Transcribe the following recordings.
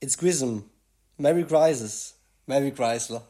It's Grism. Merry Crisis. Merry Chrysler.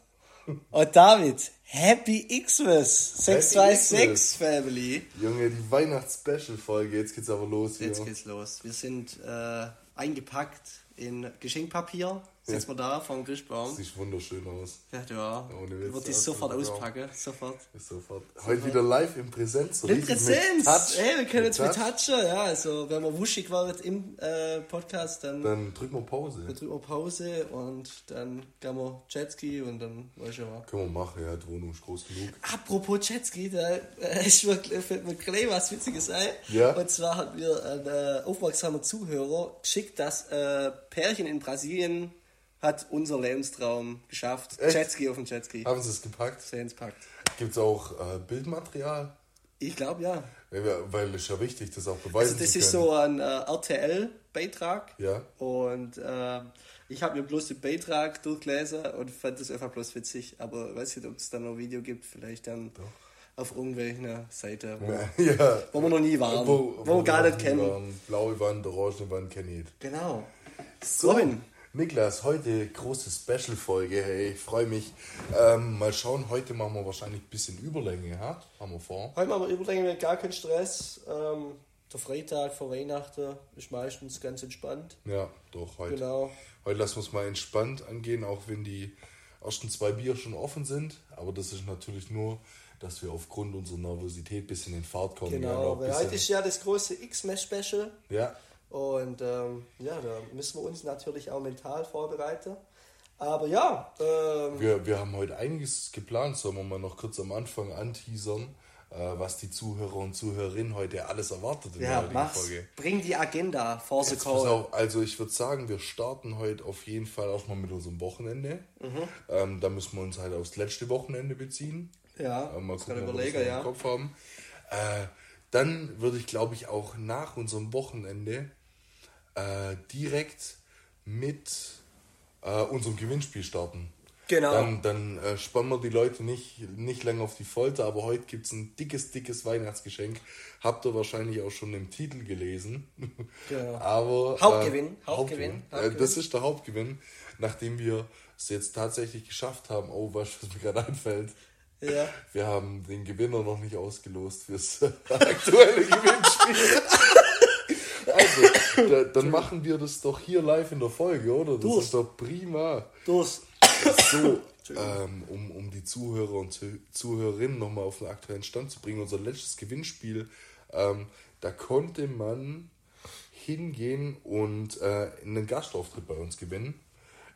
Und David, Happy Xmas. 626 Family. Junge, die Weihnachts-Special-Folge. Jetzt geht's aber los hier. Jetzt geht's los. Wir sind äh, eingepackt in Geschenkpapier. Sitzen wir da vom Christbaum. Sieht wunderschön aus. Ja, ja. Ohne Witz, die also, sofort ja. auspacken. Sofort. Sofort. Heute wieder live im Präsenz. So Mit richtig Präsenz! Touch. Hey, wir können jetzt mit Touch. touchen. Ja, also, wenn man wuschig wird im äh, Podcast, dann, Dann drücken wir Pause. drücken wir Pause und dann gehen wir Jetski und dann, weißt du ja. Können wir machen, ja, die Wohnung ist groß genug. Apropos Jetski, da äh, ist fällt mir gleich was Witziges ein. Ja. Und zwar hat mir ein äh, aufmerksamer Zuhörer geschickt, dass äh, Pärchen in Brasilien hat unser Lebenstraum geschafft. Echt? Jetski auf dem Jetski. Haben sie es gepackt? Sehen's packt. Gibt's auch äh, Bildmaterial? Ich glaube ja. Weil, es ist ja wichtig, das auch beweisen Also das zu ist können. so ein äh, RTL-Beitrag. Ja. Und äh, ich habe mir bloß den Beitrag durchgelesen und fand das einfach bloß witzig. Aber ich weiß nicht, ob es dann noch ein Video gibt, vielleicht dann auf irgendwelchen Seite, wo, ja. wo wir noch nie waren, wo, wir gar nicht kennen. waren. Blaue Wand, orange Wand kenne ich. Genau. So, Robin. Niklas, heute große Special-Folge. Hey, ich freue mich. Ähm, mal schauen, heute machen wir wahrscheinlich ein bisschen Überlänge, ha? haben wir vor. Heute machen wir Überlänge mit gar keinen Stress. Ähm, der Freitag vor Weihnachten ist meistens ganz entspannt. Ja, doch, heute. Genau. Heute lassen wir es mal entspannt angehen, auch wenn die ersten zwei Bier schon offen sind. Aber das ist natürlich nur, dass wir aufgrund unserer Nervosität ein bisschen in Fahrt kommen. Wir haben Genau, weil heute ist ja das große X-Mesh-Special. ja, Und ähm, ja, da müssen wir uns natürlich auch mental vorbereiten. Aber ja, ähm, wir, wir haben heute einiges geplant. Sollen wir mal noch kurz am Anfang anteasern, äh, was die Zuhörer und Zuhörerinnen heute alles erwartet in der ja, heutigen mach's. Folge. Bring die Agenda vor the call. auf, also ich würde sagen, wir starten heute auf jeden Fall auch mal mit unserem Wochenende. Mhm. Ähm, da müssen wir uns halt aufs letzte Wochenende beziehen. Ja, Äh, mal gucken, wir überlegen, noch ja. im Kopf haben. Äh, dann würde ich, glaube ich, auch nach unserem Wochenende äh, direkt mit äh, unserem Gewinnspiel starten. Genau. Dann, dann äh, spannen wir die Leute nicht, nicht länger auf die Folter, aber heute gibt es ein dickes, dickes Weihnachtsgeschenk. Habt ihr wahrscheinlich auch schon im Titel gelesen. Genau. aber, Hauptgewinn, äh, Hauptgewinn, Äh, Hauptgewinn. das ist der Hauptgewinn, nachdem wir es jetzt tatsächlich geschafft haben. Oh, was, was mir gerade einfällt. Ja. Wir haben den Gewinner noch nicht ausgelost fürs aktuelle Gewinnspiel. Da, dann machen wir das doch hier live in der Folge, oder? Das Durch. ist doch prima. Durch. So, ähm, um, um die Zuhörer und Zu- Zuhörerinnen nochmal auf den aktuellen Stand zu bringen, unser letztes Gewinnspiel, ähm, da konnte man hingehen und äh, einen Gastauftritt bei uns gewinnen.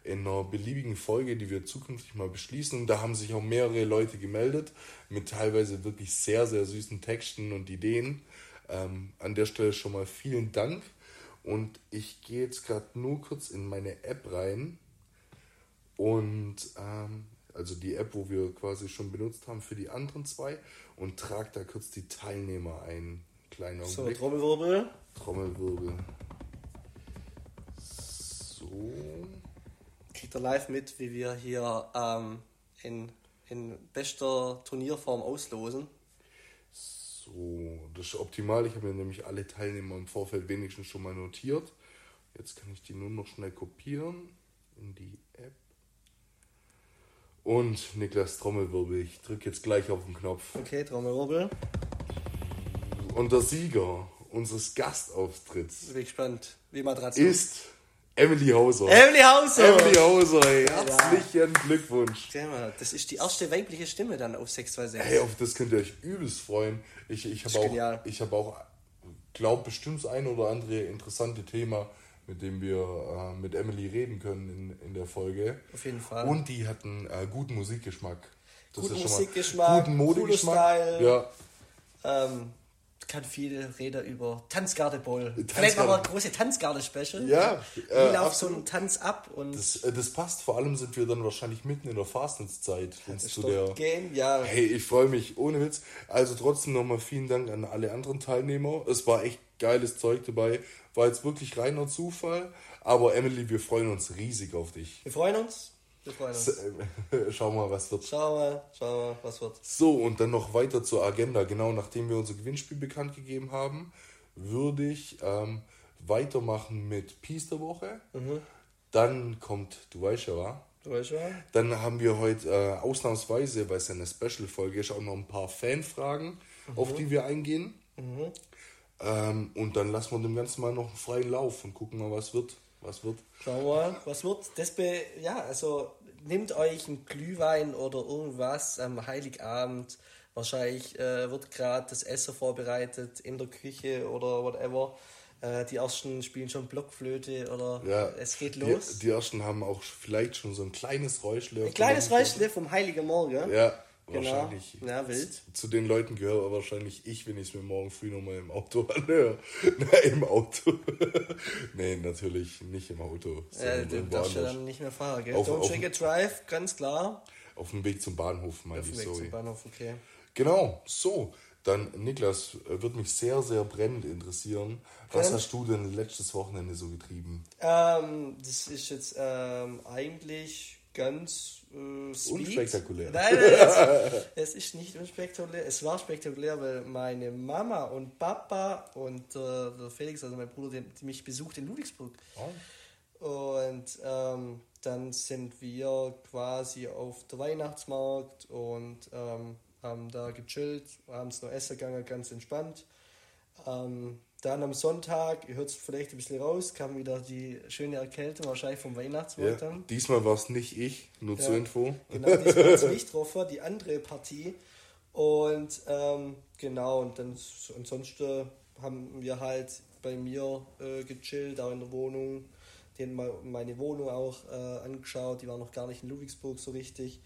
In einer beliebigen Folge, die wir zukünftig mal beschließen. Und da haben sich auch mehrere Leute gemeldet mit teilweise wirklich sehr, sehr süßen Texten und Ideen. Ähm, an der Stelle schon mal vielen Dank. Und ich gehe jetzt gerade nur kurz in meine App rein. Und ähm, also die App, wo wir quasi schon benutzt haben für die anderen zwei und trage da kurz die Teilnehmer ein. Kleiner So, Augenblick. Trommelwirbel. Trommelwirbel. So. Kriegt ihr live mit, wie wir hier ähm, in, in bester Turnierform auslosen. So, das ist optimal. Ich habe mir nämlich alle Teilnehmer im Vorfeld wenigstens schon mal notiert. Jetzt kann ich die nur noch schnell kopieren in die App. Und Niklas Trommelwirbel, ich drücke jetzt gleich auf den Knopf. Okay, Trommelwirbel. Und der Sieger unseres Gastauftritts Bin gespannt. Wie Matratze. ist Emily Hauser. Emily Hauser! Emily Hauser, ey. herzlichen Glückwunsch. Ja, Mann, Das ist die erste weibliche Stimme dann auf 626. Hey, auf das könnt ihr euch übelst freuen. Ich, ich habe ist genial. auch, ich habe auch, glaub bestimmt das ein oder andere interessante Thema, mit dem wir äh, mit Emily reden können in, in der Folge. Auf jeden Fall. Und die hat einen äh, guten Musikgeschmack. Das Guten mal- Musikgeschmack, guten Modegeschmack. Style. Ja, Ähm, kann viel reden über Tanzgarde-Boll. Vielleicht Tanzgarde- machen wir eine große Tanzgarde-Special. Ja, Wie äh, läuft so ein Tanz ab? Und das, äh, das passt. Vor allem sind wir dann wahrscheinlich mitten in der Fastenzeit. wenn's zu der genial. Hey, ich freue mich, ohne Witz. Also trotzdem nochmal vielen Dank an alle anderen Teilnehmer. Es war echt geiles Zeug dabei. War jetzt wirklich reiner Zufall. Aber Emily, wir freuen uns riesig auf dich. Wir freuen uns. Wir freuen uns. Schau mal, was wird. Schauen wir mal, schauen wir mal, was wird. So, und dann noch weiter zur Agenda. Genau nachdem wir unser Gewinnspiel bekannt gegeben haben, würde ich ähm, weitermachen mit Peace der Woche. Dann kommt, du weißt ja, wa? Du weißt ja. Dann haben wir heute äh, ausnahmsweise, weil es ja eine Special-Folge ist, auch noch ein paar Fanfragen, auf die wir eingehen. Ähm, und dann lassen wir dem Ganzen mal noch einen freien Lauf und gucken mal, was wird. Was wird. Schauen wir mal, was wird. Das be ja, also nehmt euch einen Glühwein oder irgendwas am Heiligabend. Wahrscheinlich äh, wird gerade das Essen vorbereitet in der Küche oder whatever. Äh, die ersten spielen schon Blockflöte oder Ja, es geht die, los. Die ersten haben auch vielleicht schon so ein kleines Räuschle. Ein kleines Räuschle vom Heiligen Morgen. Ja, Genau. wahrscheinlich. Wild. Zu den Leuten gehöre wahrscheinlich ich, wenn ich es mir morgen früh nochmal im Auto anhöre. Na, im Auto. nee, natürlich nicht im Auto. Äh, du darfst ja dann nicht mehr fahren, gell? Auf- Don't auf- drink and drive, ganz klar. Auf dem Weg zum Bahnhof, meine Auf dem ich, Weg sorry. zum Bahnhof, okay. Genau, so. Dann, Niklas, äh, wird mich sehr, sehr brennend interessieren. Was Brennend? hast du denn letztes Wochenende so getrieben? Ähm, das ist jetzt ähm, eigentlich ganz äh, sweet. Unspektakulär. Nein, nein, es, es ist nicht unspektakulär. Es war spektakulär, weil meine Mama und Papa und äh, der Felix, also mein Bruder, den, die mich besucht in Ludwigsburg. Und ähm, dann sind wir quasi auf der Weihnachtsmarkt und ähm, haben da gechillt, abends noch essen gegangen, ganz entspannt. Ähm, dann am Sonntag, ihr hört es vielleicht ein bisschen raus, kam wieder die schöne Erkältung, wahrscheinlich vom Ja, Weihnachtsmarkt dann. diesmal war es nicht ich, nur zur Ja. Info. Genau, das war jetzt nicht drauf, war die andere Partie. Und ähm, genau, und dann ansonsten haben wir halt bei mir äh, gechillt, auch in der Wohnung. Den meine Wohnung auch äh, angeschaut, die war noch gar nicht in Ludwigsburg so richtig.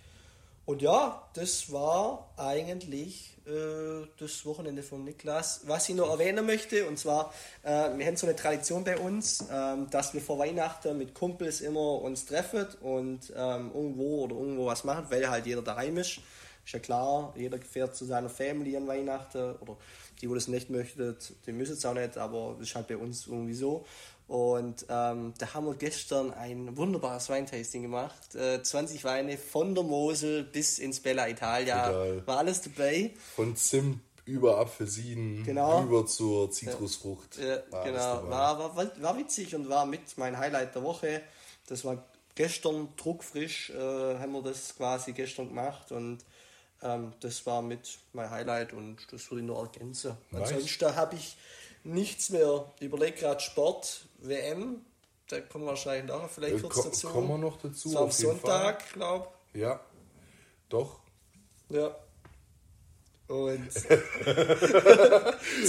Und ja, das war eigentlich äh, das Wochenende von Niklas. Was ich noch erwähnen möchte, und zwar, äh, wir haben so eine Tradition bei uns, ähm, dass wir vor Weihnachten mit Kumpels immer uns treffen und ähm, irgendwo oder irgendwo was machen, weil halt jeder daheim ist. Ist ja klar, jeder fährt zu seiner Family an Weihnachten oder die, wo das nicht möchten, die müssen es auch nicht, aber das ist halt bei uns irgendwie so. Und ähm, da haben wir gestern ein wunderbares Weintasting gemacht. Äh, 20 Weine von der Mosel bis ins Bella Italia. Geil. War alles dabei. Von Zimt über Apfelsinen, Genau. über zur Zitrusfrucht. Ja, War genau. dabei. War, war, war witzig und war mit mein Highlight der Woche. Das war gestern druckfrisch, äh, haben wir das quasi gestern gemacht und ähm, das war mit mein Highlight und das würde ich nur ergänzen. Nice. Ansonsten habe ich nichts mehr. Überleg gerade Sport, WM, da kommen wir wahrscheinlich nachher vielleicht Äh, kurz ko- dazu. kommen wir noch dazu, So am auf jeden Sonntag, glaube Ja, doch. Ja. Und jetzt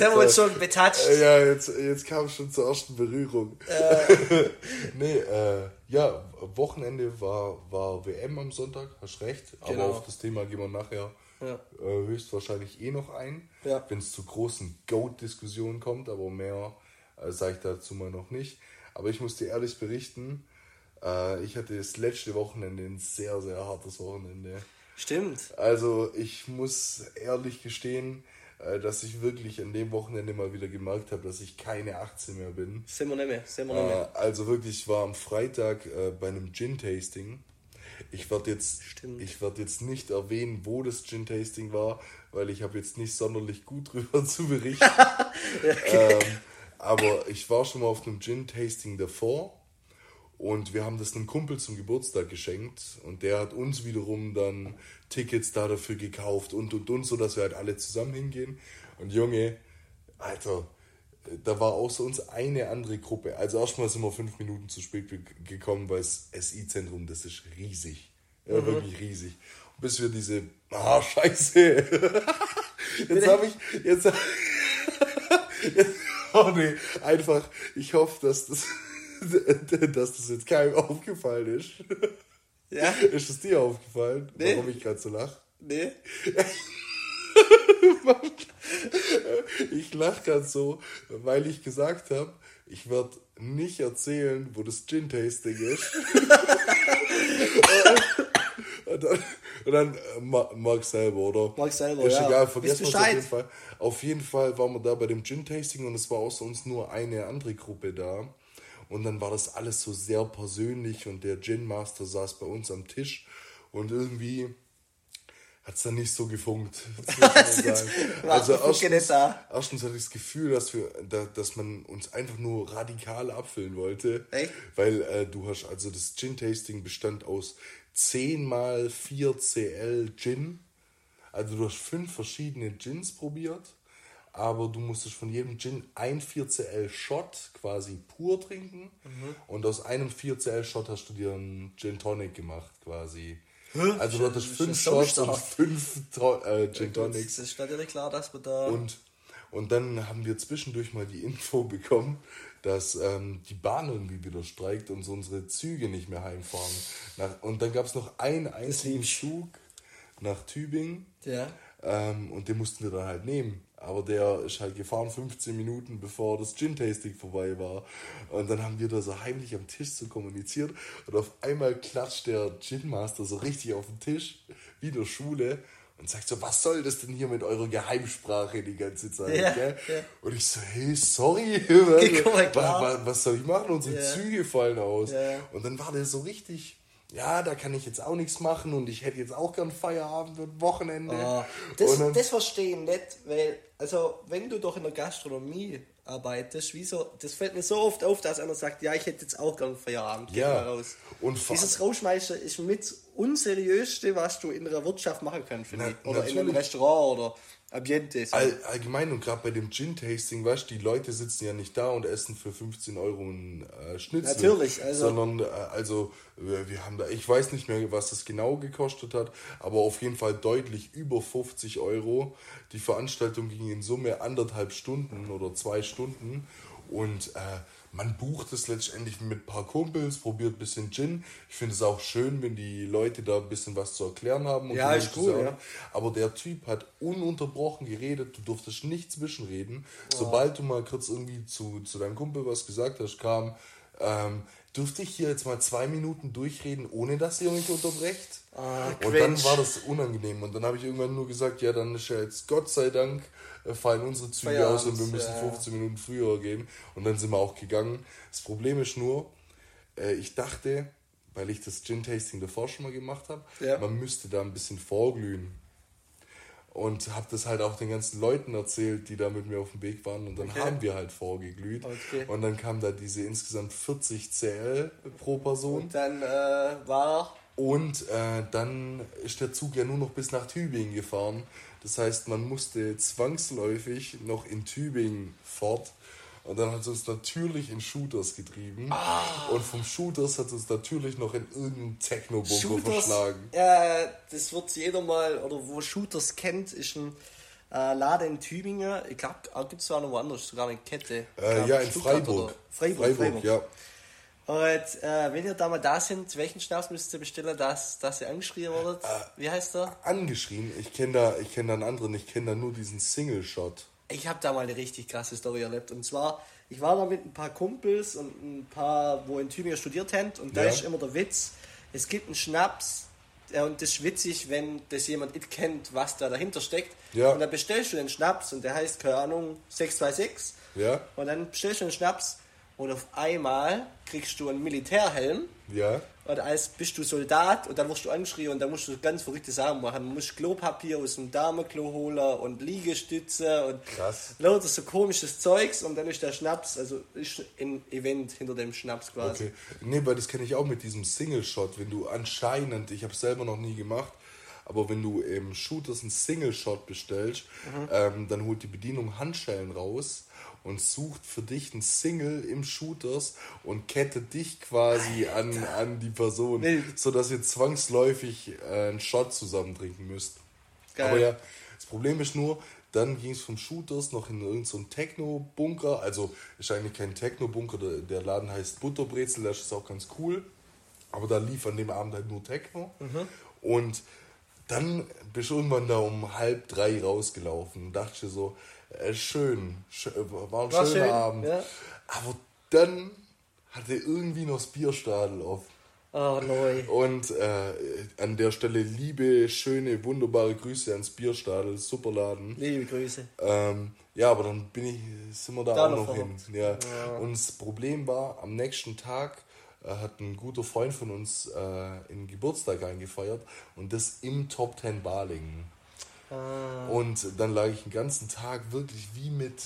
haben wir uns schon betatscht. Äh, Ja, jetzt, jetzt kam schon zur ersten Berührung. nee, äh, ja, Wochenende war, war WM am Sonntag, hast recht. Aber Genau. auf das Thema gehen wir nachher Ja. äh, höchstwahrscheinlich eh noch ein, Ja. wenn es zu großen Goat-Diskussionen kommt, aber mehr äh, sage ich dazu mal noch nicht. Aber ich muss dir ehrlich berichten, äh, ich hatte das letzte Wochenende ein sehr, sehr hartes Wochenende. Stimmt. Also ich muss ehrlich gestehen, äh, dass ich wirklich an dem Wochenende mal wieder gemerkt habe, dass ich keine 18 mehr bin. Sind wir nicht mehr. Sind wir nicht Äh, mehr. also wirklich, ich war am Freitag äh, bei einem Gin-Tasting. Ich werde jetzt, Stimmt. ich werd jetzt nicht erwähnen, wo das Gin-Tasting war, weil ich habe jetzt nicht sonderlich gut drüber zu berichten. ähm, aber ich war schon mal auf einem Gin-Tasting davor und wir haben das einem Kumpel zum Geburtstag geschenkt und der hat uns wiederum dann Tickets da dafür gekauft und und und, so dass wir halt alle zusammen hingehen. Und Junge, Alter, da war außer uns eine andere Gruppe. Also erstmal sind wir fünf Minuten zu spät ge- gekommen, weil das SI-Zentrum, das ist riesig. Ja, wirklich riesig. Und bis wir diese, ah, scheiße. Jetzt habe ich, jetzt, jetzt, oh nee, einfach, ich hoffe, dass das, dass das jetzt keinem aufgefallen ist. Ja? Ist es dir aufgefallen, Nee. warum ich gerade so lache? Nee? Ich lache gerade so, weil ich gesagt habe, ich werde nicht erzählen, wo das Gin-Tasting ist. und dann, und dann Ma- Mark selber, oder? Mark selber, ist ja. egal, vergessen wir es auf jeden Fall. Auf jeden Fall waren wir da bei dem Gin-Tasting und es war außer uns nur eine andere Gruppe da. Und dann war das alles so sehr persönlich und der Gin Master saß bei uns am Tisch und irgendwie hat es dann nicht so gefunkt. also erstens, erstens hatte ich das Gefühl, dass, wir, da, dass man uns einfach nur radikal abfüllen wollte. Echt? Weil äh, du hast, also das Gin-Tasting bestand aus 10 mal 4 CL Gin. Also du hast fünf verschiedene Gins probiert, aber du musstest von jedem Gin ein 4CL Shot quasi pur trinken mhm. und aus einem 4CL Shot hast du dir einen Gin Tonic gemacht quasi. Also du hattest fünf Shots und fünf äh, Gin Tonics. Es ist natürlich klar, dass wir da... Und, und dann haben wir zwischendurch mal die Info bekommen, dass ähm, die Bahn irgendwie wieder streikt und so unsere Züge nicht mehr heimfahren. Nach, und dann gab es noch einen einzigen Zug nach Tübingen. Ja. Ähm, und den mussten wir dann halt nehmen. Aber der ist halt gefahren 15 Minuten, bevor das Gin-Tasting vorbei war. Und dann haben wir da so heimlich am Tisch so kommuniziert. Und auf einmal klatscht der Gin-Master so richtig auf den Tisch, wie in der Schule. Und sagt so, was soll das denn hier mit eurer Geheimsprache die ganze Zeit? Ja, ja. Und ich so, hey, sorry, was, was, soll ich machen? Unsere ja. Züge fallen aus. Und dann war der so richtig ja, da kann ich jetzt auch nichts machen und ich hätte jetzt auch gern Feierabend und Wochenende. Oh, das, dann, das verstehe ich nicht, weil, also, wenn du doch in der Gastronomie arbeitest, wieso, das fällt mir so oft auf, dass einer sagt, ja, ich hätte jetzt auch gern Feierabend. Ja. Raus. Und Dieses Rausschmeißen ist mit unseriösste, was du in der Wirtschaft machen kannst, finde ich. Oder natürlich. in einem Restaurant oder Ambiente. So. All, allgemein und gerade bei dem Gin-Tasting, weißt du, die Leute sitzen ja nicht da und essen für 15 Euro einen äh, Schnitzel. Natürlich, also. Sondern, äh, also, wir, wir haben da, ich weiß nicht mehr, was das genau gekostet hat, aber auf jeden Fall deutlich über 50 Euro. Die Veranstaltung ging in Summe anderthalb Stunden oder zwei Stunden und äh, man bucht es letztendlich mit ein paar Kumpels, probiert ein bisschen Gin. Ich finde es auch schön, wenn die Leute da ein bisschen was zu erklären haben. ja, ist cool, ja. Aber der Typ hat ununterbrochen geredet, du durftest nicht zwischenreden. Oh. Sobald du mal kurz irgendwie zu, zu deinem Kumpel was gesagt hast, kam, ähm, dürfte ich hier jetzt mal zwei Minuten durchreden, ohne dass ihr mich unterbrecht? Ah, und dann war das unangenehm. Und dann habe ich irgendwann nur gesagt, ja, dann ist ja jetzt Gott sei Dank fallen unsere Züge Feierabend, aus und wir müssen ja. 15 Minuten früher gehen. Und dann sind wir auch gegangen. Das Problem ist nur, äh, ich dachte, weil ich das Gin-Tasting davor schon mal gemacht habe, ja. man müsste da ein bisschen vorglühen. Und habe das halt auch den ganzen Leuten erzählt, die da mit mir auf dem Weg waren. Und dann okay. haben wir halt vorgeglüht. Okay. Und dann kam da diese insgesamt 40 CL pro Person. Und dann äh, war. Und äh, dann ist der Zug ja nur noch bis nach Tübingen gefahren. Das heißt, man musste zwangsläufig noch in Tübingen fort. Und dann hat es uns natürlich in Shooters getrieben. Ah. Und vom Shooters hat es uns natürlich noch in irgendeinen Techno-Bunker verschlagen. Äh, das wird jeder mal, oder wo Shooters kennt, ist ein äh, Laden in Tübingen. Ich glaube, gibt es auch noch woanders, sogar eine Kette. Äh, ja, in Freiburg. Freiburg. Freiburg. Freiburg, ja. Und äh, wenn ihr da mal da sind, welchen Schnaps müsst ihr bestellen, dass, dass ihr angeschrien wurdet? Äh, Wie heißt der? Angeschrien? Ich kenne da, kenn da einen anderen, ich kenne da nur diesen Single-Shot. Ich habe da mal eine richtig krasse Story erlebt. Und zwar, ich war da mit ein paar Kumpels und ein paar, wo in Tübingen studiert haben. Und da ja. ist immer der Witz, es gibt einen Schnaps, äh, und das ist witzig, wenn das jemand nicht kennt, was da dahinter steckt. Ja. Und dann bestellst du den Schnaps und der heißt, keine Ahnung, 626. Ja. Und dann bestellst du den Schnaps und auf einmal kriegst du einen Militärhelm. Ja. Und als bist du Soldat und dann wirst du angeschrien und dann musst du ganz verrückte Sachen machen. Du musst Klopapier aus dem Damenklo holen und Liegestütze und Krass. lauter so komisches Zeugs und dann ist der Schnaps, also ist ein Event hinter dem Schnaps quasi. Okay. Nee, weil das kenne ich auch mit diesem Single-Shot, wenn du anscheinend, ich habe es selber noch nie gemacht, aber wenn du im Shooters einen Single-Shot bestellst, mhm. ähm, dann holt die Bedienung Handschellen raus und sucht für dich einen Single im Shooters und kettet dich quasi an, an die Person, nee. sodass ihr zwangsläufig äh, einen Shot zusammen trinken müsst. Geil. Aber ja, das Problem ist nur, dann ging es vom Shooters noch in irgendeinen so Techno-Bunker. Also ist eigentlich kein Techno-Bunker, der, der, Laden heißt Butterbrezel, das ist auch ganz cool. Aber da lief an dem Abend halt nur Techno. Mhm. Und dann bist du irgendwann da um halb drei rausgelaufen und dachte so, schön, schön, war ein war schöner schön, Abend. Ja. Aber dann hatte irgendwie noch das Bierstadel auf. Oh, neu. Und äh, an der Stelle liebe, schöne, wunderbare Grüße ans Bierstadel, super Laden. Liebe Grüße. Ähm, ja, aber dann bin ich, sind wir da, da auch noch hin. Ja. ja. Und das Problem war, am nächsten Tag äh, hat ein guter Freund von uns äh, in Geburtstag eingefeiert und das im Top 10 Balingen. Ah. Und dann lag ich den ganzen Tag wirklich wie mit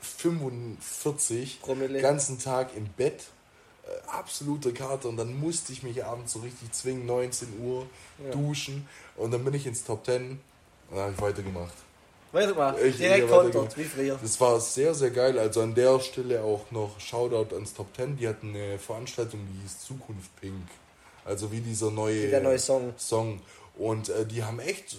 45 den ganzen Tag im Bett. Äh, absolute Karte und dann musste ich mich abends so richtig zwingen, 19 Uhr ja. duschen und dann bin ich ins Top 10 und habe ich weitergemacht. Weitergemacht, ich, direkt kontert, wie früher. Das war sehr, sehr geil. Also an der Stelle auch noch Shoutout ans Top 10. Die hatten eine Veranstaltung, die hieß Zukunft Pink. Also wie dieser neue, der neue Song. Song. Und äh, die haben echt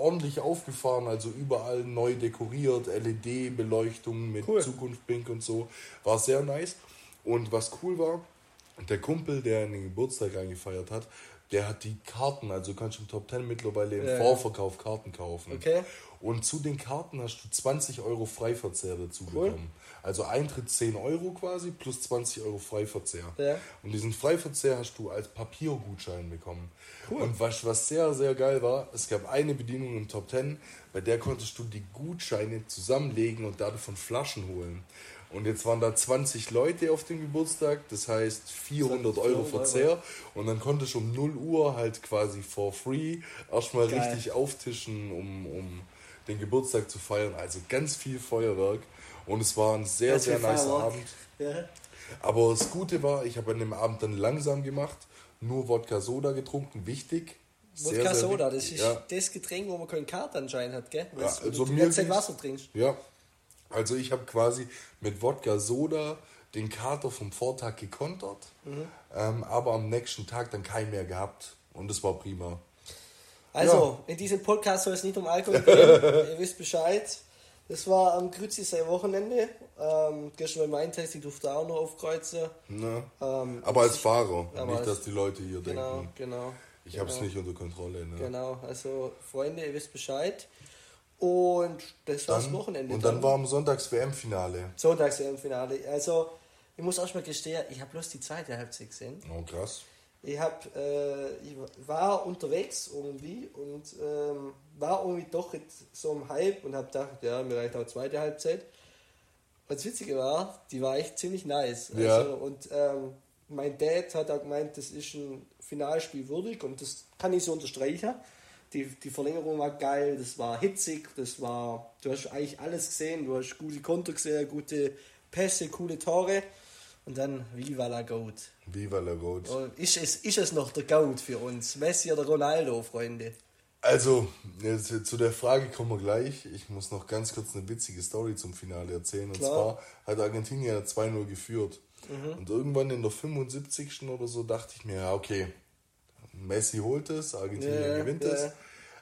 ordentlich aufgefahren, also überall neu dekoriert, LED-Beleuchtung mit cool. Zukunft Pink und so. War sehr nice. Und was cool war, der Kumpel, der den Geburtstag eingefeiert hat, der hat die Karten, also kannst du im Top 10 mittlerweile im ja. Vorverkauf Karten kaufen. Okay. Und zu den Karten hast du 20 Euro Freiverzehr dazu cool. bekommen. Also Eintritt 10 Euro quasi plus 20 Euro Freiverzehr. Ja. Und diesen Freiverzehr hast du als Papiergutschein bekommen. Cool. Und was, was sehr, sehr geil war, es gab eine Bedienung im Top 10, bei der konntest du die Gutscheine zusammenlegen und davon Flaschen holen. Und jetzt waren da 20 Leute auf dem Geburtstag, das heißt 400 Euro Verzehr. Und dann konntest du um 0 Uhr halt quasi for free erstmal Geil. richtig auftischen, um, um den Geburtstag zu feiern. Also ganz viel Feuerwerk. Und es war ein sehr, sehr nice Abend. Ja. Aber das Gute war, ich habe an dem Abend dann langsam gemacht, nur Wodka Soda getrunken, wichtig. Wodka Soda, das ist ja. das Getränk, wo man keinen Kater anscheinend hat, gell? Ja, also du mir Wasser trinkst. Ja, also ich habe quasi mit Wodka Soda den Kater vom Vortag gekontert, mhm. ähm, aber am nächsten Tag dann keinen mehr gehabt und das war prima. Also, ja. in diesem Podcast soll es nicht um Alkohol gehen, ihr wisst Bescheid. Das war am Grützi sein Wochenende. Ähm, gestern beim Weintest, ich durfte auch noch aufkreuzen. Ne. Ähm, aber als Fahrer, aber nicht, dass die Leute hier genau, denken. Genau, ich habe es genau. nicht unter Kontrolle. Ne? Genau, also Freunde, ihr wisst Bescheid. Und das war das Wochenende. Und dann, dann war am Sonntags-WM-Finale. Sonntags-WM-Finale. Also, ich muss auch mal gestehen, ich habe bloß die zweite Halbzeit gesehen. Oh, krass. Ich, hab, äh, ich war unterwegs irgendwie und ähm, war irgendwie doch so im Hype und habe gedacht, ja, mir reicht auch zweite Halbzeit. Und das Witzige war, die war echt ziemlich nice. Ja. Also, und ähm, mein Dad hat auch gemeint, das ist ein Finalspiel würdig und das kann ich so unterstreichen. Die, die Verlängerung war geil, das war hitzig, das war, du hast eigentlich alles gesehen, du hast gute Konter gesehen, gute Pässe, coole Tore und dann Viva la Goat. Viva la Goat. Ist es, ist es noch der Goat für uns? Messi oder Ronaldo, Freunde? Also, zu der Frage kommen wir gleich. Ich muss noch ganz kurz eine witzige Story zum Finale erzählen. Klar. Und zwar hat Argentinien 2-0 geführt. Mhm. Und irgendwann in der 75. oder so dachte ich mir, ja, okay, Messi holt es, Argentinien yeah, gewinnt yeah. es.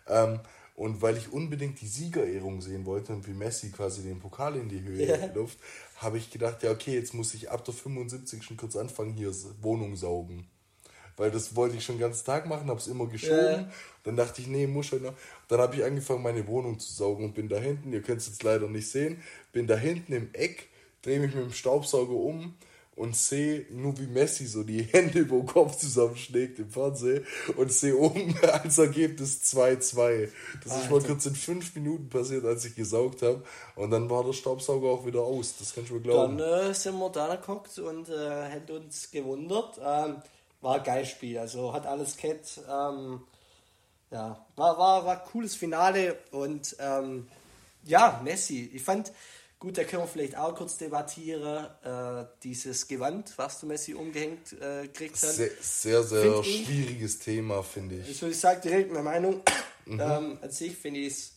Ähm, und weil ich unbedingt die Siegerehrung sehen wollte und wie Messi quasi den Pokal in die Höhe yeah. luft, habe ich gedacht, ja okay, jetzt muss ich ab der 75 schon kurz anfangen, hier Wohnung saugen. Weil das wollte ich schon den ganzen Tag machen, habe es immer geschoben. Yeah. Dann dachte ich, nee, muss schon noch. Dann habe ich angefangen, meine Wohnung zu saugen und bin da hinten, ihr könnt es jetzt leider nicht sehen, bin da hinten im Eck, drehe mich mit dem Staubsauger um, und sehe nur wie Messi so die Hände über den Kopf zusammenschlägt im Fernsehen und sehe oben als Ergebnis 2-2. Das Alter. ist mal kurz in fünf Minuten passiert, als ich gesaugt habe und dann war der Staubsauger auch wieder aus. Das kannst du mir glauben. Dann äh, sind wir da geguckt und äh, hätten uns gewundert. Ähm, war ein geiles Spiel, also hat alles kennt. Ähm, ja, war, war, war cooles Finale und ähm, ja, Messi. Ich fand, Gut, da können wir vielleicht auch kurz debattieren. Äh, dieses Gewand, was du Messi umgehängt äh, kriegt hat. Sehr, sehr, sehr schwieriges ich, Thema, finde ich. Ich, ich sage direkt meine Meinung. Mhm. Ähm, an sich finde ich es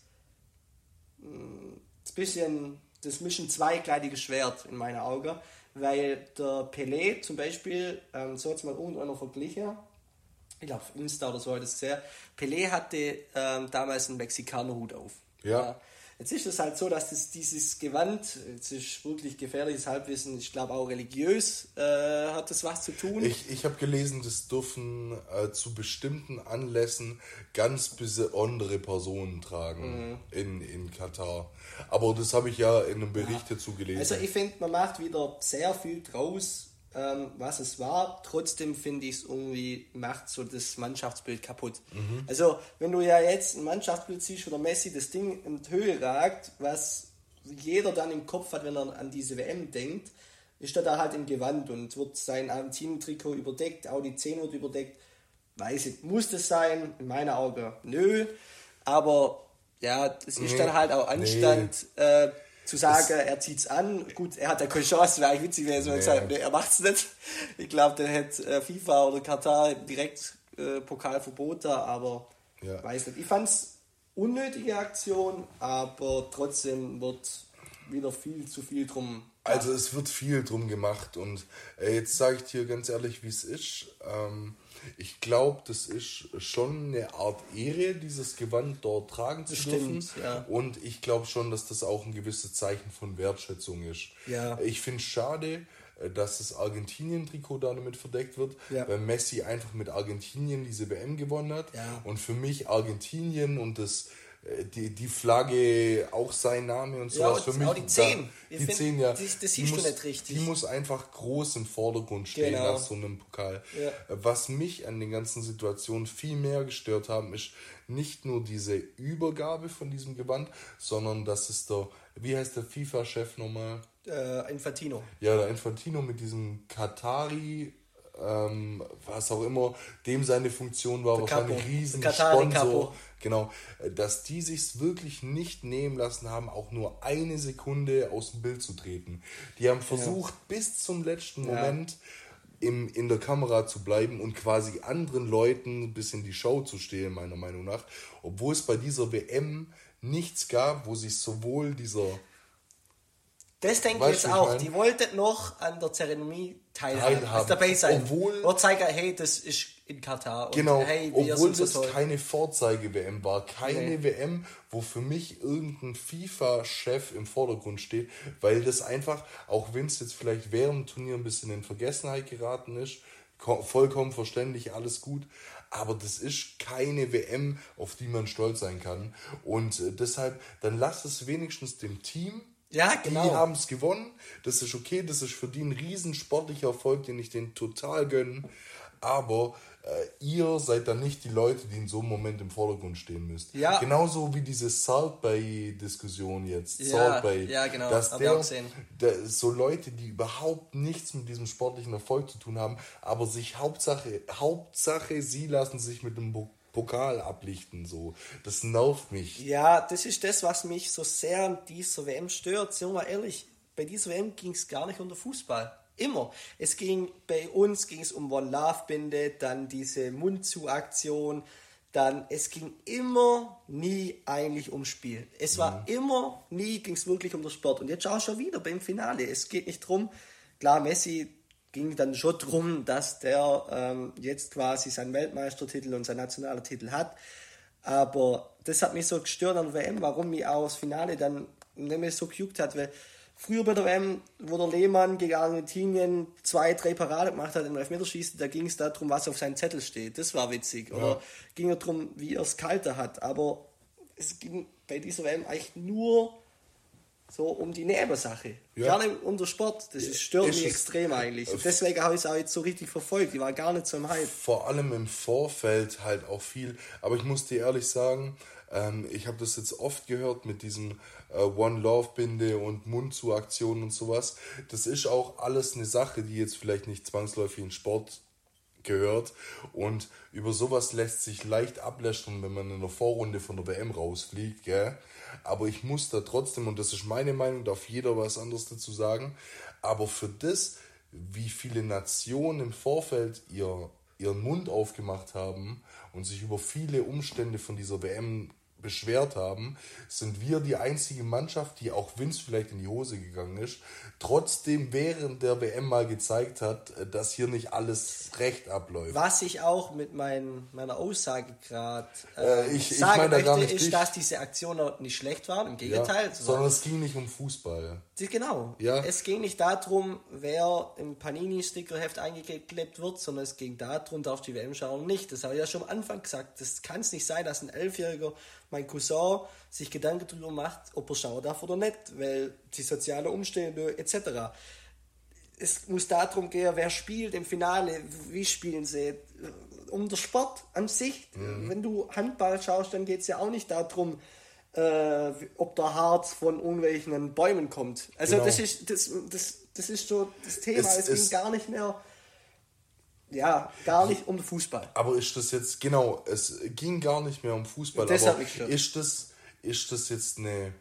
ein bisschen das Mission zweigleitige Schwert in meinen Augen. Weil der Pelé zum Beispiel, ähm, so hat es mal irgendeiner verglichen, ich glaube Insta oder so hat es gesehen, Pelé hatte ähm, damals einen Mexikanerhut auf. ja. ja Jetzt ist es halt so, dass das, dieses Gewand, es ist wirklich gefährliches Halbwissen, ich glaube auch religiös äh, hat das was zu tun. Ich, ich habe gelesen, das dürfen äh, zu bestimmten Anlässen ganz besondere Personen tragen mhm. in, in Katar. Aber das habe ich ja in einem Bericht ja. dazu gelesen. Also ich finde, man macht wieder sehr viel draus, ähm, was es war. Trotzdem finde ich es irgendwie, macht so das Mannschaftsbild kaputt. Mhm. Also, wenn du ja jetzt ein Mannschaftsbild siehst, wo der Messi das Ding in die Höhe ragt, was jeder dann im Kopf hat, wenn er an diese WM denkt, ist er da halt im Gewand und wird sein Argentinien-Trikot überdeckt, auch die 10 wird überdeckt. Weiß ich, muss das sein? In meiner Augen nö. Aber ja, es ist nee, dann halt auch Anstand. Nee. Äh, zu sagen, das er es an. Gut, er hat ja keine Chance, wäre eigentlich witzig, wenn er so gesagt nee, er es nicht. Ich glaube, dann hätte äh, FIFA oder Katar direkt äh, Pokalverbot da, aber ja. weiß nicht. Ich fand es unnötige Aktion, aber trotzdem wird wieder viel zu viel drum. Also es wird viel drum gemacht und äh, jetzt sage ich dir ganz ehrlich, wie es ist. Ähm, ich glaube, das ist schon eine Art Ehre, dieses Gewand dort tragen zu Bestimmt, dürfen. Ja. Und ich glaube schon, dass das auch ein gewisses Zeichen von Wertschätzung ist. Ja. Ich finde es schade, äh, dass das Argentinien-Trikot damit verdeckt wird, ja. weil Messi einfach mit Argentinien diese WM gewonnen hat. Ja. Und für mich Argentinien und das die, die Flagge auch sein Name und sowas ja, für mich. Auch die 10. Da, die 10, ja. Das, das siehst muss, du nicht richtig. Die muss einfach groß im Vordergrund stehen genau. nach so einem Pokal. Ja. Äh, was mich an den ganzen Situationen viel mehr gestört haben, ist nicht nur diese Übergabe von diesem Gewand, sondern dass es der, wie heißt der FIFA-Chef nochmal? Äh, Infantino. Ja, der Infantino mit diesem Katari ähm, was auch immer, dem seine Funktion war, wahrscheinlich riesen Sponsor. Genau, dass die sich wirklich nicht nehmen lassen haben, auch nur eine Sekunde aus dem Bild zu treten. Die haben versucht, ja. bis zum letzten ja. Moment im, in der Kamera zu bleiben und quasi anderen Leuten bis in die Show zu stehlen, meiner Meinung nach. Obwohl es bei dieser WM nichts gab, wo sich sowohl dieser das denke ich jetzt auch. Die wollten noch an der Zeremonie teilhaben. Also dabei sein. Obwohl, Oder zeigen, hey, das ist in Katar. Und genau, hey, obwohl das so keine Vorzeige-WM war. Keine nee. WM, wo für mich irgendein FIFA-Chef im Vordergrund steht, weil das einfach, auch wenn es jetzt vielleicht während dem Turnier ein bisschen in Vergessenheit geraten ist, vollkommen verständlich, alles gut. Aber das ist keine WM, auf die man stolz sein kann. Und äh, deshalb, dann lass es wenigstens dem Team ja, genau. Die haben es gewonnen. Das ist okay. Das ist für die ein riesen sportlicher Erfolg, den ich denen total gönne. Aber äh, ihr seid dann nicht die Leute, die in so einem Moment im Vordergrund stehen müsst. Ja. Genauso wie diese Salt Bay-Diskussion jetzt. Ja, Salt Bay. Ja, genau. Dass der, der, so Leute, die überhaupt nichts mit diesem sportlichen Erfolg zu tun haben, aber sich Hauptsache, Hauptsache, sie lassen sich mit dem Pokal ablichten. So. Das nervt mich. Ja, das ist das, was mich so sehr an dieser WM stört. Sind wir mal ehrlich, bei dieser WM ging es gar nicht um den Fußball. Immer. Es ging bei uns ging es um One Love Binde, dann diese Mund-zu-Aktion, dann es ging immer nie eigentlich ums Spiel. Es war mhm. immer nie ging es wirklich um den Sport. Und jetzt schau schon wieder beim Finale. Es geht nicht drum. Klar, Messi ging dann schon darum, dass der ähm, jetzt quasi seinen Weltmeistertitel und seinen nationalen Titel hat. Aber das hat mich so gestört an der WM, warum mich auch das Finale dann nicht mehr so gejuckt hat, weil früher bei der WM, wo der Lehmann gegen Argentinien zwei, drei Parade gemacht hat im Elfmeterschießen, da ging es darum, was auf seinem Zettel steht. Das war witzig. Ja. Oder ging es darum, wie er es kalter hat. Aber es ging bei dieser WM eigentlich nur so um die Nebensache. Ja. Gar nicht um den Sport. Das ist, stört ist mich extrem eigentlich. Und deswegen habe ich es auch jetzt so richtig verfolgt. Ich war gar nicht so im Hype. Vor allem im Vorfeld halt auch viel. Aber ich muss dir ehrlich sagen, ähm, ich habe das jetzt oft gehört mit diesem äh, One Love Binde und Mund zu Aktionen und sowas. Das ist auch alles eine Sache, die jetzt vielleicht nicht zwangsläufig in Sport gehört. Und über sowas lässt sich leicht ablästern, wenn man in der Vorrunde von der WM rausfliegt. Gell? Aber ich muss da trotzdem, und das ist meine Meinung, darf jeder was anderes dazu sagen, aber für das, wie viele Nationen im Vorfeld ihr, ihren Mund aufgemacht haben und sich über viele Umstände von dieser WM beschwert haben, sind wir die einzige Mannschaft, die auch es vielleicht in die Hose gegangen ist, trotzdem während der WM mal gezeigt hat, äh, dass hier nicht alles recht abläuft. Was ich auch mit mein, meiner Aussage gerade äh, äh, ich, sagen ich möchte, ist, dich. dass diese Aktionen nicht schlecht waren, im Gegenteil. Ja, sondern es ging nicht um Fußball. Genau. Ja. Es ging nicht darum, wer im Panini-Stickerheft eingeklebt wird, sondern es ging darum, darf die WM schauen nicht. Das habe ich ja schon am Anfang gesagt. Das kann es nicht sein, dass ein Elfjähriger mein Cousin sich Gedanken darüber macht, ob er schauen darf oder nicht, weil die sozialen Umstände etc. Es muss darum gehen, wer spielt im Finale, wie spielen sie, um den Sport an sich. Mhm. Wenn du Handball schaust, dann geht es ja auch nicht darum, äh, ob der Harz von irgendwelchen Bäumen kommt. Also Genau. das ist das, das, das ist so das Thema. Es Es, ging gar nicht mehr, ja, gar nicht um Fußball. Aber ist das jetzt, genau, es ging gar nicht mehr um Fußball, Das hat aber mich gestört. ist das, ist das jetzt eine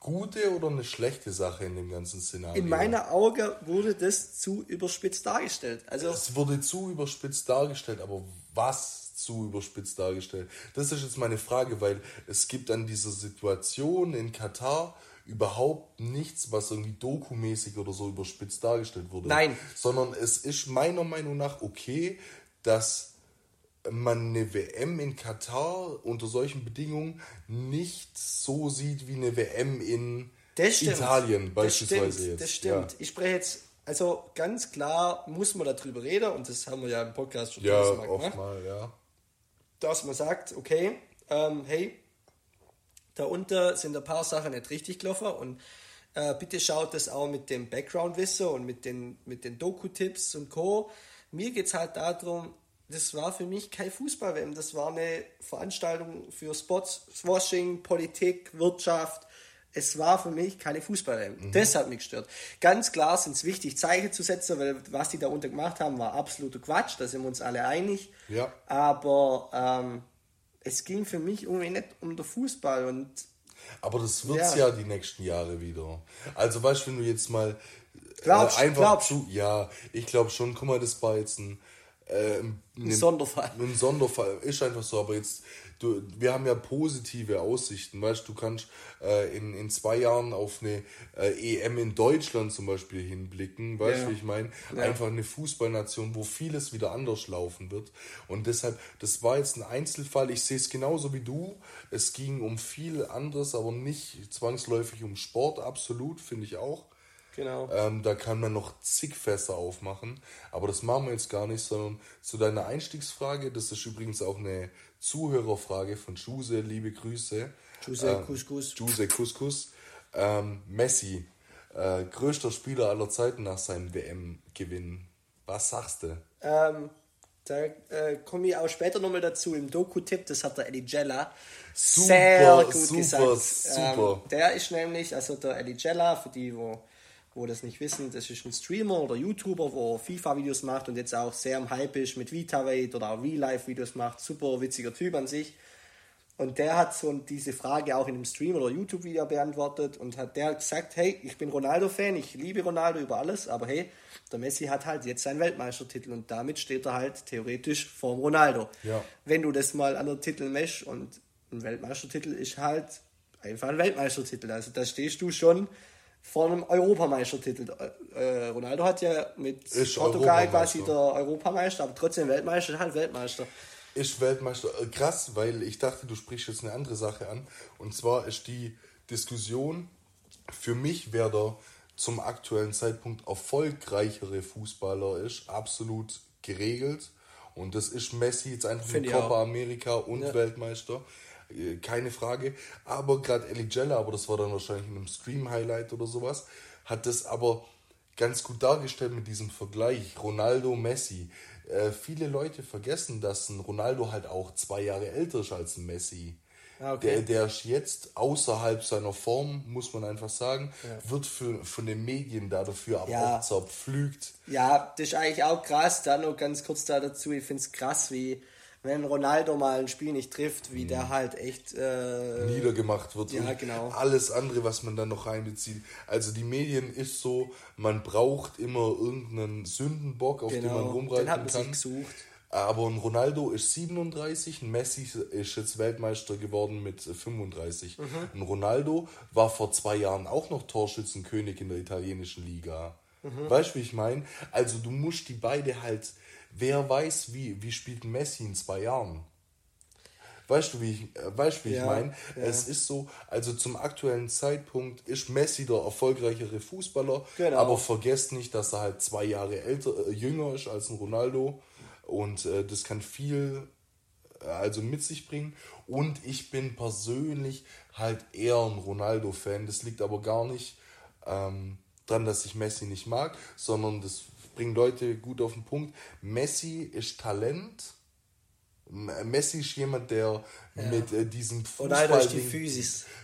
gute oder eine schlechte Sache in dem ganzen Szenario? In meiner Augen wurde das zu überspitzt dargestellt. Also Es wurde zu überspitzt dargestellt, aber was zu überspitzt dargestellt? Das ist jetzt meine Frage, weil es gibt an dieser Situation in Katar überhaupt nichts, was irgendwie dokumäßig oder so überspitzt dargestellt wurde. Nein. Sondern es ist meiner Meinung nach okay, dass man eine WM in Katar unter solchen Bedingungen nicht so sieht wie eine WM in Das. Italien das beispielsweise stimmt, jetzt. Das stimmt. Ich spreche jetzt, also ganz klar muss man darüber reden und das haben wir ja im Podcast schon Ja, ja oft gemacht, mal, ja. dass man sagt, okay, ähm, hey, da unten sind ein paar Sachen nicht richtig gelaufen und äh, bitte schaut das auch mit dem Background-Wissen und mit den, mit den Doku-Tipps und Co. Mir geht es halt darum, das war für mich kein Fußball-WM, das war eine Veranstaltung für Sports, Washing, Politik, Wirtschaft. Es war für mich keine Fußball-WM. Das hat mich gestört. Ganz klar sind es wichtig, Zeichen zu setzen, weil was die da unten gemacht haben, war absoluter Quatsch, da sind wir uns alle einig. Ja. Aber ähm, es ging für mich irgendwie nicht um den Fußball und Aber das wird's ja. Ja. die nächsten Jahre wieder. Also weißt du, wenn du jetzt mal Glaubst- äh, einfach glaubst- zu, ja, ich glaube schon, guck mal, das war jetzt ein, äh, ein, ein Sonderfall. ein Sonderfall, ist einfach so, aber jetzt, du, wir haben ja positive Aussichten, weißt du, du kannst äh, in, in zwei Jahren auf eine äh, EM in Deutschland zum Beispiel hinblicken, weißt Ja. du, wie ich meine? Einfach eine Fußballnation, wo vieles wieder anders laufen wird und deshalb, das war jetzt ein Einzelfall, ich sehe es genauso wie du, es ging um viel anderes, aber nicht zwangsläufig um Sport, absolut, finde ich auch. Genau. Ähm, da kann man noch zig Fässer aufmachen, aber das machen wir jetzt gar nicht, sondern zu deiner Einstiegsfrage, das ist übrigens auch eine Zuhörerfrage von Juse, liebe Grüße. Juse Ähm, Couscous. Juse Couscous. Ähm, Messi, äh, größter Spieler aller Zeiten nach seinem WM-Gewinn. Was sagst du? Ähm, da äh, komme ich auch später nochmal dazu im Doku-Tipp, das hat der Eddie Jella Super, sehr gut super, gesagt. super. Ähm, der ist nämlich, also der Eddie Jella, für die, wo, wo das nicht wissen, das ist ein Streamer oder YouTuber, wo FIFA-Videos macht und jetzt auch sehr am Hype ist mit VitaWeight oder auch Real-Life-Videos macht. Super witziger Typ an sich. Und der hat so diese Frage auch in einem Stream oder YouTube-Video beantwortet und hat der gesagt, hey, ich bin Ronaldo-Fan, ich liebe Ronaldo über alles, aber hey, der Messi hat halt jetzt seinen Weltmeistertitel und damit steht er halt theoretisch vor dem Ronaldo. Ja. Wenn du das mal an der Titel mesch und ein Weltmeistertitel ist halt einfach ein Weltmeistertitel, also da stehst du schon vor einem Europameistertitel. Äh, Ronaldo hat ja mit Ist Portugal quasi der Europameister, aber trotzdem Weltmeister, ist halt Weltmeister. ist Weltmeister. Äh, Krass, weil ich dachte, du sprichst jetzt eine andere Sache an. Und zwar ist die Diskussion für mich, wer der zum aktuellen Zeitpunkt erfolgreichere Fußballer ist, absolut geregelt. Und das ist Messi jetzt einfach mit Copa auch. Amerika und Ja. Weltmeister. Äh, Keine Frage. Aber gerade Ellie Jella, aber das war dann wahrscheinlich in einem Stream-Highlight oder sowas, hat das aber ganz gut dargestellt mit diesem Vergleich Ronaldo Messi. Äh, viele Leute vergessen, dass ein Ronaldo halt auch zwei Jahre älter ist als ein Messi. Ah, okay. Der, der ist jetzt außerhalb seiner Form, muss man einfach sagen, wird für, von den Medien da dafür aber Ja. zerpflügt. Ja, das ist eigentlich auch krass. Da noch ganz kurz da dazu. Ich finde es krass, wie wenn Ronaldo mal ein Spiel nicht trifft, wie der halt echt. Äh, niedergemacht wird. Ja, genau. Alles andere, was man dann noch reinbezieht. Also die Medien ist so, man braucht immer irgendeinen Sündenbock, auf den man genau, rumreiten den hat man sich kann. gesucht. Aber ein Ronaldo ist 37, ein Messi ist jetzt Weltmeister geworden mit 35. Mhm. Ein Ronaldo war vor zwei Jahren auch noch Torschützenkönig in der italienischen Liga. Mhm. Weißt du, wie ich meine? Also du musst die beide halt, wer weiß, wie, wie spielt Messi in zwei Jahren? Weißt du, wie ich, äh, weißt, wie ich Ja, meine? ja. Es ist so, also zum aktuellen Zeitpunkt ist Messi der erfolgreichere Fußballer, Genau. aber vergesst nicht, dass er halt zwei Jahre älter, äh, jünger ist als ein Ronaldo und äh, das kann viel äh, also mit sich bringen. Und ich bin persönlich halt eher ein Ronaldo-Fan. Das liegt aber gar nicht ähm, dran, dass ich Messi nicht mag, sondern das bringt Leute gut auf den Punkt. Messi ist Talent, Messi ist jemand, der ja. mit äh, diesem Fußball die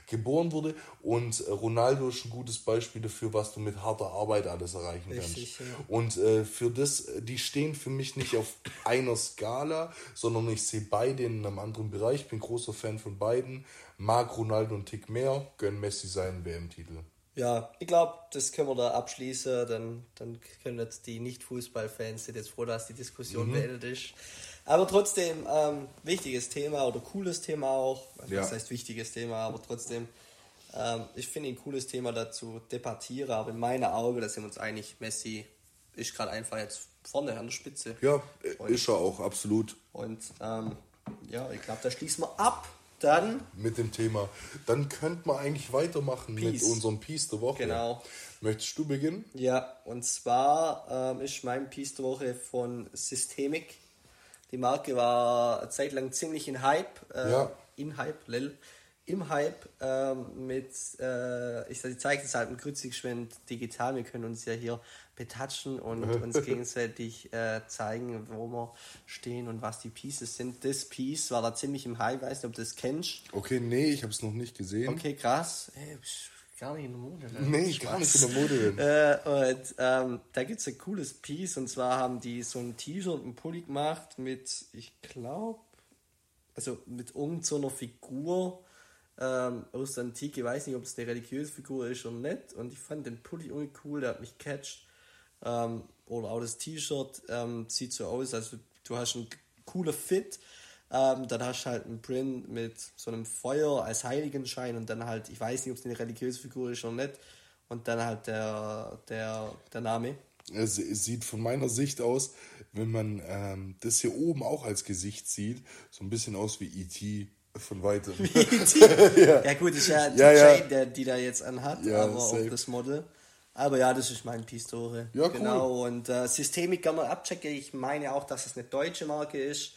geboren wurde und äh, Ronaldo ist ein gutes Beispiel dafür, was du mit harter Arbeit alles erreichen Richtig, kannst. Ja. Und äh, für das, die stehen für mich nicht auf einer Skala, sondern ich sehe beide in einem anderen Bereich. Ich bin großer Fan von beiden. Mag Ronaldo einen Tick mehr, gönn Messi seinen WM-Titel. Ja, ich glaube, das können wir da abschließen. Dann, dann können jetzt die Nicht-Fußball-Fans sind jetzt froh, dass die Diskussion mhm. beendet ist. Aber trotzdem, ähm, wichtiges Thema oder cooles Thema auch. Also, ja. Das heißt wichtiges Thema, aber trotzdem, ähm, ich finde ein cooles Thema dazu debattiere. Aber in meinen Augen, da sind wir uns einig, Messi ist gerade einfach jetzt vorne an der Spitze. Ja, und, ist er auch, absolut. Und ähm, ja, ich glaube, da schließen wir ab. Dann. Mit dem Thema. Dann könnte man eigentlich weitermachen Peace. mit unserem Piece der Woche. Genau. Möchtest du beginnen? Ja, und zwar ähm, ist mein Piece der Woche von Systemic. Die Marke war eine Zeit lang ziemlich in Hype. Äh, ja. In Hype, lel. Im Hype ähm, mit, äh, ich, ich zeige es halt mit Grützigschwind digital. Wir können uns ja hier betatschen und uns gegenseitig äh, zeigen, wo wir stehen und was die Pieces sind. Das Piece war da ziemlich im Hype, weiß nicht, ob du das kennst. Okay, nee, ich habe es noch nicht gesehen. Okay, krass. Hey, gar nicht in der Mode. Ne? Nee, Spaß. gar nicht in der Mode. äh, und ähm, da gibt es ein cooles Piece und zwar haben die so ein T-Shirt und ein Pulli gemacht mit, ich glaube, also mit irgendeiner so Figur ähm, aus der Antike. Ich weiß nicht, ob es eine religiöse Figur ist oder nicht. Und ich fand den Pulli irgendwie cool, der hat mich catcht. Ähm, oder auch das T-Shirt ähm, sieht so aus, also du hast einen cooler Fit ähm, dann hast du halt einen Print mit so einem Feuer als Heiligenschein und dann halt, ich weiß nicht, ob es eine religiöse Figur ist oder nicht. Und dann halt der, der, der Name. Es, sieht von meiner Sicht aus, wenn man ähm, das hier oben auch als Gesicht sieht, so ein bisschen aus wie E.T. von weitem. Ja. ja. gut, ist ja die ja, ja. Jane, der die da jetzt anhat, ja, aber safe. auch das Model. Aber ja, das ist mein Pistore. Ja, genau. Cool. Und äh, Systemik kann man abchecken. Ich meine auch, dass es eine deutsche Marke ist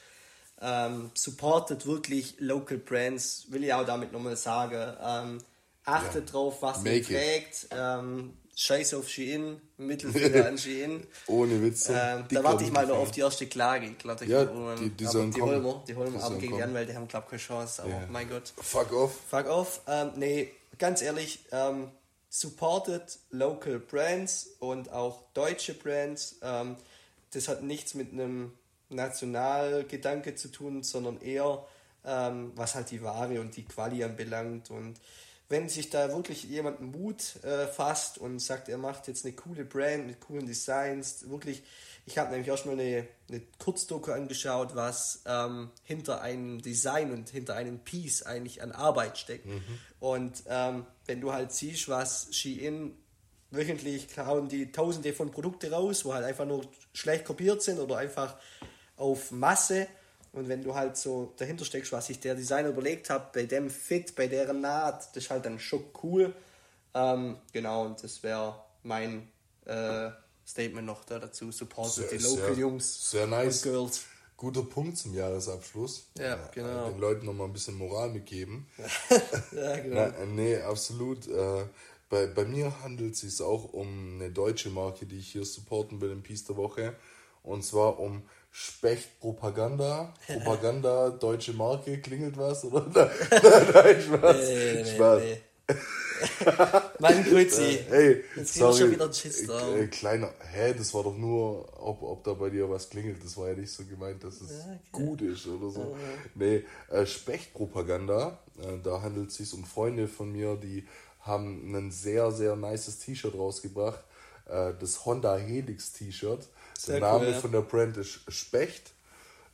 ähm, supportet wirklich Local Brands, will ich auch damit nochmal sagen. Ähm, achtet drauf, was Make ihr trägt. Ähm, Scheiß auf Shein, Mittelfinger an Shein. Ohne Witze. Ähm, da warte ich mal noch auf die erste Klage. Ich glaub, ja, die, die, sollen die holen wir, die holen wir aber gegen kommen. die Anwälte haben, glaube ich, keine Chance. Aber yeah. mein Gott. Fuck off. Fuck off. Ähm, nee, ganz ehrlich, ähm, supported local Brands und auch deutsche Brands. Ähm, das hat nichts mit einem Nationalgedanke zu tun, sondern eher, ähm, was halt die Ware und die Quali anbelangt. Und wenn sich da wirklich jemand Mut äh, fasst und sagt, er macht jetzt eine coole Brand mit coolen Designs, wirklich, ich habe nämlich auch schon mal eine, eine Kurzdoku angeschaut, was ähm, hinter einem Design und hinter einem Piece eigentlich an Arbeit steckt. Mhm. Und ähm, wenn du halt siehst, was Shein wöchentlich hauen die tausende von Produkte raus, wo halt einfach nur schlecht kopiert sind oder einfach auf Masse. Und wenn du halt so dahinter steckst, was sich der Designer überlegt hat, bei dem Fit, bei deren Naht, das ist halt dann schon cool. Ähm, genau, und das wäre mein äh, Statement noch da dazu. Supportet die Local sehr, Jungs sehr nice. und Girls. Guter Punkt zum Jahresabschluss. Ja, genau. Den Leuten nochmal ein bisschen Moral mitgeben. ja, genau. Na, nee, absolut. Äh, bei, bei mir handelt es sich auch um eine deutsche Marke, die ich hier supporten will im Piece der Woche. Und zwar um Specht Propaganda. Propaganda, deutsche Marke, klingelt was? Oder? Nein, nein, Spaß. Nee, nee, Spaß. Nee. Mann, Grüezi. Äh, hey, Jetzt sorry. schon wieder ein äh, kleiner, hä, das war doch nur, ob, ob da bei dir was klingelt. Das war ja nicht so gemeint, dass es okay. gut ist oder so. Mhm. Nee, äh, Specht-Propaganda, äh, da handelt es sich um Freunde von mir, die haben ein sehr, sehr nices T-Shirt rausgebracht. Äh, das Honda Helix T-Shirt der Name cool, ja. von der Brand ist Specht.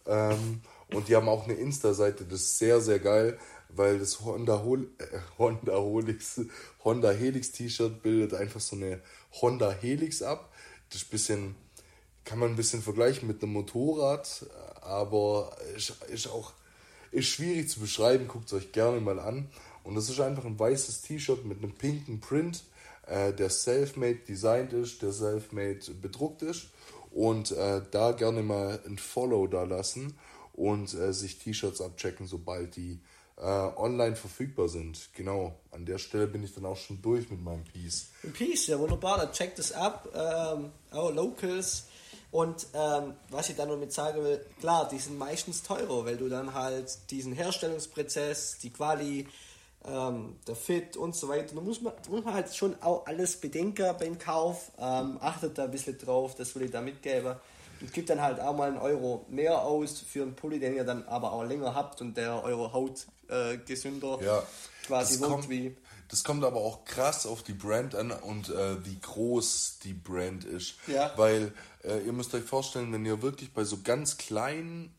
Ähm, und die haben auch eine Insta-Seite, das ist sehr, sehr geil, weil das Honda, Hol äh, Honda, Helix, Honda Helix T-Shirt bildet einfach so eine Honda Helix ab. Das ist ein bisschen, kann man ein bisschen vergleichen mit einem Motorrad, aber ist, ist auch ist schwierig zu beschreiben, guckt es euch gerne mal an. Und das ist einfach ein weißes T-Shirt mit einem pinken Print, äh, der self-made designt ist, der self-made bedruckt ist und äh, da gerne mal ein Follow da lassen und äh, sich T-Shirts abchecken, sobald die äh, online verfügbar sind. Genau, an der Stelle bin ich dann auch schon durch mit meinem Piece. Ein Piece, ja wunderbar, dann checkt es ab. Ähm, auch Locals. Und ähm, was ich dann noch mit sagen will, klar, die sind meistens teurer, weil du dann halt diesen Herstellungsprozess, die Quali, ähm, der Fit und so weiter, da muss man, da muss man halt schon auch alles bedenken beim Kauf. Ähm, achtet da ein bisschen drauf, das will ich da mitgeben. Und gibt dann halt auch mal einen Euro mehr aus für einen Pulli, den ihr dann aber auch länger habt und der eure Haut äh, gesünder Ja. quasi Das kommt, wie. das kommt aber auch krass auf die Brand an und äh, wie groß die Brand ist. Ja. Weil äh, ihr müsst euch vorstellen, wenn ihr wirklich bei so ganz kleinen,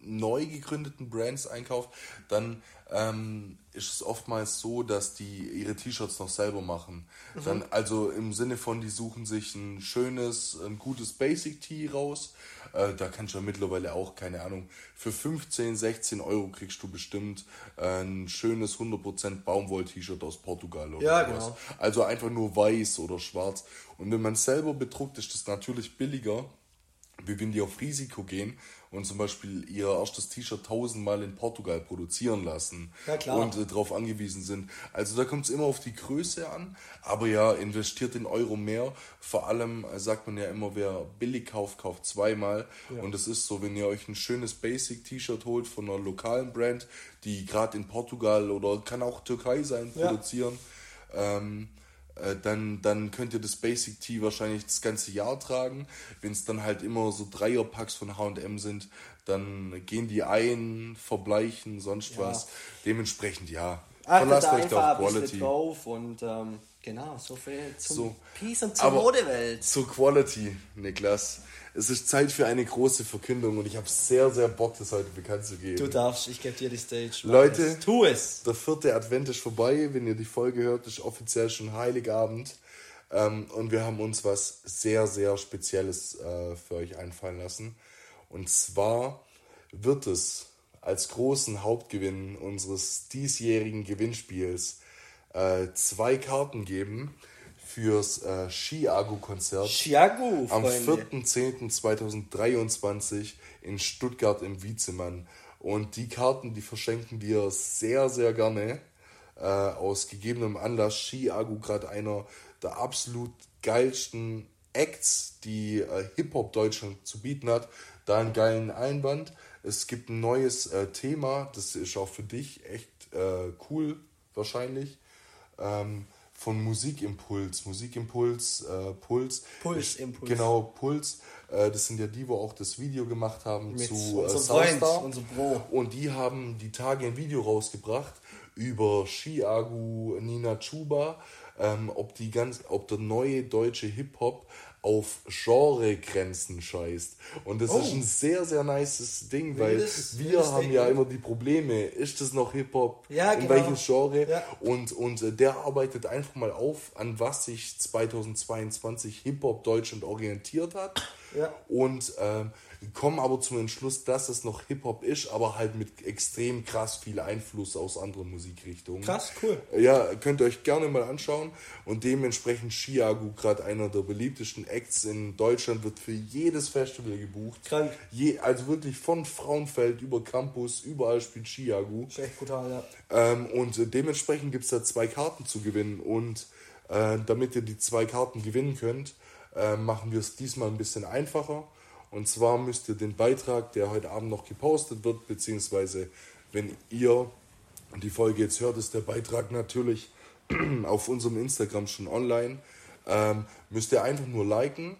neu gegründeten Brands einkauft, dann ähm, ist es oftmals so, dass die ihre T-Shirts noch selber machen. Dann, also im Sinne von, die suchen sich ein schönes, ein gutes Basic-Tee raus. Äh, da kannst du ja mittlerweile auch, keine Ahnung, für 15, 16 Euro kriegst du bestimmt äh, ein schönes 100% Baumwoll-T-Shirt aus Portugal oder Ja, sowas. genau. Also einfach nur weiß oder schwarz. Und wenn man es selber bedruckt, ist das natürlich billiger, wie wenn die auf Risiko gehen und zum Beispiel ihr erstes T-Shirt tausendmal in Portugal produzieren lassen Ja, klar. und äh, darauf angewiesen sind. Also da kommt es immer auf die Größe an, aber ja, investiert den Euro mehr. Vor allem äh, sagt man ja immer, wer billig kauft, kauft zweimal. Und es ist so, wenn ihr euch ein schönes Basic-T-Shirt holt von einer lokalen Brand, die gerade in Portugal oder kann auch Türkei sein, Ja. produzieren, ähm, äh, dann, dann könnt ihr das Basic Tee wahrscheinlich das ganze Jahr tragen. Wenn es dann halt immer so Dreierpacks von H&M sind, dann gehen die ein, verbleichen, sonst Ja. was. Dementsprechend ja. Achtet Verlasst euch da auf Quality. drauf und ähm, genau, so viel zum So. Peace und zur Modewelt. Zur Quality, Niklas. Es ist Zeit für eine große Verkündung und ich habe sehr, sehr Bock, das heute bekannt zu geben. Du darfst, ich gebe dir die Stage. Leute, es. tu es. Der vierte Advent ist vorbei. Wenn ihr die Folge hört, ist offiziell schon Heiligabend. Ähm, und wir haben uns was sehr, sehr Spezielles äh, für euch einfallen lassen. Und zwar wird es als großen Hauptgewinn unseres diesjährigen Gewinnspiels äh, zwei Karten geben fürs äh, Ski-Agu-Konzert Chiago, am Freunde. 4.10.2023 in Stuttgart im Wiezemann. Und die Karten, die verschenken wir sehr, sehr gerne. Äh, aus gegebenem Anlass Ski Agu gerade einer der absolut geilsten Acts, die äh, Hip-Hop Deutschland zu bieten hat. Da einen geilen Einband. Es gibt ein neues äh, Thema, das ist auch für dich echt äh, cool, wahrscheinlich. Ähm, von Musikimpuls. Musikimpuls, äh, Puls. Pulsimpuls. Genau, Puls. Äh, das sind ja die, wo auch das Video gemacht haben Mit zu äh, unser Bro. Und die haben die Tage ein Video rausgebracht über Shiagu Nina Chuba, ähm, ob, die ganz, ob der neue deutsche Hip-Hop auf Genregrenzen scheißt. Und das Oh. ist ein sehr, sehr nices Ding, weil Wildes- wir wildes haben Ding, ja immer die Probleme, ist das noch Hip-Hop? Ja, In genau. welchem Genre? Ja. Und, und äh, der arbeitet einfach mal auf, an was sich 2022 Hip-Hop Deutschland orientiert hat. Ja. Und ähm, kommen aber zum Entschluss, dass es noch Hip-Hop ist, aber halt mit extrem krass viel Einfluss aus anderen Musikrichtungen. Krass, cool. Ja, könnt ihr euch gerne mal anschauen. Und dementsprechend Chiagu, gerade einer der beliebtesten Acts in Deutschland, wird für jedes Festival gebucht. Krank. Je, also wirklich von Frauenfeld über Campus, überall spielt Chiagu. Ist echt brutal, ja. Ähm, und dementsprechend gibt es da zwei Karten zu gewinnen. Und äh, damit ihr die zwei Karten gewinnen könnt, äh, machen wir es diesmal ein bisschen einfacher. Und zwar müsst ihr den Beitrag, der heute Abend noch gepostet wird, beziehungsweise wenn ihr die Folge jetzt hört, ist der Beitrag natürlich auf unserem Instagram schon online. Ähm, müsst ihr einfach nur liken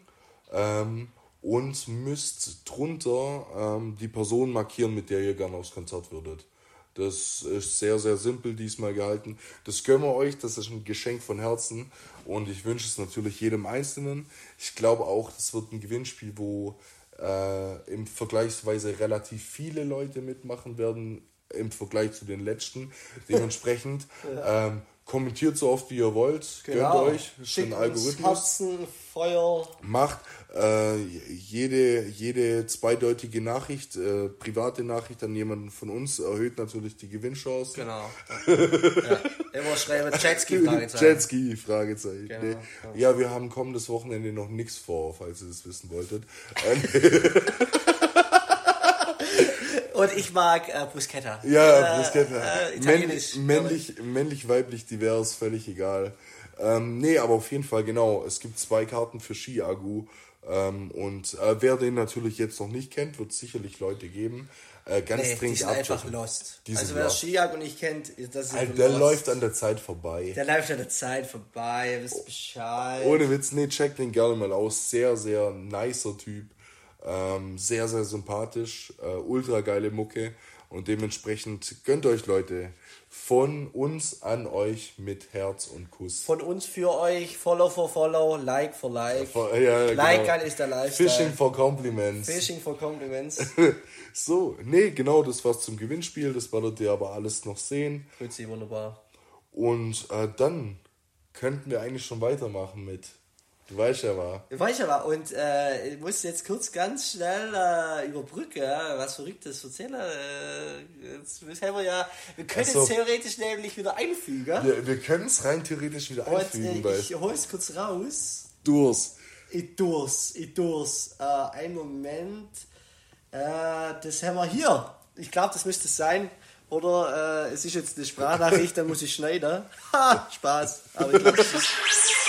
ähm, und müsst drunter ähm, die Person markieren, mit der ihr gerne aufs Konzert würdet. Das ist sehr, sehr simpel diesmal gehalten. Das gönnen wir euch, das ist ein Geschenk von Herzen und ich wünsche es natürlich jedem Einzelnen. Ich glaube auch, das wird ein Gewinnspiel, wo äh, im vergleichsweise relativ viele Leute mitmachen werden im Vergleich zu den letzten. Dementsprechend ähm, kommentiert so oft wie ihr wollt, Genau. gönnt euch, ist Schickt ein Algorithmus Herzen, Feuer. macht äh, jede, jede zweideutige Nachricht, äh, private Nachricht an jemanden von uns erhöht natürlich die Gewinnchance. Genau. ja. Immer schreiben Jetski Fragezeichen. Jetski, Fragezeichen. Genau, Nee. Ja, wir haben kommendes Wochenende noch nichts vor, falls ihr das wissen wolltet. Und ich mag äh, Bruschetta. ja, äh, Bruschetta. Äh, männlich, männlich, männlich, weiblich, divers, völlig egal. Ähm, nee, aber auf jeden Fall genau. Es gibt zwei Karten für Ski-Agu. Ähm, und äh, wer den natürlich jetzt noch nicht kennt, wird sicherlich Leute geben. Äh, ganz Nee, die dringend sind einfach lost. Die also wer. Skijago nicht kennt, das ist Alter, der lost. läuft an der Zeit vorbei. Der läuft an der Zeit vorbei, ihr wisst Bescheid. Ohne Witz, nee, check den gerne mal aus. Sehr, sehr nicer Typ. Ähm, sehr, sehr sympathisch. Äh, ultra geile Mucke. Und dementsprechend gönnt euch, Leute, von uns an euch mit Herz und Kuss. Von uns für euch, Follow for Follow, Like for Like. Von- ja, like genau. ist der Lifestyle. Fishing for Compliments. Fishing for Compliments. So, nee, genau, das war's zum Gewinnspiel. Das werdet ihr aber alles noch sehen. Grüezi, wunderbar. Und äh, dann könnten wir eigentlich schon weitermachen mit. Du weißt ja, war. Weiß aber, und äh, ich muss jetzt kurz ganz schnell äh, überbrücken, ja, was Verrücktes erzählen. Äh, jetzt haben wir ja, wir können so. es theoretisch nämlich wieder einfügen. Wir, wir können es rein theoretisch wieder Und einfügen, äh, ich hole es kurz raus. Durs. Ich dur's, ich dur's. Äh, einen Moment. Äh, das haben wir hier. Ich glaube, das müsste es sein. Oder äh, es ist jetzt eine Sprachnachricht, dann muss ich schneiden. Ha, Spaß. Aber ich glaube, ist.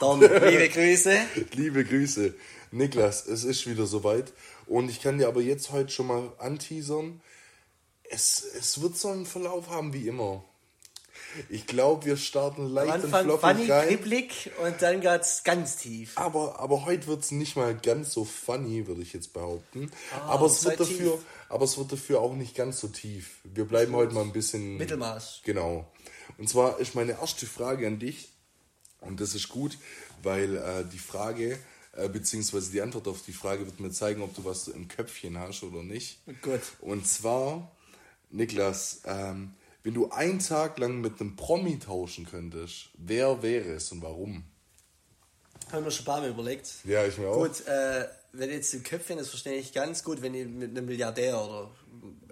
Dann, liebe Grüße. Liebe Grüße. Niklas, es ist wieder soweit. Und ich kann dir aber jetzt heute schon mal anteasern. Es, es wird so einen Verlauf haben wie immer. Ich glaube, wir starten Am leicht und Anfang funny, fluffig rein. kribbelig und dann geht's ganz tief. Aber, aber heute wird es nicht mal ganz so funny, würde ich jetzt behaupten. Ah, aber, es wird dafür, tief. aber es wird dafür auch nicht ganz so tief. Wir bleiben heute mal ein bisschen. Mittelmaß. Genau. Und zwar ist meine erste Frage an dich, und das ist gut, weil äh, die Frage, äh, beziehungsweise die Antwort auf die Frage wird mir zeigen, ob du was im Köpfchen hast oder nicht. Gut. Und zwar, Niklas, ähm, wenn du einen Tag lang mit einem Promi tauschen könntest, wer wäre es und warum? Haben wir schon ein paar Mal überlegt. Ja, ich mir auch. Gut, äh, wenn jetzt im Köpfchen, das verstehe ich ganz gut, wenn ihr mit einem Milliardär oder.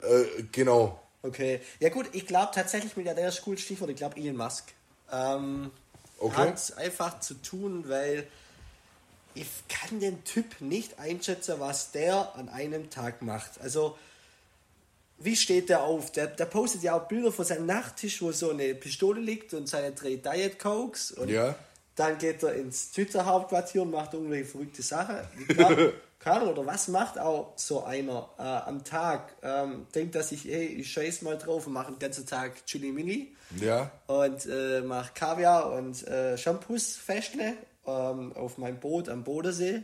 Äh, genau. Okay. Ja, gut, ich glaube tatsächlich, Milliardär ist cooles Stichwort. Ich glaube, Elon Musk. Ähm, Okay. Hat einfach zu tun, weil ich kann den Typ nicht einschätzen, was der an einem Tag macht. Also, wie steht der auf? Der, der postet ja auch Bilder von seinem Nachttisch, wo so eine Pistole liegt und seine drei Diet Cokes. Und Ja. dann geht er ins Twitter-Hauptquartier und macht irgendwelche verrückte Sachen. Ich keine Ahnung, oder was macht auch so einer äh, am Tag? Ähm, denkt er sich, hey, ich scheiß mal drauf und mache den ganzen Tag Chili Mini Ja. und äh, mache Kaviar und äh, Shampoos festle ähm, auf meinem Boot am Bodensee.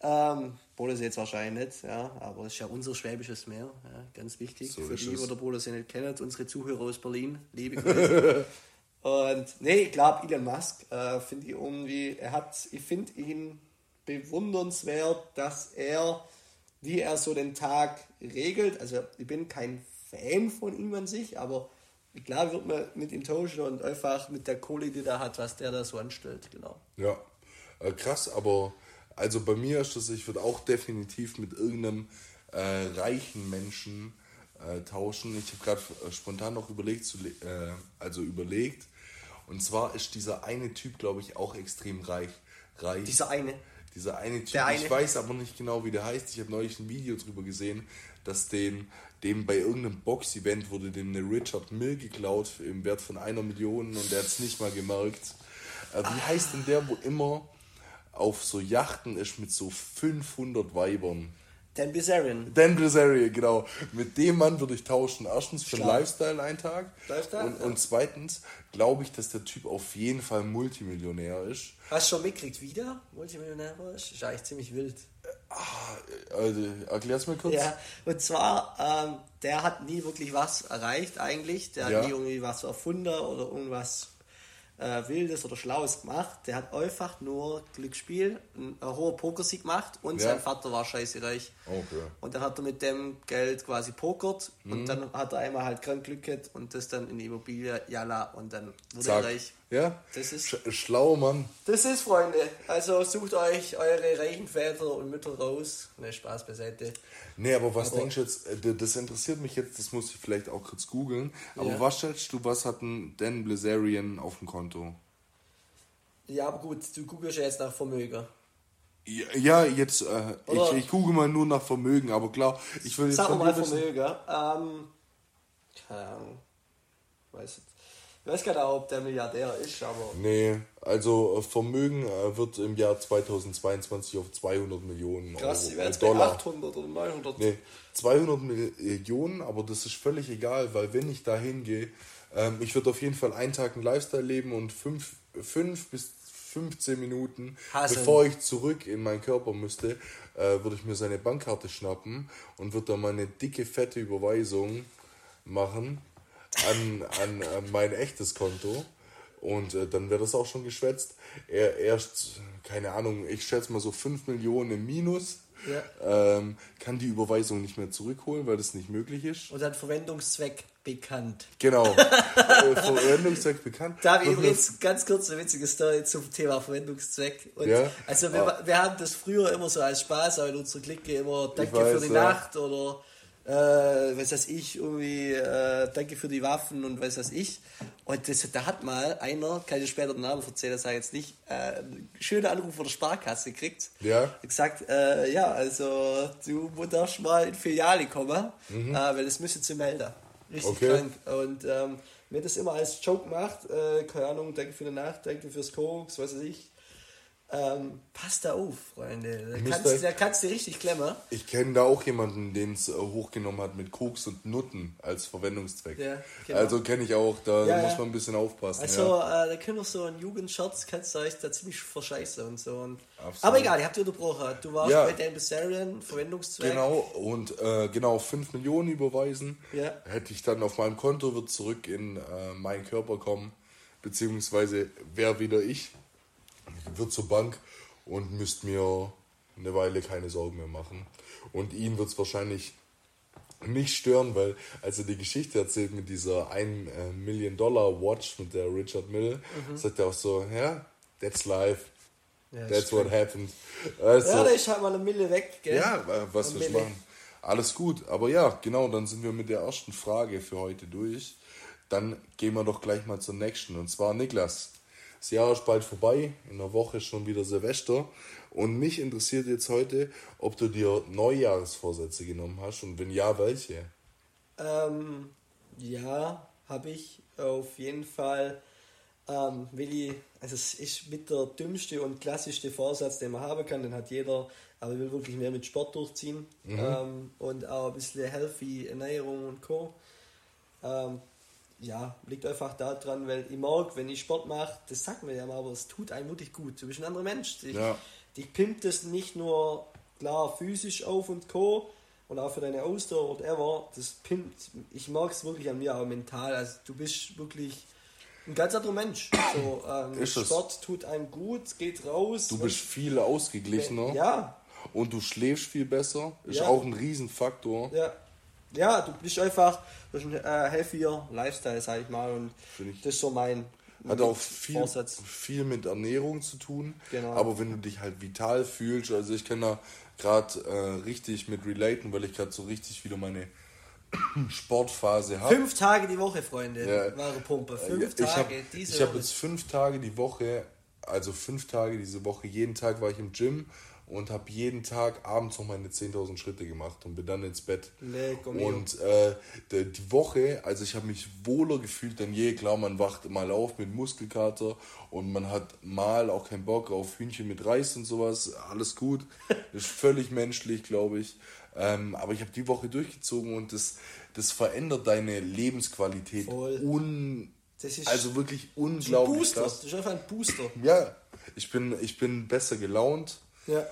Ähm, Bodensee jetzt wahrscheinlich nicht, ja, aber es ist ja unser schwäbisches Meer, ja, ganz wichtig. So Für die, die der Bodensee nicht kennen, unsere Zuhörer aus Berlin, liebe Grüße. und nee, ich glaube, Elon Musk äh, finde ich irgendwie, er hat, ich finde ihn bewundernswert, dass er, wie er so den Tag regelt, also ich bin kein Fan von ihm an sich, aber glaube, wird man mit ihm tauschen und einfach mit der Kohle, die er hat, was der da so anstellt, genau. Ja. Äh, krass, aber also bei mir ist das, ich würde auch definitiv mit irgendeinem äh, reichen Menschen äh, tauschen. Ich habe gerade äh, spontan noch überlegt, zu, äh, also überlegt. Und zwar ist dieser eine Typ, glaube ich, auch extrem reich. reich. Dieser eine. Dieser eine Typ, eine. ich weiß aber nicht genau, wie der heißt. Ich habe neulich ein Video drüber gesehen, dass den, dem bei irgendeinem Box-Event wurde dem eine Richard Mill geklaut im Wert von einer Million und der hat es nicht mal gemerkt. Äh, wie heißt denn der, wo immer auf so Yachten ist mit so 500 Weibern? Dan Bizarian. Dan Bilzerian, genau. Mit dem Mann würde ich tauschen. Erstens für Stark. Lifestyle einen Tag. Lifestyle, und, ja. und zweitens glaube ich, dass der Typ auf jeden Fall Multimillionär ist. Hast du schon mitgekriegt, wieder Multimillionär war? Das ist eigentlich ziemlich wild. Also, erklär's mir kurz. Ja, und zwar, ähm, der hat nie wirklich was erreicht eigentlich. Der Ja. hat nie irgendwie was erfunden oder irgendwas äh, Wildes oder Schlaues gemacht. Der hat einfach nur Glücksspiel, ein, ein hoher Pokersieg gemacht und Ja. sein Vater war scheiße reich. Okay. Und dann hat er mit dem Geld quasi pokert Mhm. und dann hat er einmal halt krank Glück gehabt und das dann in die Immobilie, jalla, und dann wurde Zack. er reich. Ja? Das ist- Sch schlauer Mann. Das ist, Freunde. Also sucht euch eure reichen Väter und Mütter raus. Ne, Spaß beiseite. Nee, aber was Aber- denkst du jetzt, äh, das interessiert mich jetzt, das muss ich vielleicht auch kurz googeln, aber Ja. was schätzt du, was hat ein Dan Blazarian auf dem Konto? Ja, aber gut, du googelst ja jetzt nach Vermögen. Ja, jetzt, äh, ich, ich google mal nur nach Vermögen, aber klar, ich würde jetzt Sag mal Vermögen. Ähm, Keine Ahnung. Weiß jetzt. Ich weiß gar nicht, ob der Milliardär ist, aber. Nee, also äh, Vermögen äh, wird im Jahr 2022 auf 200 Millionen Krass, Euro, ich wäre jetzt bei Dollar. 800 oder 900. Nee, 200 Millionen, aber das ist völlig egal, weil wenn ich da hingehe, ähm, ich würde auf jeden Fall einen Tag einen Lifestyle leben und fünf, fünf bis 15 Minuten, Haseln. bevor ich zurück in meinen Körper müsste, äh, würde ich mir seine Bankkarte schnappen und würde da mal eine dicke, fette Überweisung machen an, an, an mein echtes Konto. Und äh, dann wäre das auch schon geschwätzt. Er erst, keine Ahnung, ich schätze mal so 5 Millionen im Minus. Ja. Ähm, kann die Überweisung nicht mehr zurückholen, weil das nicht möglich ist. Und dann Verwendungszweck bekannt. Genau. äh, Verwendungszweck bekannt. Da habe ich übrigens ganz kurz eine witzige Story zum Thema Verwendungszweck. Und Ja? Also wir, Ah. wir haben das früher immer so als Spaß, auch in unserer Clique immer Danke weiß, für die ja. Nacht oder äh, was weiß ich, irgendwie äh, Danke für die Waffen und was weiß ich. Und das, da hat mal einer, kann ich später den Namen erzählen, das sage ich jetzt nicht, äh, einen schönen Anruf von der Sparkasse gekriegt. Ja. Gesagt, äh, ja, also du darfst mal in Filiale kommen, äh, weil das müsste zu melden. Richtig Mhm. Okay. krank. Und ähm, mir das immer als Joke macht, äh, keine Ahnung, danke für die Nacht, danke fürs Koks, was weiß ich. Ähm, passt da auf, Freunde. Da kannst, ihr- da kannst du richtig klemmen. Ich kenne da auch jemanden, den es äh, hochgenommen hat mit Koks und Nutten als Verwendungszweck. Ja, genau. Also kenne ich auch, da Ja, muss man ein bisschen aufpassen. Also, ja. äh, da können wir so einen Jugendscherz, kannst du euch da ziemlich verscheißen und so. Und, aber egal, ich hab dich unterbrochen. Du warst Ja. bei Dan Bissarian, Verwendungszweck. Genau, und äh, genau 5 Millionen überweisen. Hätte ich dann auf meinem Konto, wird zurück in äh, meinen Körper kommen, beziehungsweise wäre wieder ich, wird zur Bank und müsst mir eine Weile keine Sorgen mehr machen. Und ihn wird es wahrscheinlich nicht stören, weil als er die Geschichte erzählt mit dieser 1 äh, Million Dollar Watch mit der Richard Mill, sagt er auch so, ja, that's life. Ja, That's what happened. Also, Ja, da ist halt mal eine Mille weg, gell? ja, was Und wir machen. Alles gut. Aber ja, genau, dann sind wir mit der ersten Frage für heute durch. Dann gehen wir doch gleich mal zur nächsten. Und zwar Niklas. Das Jahr ist bald vorbei. In einer Woche ist schon wieder Silvester. Und mich interessiert jetzt heute, ob du dir Neujahrsvorsätze genommen hast und wenn ja, welche? Ähm, ja, habe ich auf jeden Fall. Ähm, will ich, also es ist mit der dümmste und klassischste Vorsatz, den man haben kann, den hat jeder, aber ich will wirklich mehr mit Sport durchziehen ähm, und auch ein bisschen healthy Ernährung und Co. Ähm, ja, liegt einfach daran, weil ich mag, wenn ich Sport mache, das sagt man ja immer, aber es tut einem wirklich gut. Du bist ein anderer Mensch. Dich, Ja. dich pimpt es nicht nur klar physisch auf und Co. und auch für deine Ausdauer, whatever. Das pimpt, ich mag es wirklich an mir, auch mental. Also du bist wirklich ein ganz anderer Mensch. So, ähm, Ist es. Sport tut einem gut, geht raus. Du bist viel ausgeglichener Ja, und du schläfst viel besser. Ist Ja. auch ein Riesenfaktor. Ja. Ja, du bist einfach du hast ein äh, healthier Lifestyle, sag ich mal. Und ich. das ist so mein Hat auch viel, Vorsatz. viel mit Ernährung zu tun. Genau. Aber wenn du dich halt vital fühlst, also ich kann da gerade äh, richtig mit relaten, weil ich gerade so richtig wieder meine Sportphase habe. Fünf Tage die Woche, Freunde. Ja. Wahre Pumpe. Fünf ich Tage. habe diese hab Woche. jetzt fünf Tage die Woche, also fünf Tage diese Woche, jeden Tag war ich im Gym und habe jeden Tag abends noch meine 10.000 Schritte gemacht und bin dann ins Bett. Mio. Und äh, die, Woche, also ich habe mich wohler gefühlt denn je. Klar, man wacht mal auf mit Muskelkater und man hat mal auch keinen Bock auf Hühnchen mit Reis und sowas. Alles gut. ist völlig menschlich, glaube ich. Ähm, aber ich habe die Woche durchgezogen und das, das verändert deine Lebensqualität. Voll. Un, Das ist also wirklich ein unglaublich. Booster. krass. Das ist einfach ein Booster. Ja, ich bin, ich bin besser gelaunt. Ja.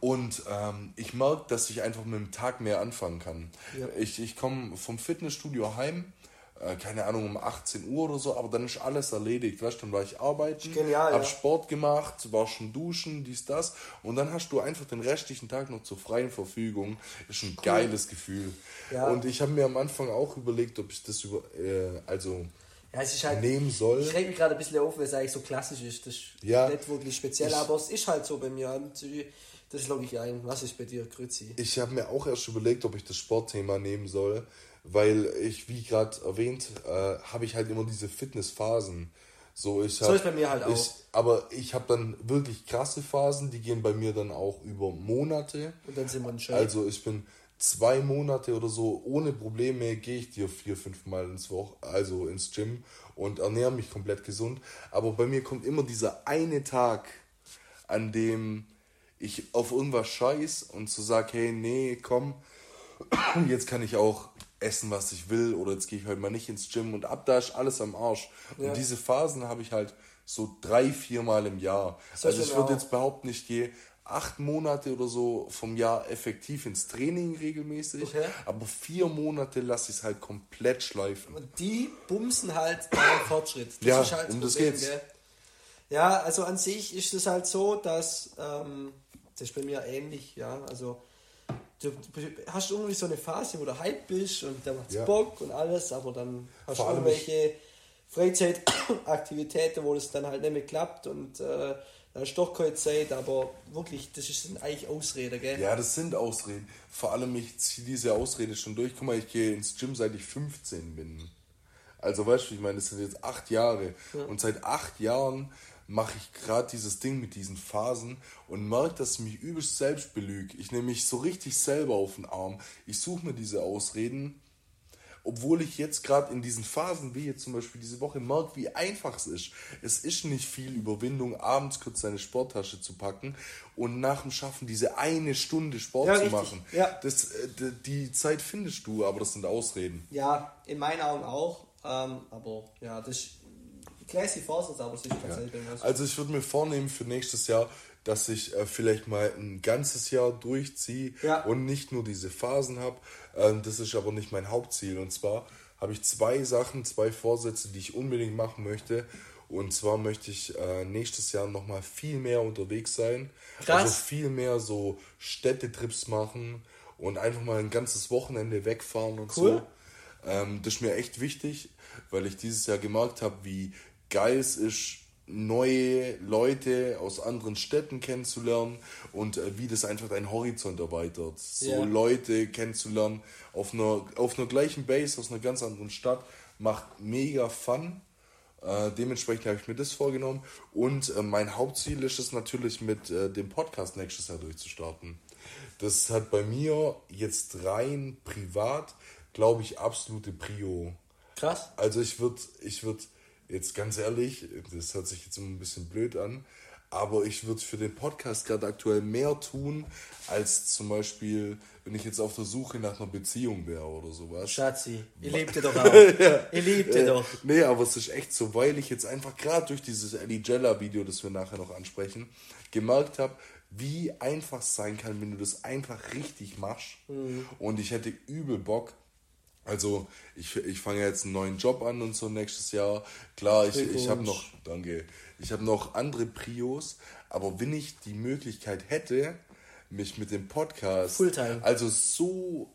Und ähm, ich merke, dass ich einfach mit dem Tag mehr anfangen kann. Ja. Ich, ich komme vom Fitnessstudio heim, äh, keine Ahnung, um 18 Uhr oder so, aber dann ist alles erledigt. Weißt du, dann war ich arbeiten, Genial, hab ja. Sport gemacht, war schon duschen, dies, das. Und dann hast du einfach den restlichen Tag noch zur freien Verfügung. Ist ein geiles Gefühl. Ja. Und ich habe mir am Anfang auch überlegt, ob ich das über, äh, also Ja, es ist halt. nehmen soll. Ich reg mich gerade ein bisschen auf, weil es eigentlich so klassisch ist. Das ist Ja. nicht wirklich speziell, Ich- aber es ist halt so bei mir. Und das logge ich ein. Was ist bei dir, Grüzi? Ich habe mir auch erst überlegt, ob ich das Sportthema nehmen soll, weil ich, wie gerade erwähnt, äh, habe ich halt immer diese Fitnessphasen. So, ich hab, So ist bei mir halt auch. Ich, aber ich habe dann wirklich krasse Phasen, die gehen bei mir dann auch über Monate. Und dann sind wir ein Scheiß. Also ich bin zwei Monate oder so ohne Probleme gehe ich dir vier, fünf Mal ins Woche, also ins Gym und ernähre mich komplett gesund. Aber bei mir kommt immer dieser eine Tag, an dem ich auf irgendwas scheiß und so sage, hey, nee, komm, jetzt kann ich auch essen, was ich will oder jetzt gehe ich heute mal nicht ins Gym und ab da ist alles am Arsch. Ja. Und diese Phasen habe ich halt so drei, vier Mal im Jahr. Das also ich würde jetzt behaupten, ich gehe acht Monate oder so vom Jahr effektiv ins Training regelmäßig, okay. aber vier Monate lasse ich es halt komplett schleifen. Und die bumsen halt deinen Fortschritt. Das ja, ist halt um das Problem, geht's. Gell? Ja, also an sich ist es halt so, dass ähm, das ist bei mir ähnlich, ja, also du, du hast irgendwie so eine Phase, wo du hype bist und da macht's ja. Bock und alles, aber dann hast du irgendwelche Freizeitaktivitäten, wo das dann halt nicht mehr klappt und äh, da ist doch keine Zeit, aber wirklich, das sind eigentlich Ausreden, gell? Ja, das sind Ausreden. Vor allem, ich ziehe diese Ausrede schon durch. Guck mal, ich gehe ins Gym, seit ich 15 bin. Also, weißt du, ich meine, das sind jetzt acht Jahre. Ja. Und seit acht Jahren mache ich gerade dieses Ding mit diesen Phasen und merke, dass ich mich übelst selbst belüge. Ich nehme mich so richtig selber auf den Arm. Ich suche mir diese Ausreden obwohl ich jetzt gerade in diesen Phasen, wie jetzt zum Beispiel diese Woche, merke, wie einfach es ist. Es ist nicht viel Überwindung, abends kurz seine Sporttasche zu packen und nach dem Schaffen diese eine Stunde Sport ja, zu richtig. machen. Ja. Das, äh, die Zeit findest du, aber das sind Ausreden. Ja, in meinen Augen auch. Ähm, aber ja, das ist classy Forces, aber es ist tatsächlich. Ja. Also ich würde mir vornehmen für nächstes Jahr, dass ich äh, vielleicht mal ein ganzes Jahr durchziehe ja. und nicht nur diese Phasen habe. Ähm, das ist aber nicht mein Hauptziel. Und zwar habe ich zwei Sachen, zwei Vorsätze, die ich unbedingt machen möchte. Und zwar möchte ich äh, nächstes Jahr nochmal viel mehr unterwegs sein. Krass. Also viel mehr so Städtetrips machen und einfach mal ein ganzes Wochenende wegfahren und cool. so. Ähm, das ist mir echt wichtig, weil ich dieses Jahr gemerkt habe, wie geil es ist, neue Leute aus anderen Städten kennenzulernen und äh, wie das einfach deinen Horizont erweitert. So ja. Leute kennenzulernen auf einer, auf einer gleichen Base aus einer ganz anderen Stadt macht mega Fun. Äh, dementsprechend habe ich mir das vorgenommen. Und äh, mein Hauptziel ist es natürlich mit äh, dem Podcast nächstes Jahr durchzustarten. Das hat bei mir jetzt rein privat, glaube ich, absolute Prio. Krass. Also ich würde, ich würde jetzt ganz ehrlich, das hört sich jetzt immer ein bisschen blöd an, aber ich würde für den Podcast gerade aktuell mehr tun, als zum Beispiel, wenn ich jetzt auf der Suche nach einer Beziehung wäre oder sowas. Schatzi, ihr lebt ihr doch auch. ja. Ihr lebt ihr doch. Nee, aber es ist echt so, weil ich jetzt einfach gerade durch dieses Ellie Jella Video, das wir nachher noch ansprechen, gemerkt habe, wie einfach es sein kann, wenn du das einfach richtig machst. Mhm. Und ich hätte übel Bock, also ich, ich fange jetzt einen neuen Job an und so nächstes Jahr. Klar, ich, ich habe noch, danke, ich habe noch andere Prios, aber wenn ich die Möglichkeit hätte, mich mit dem Podcast, Fulltime. also so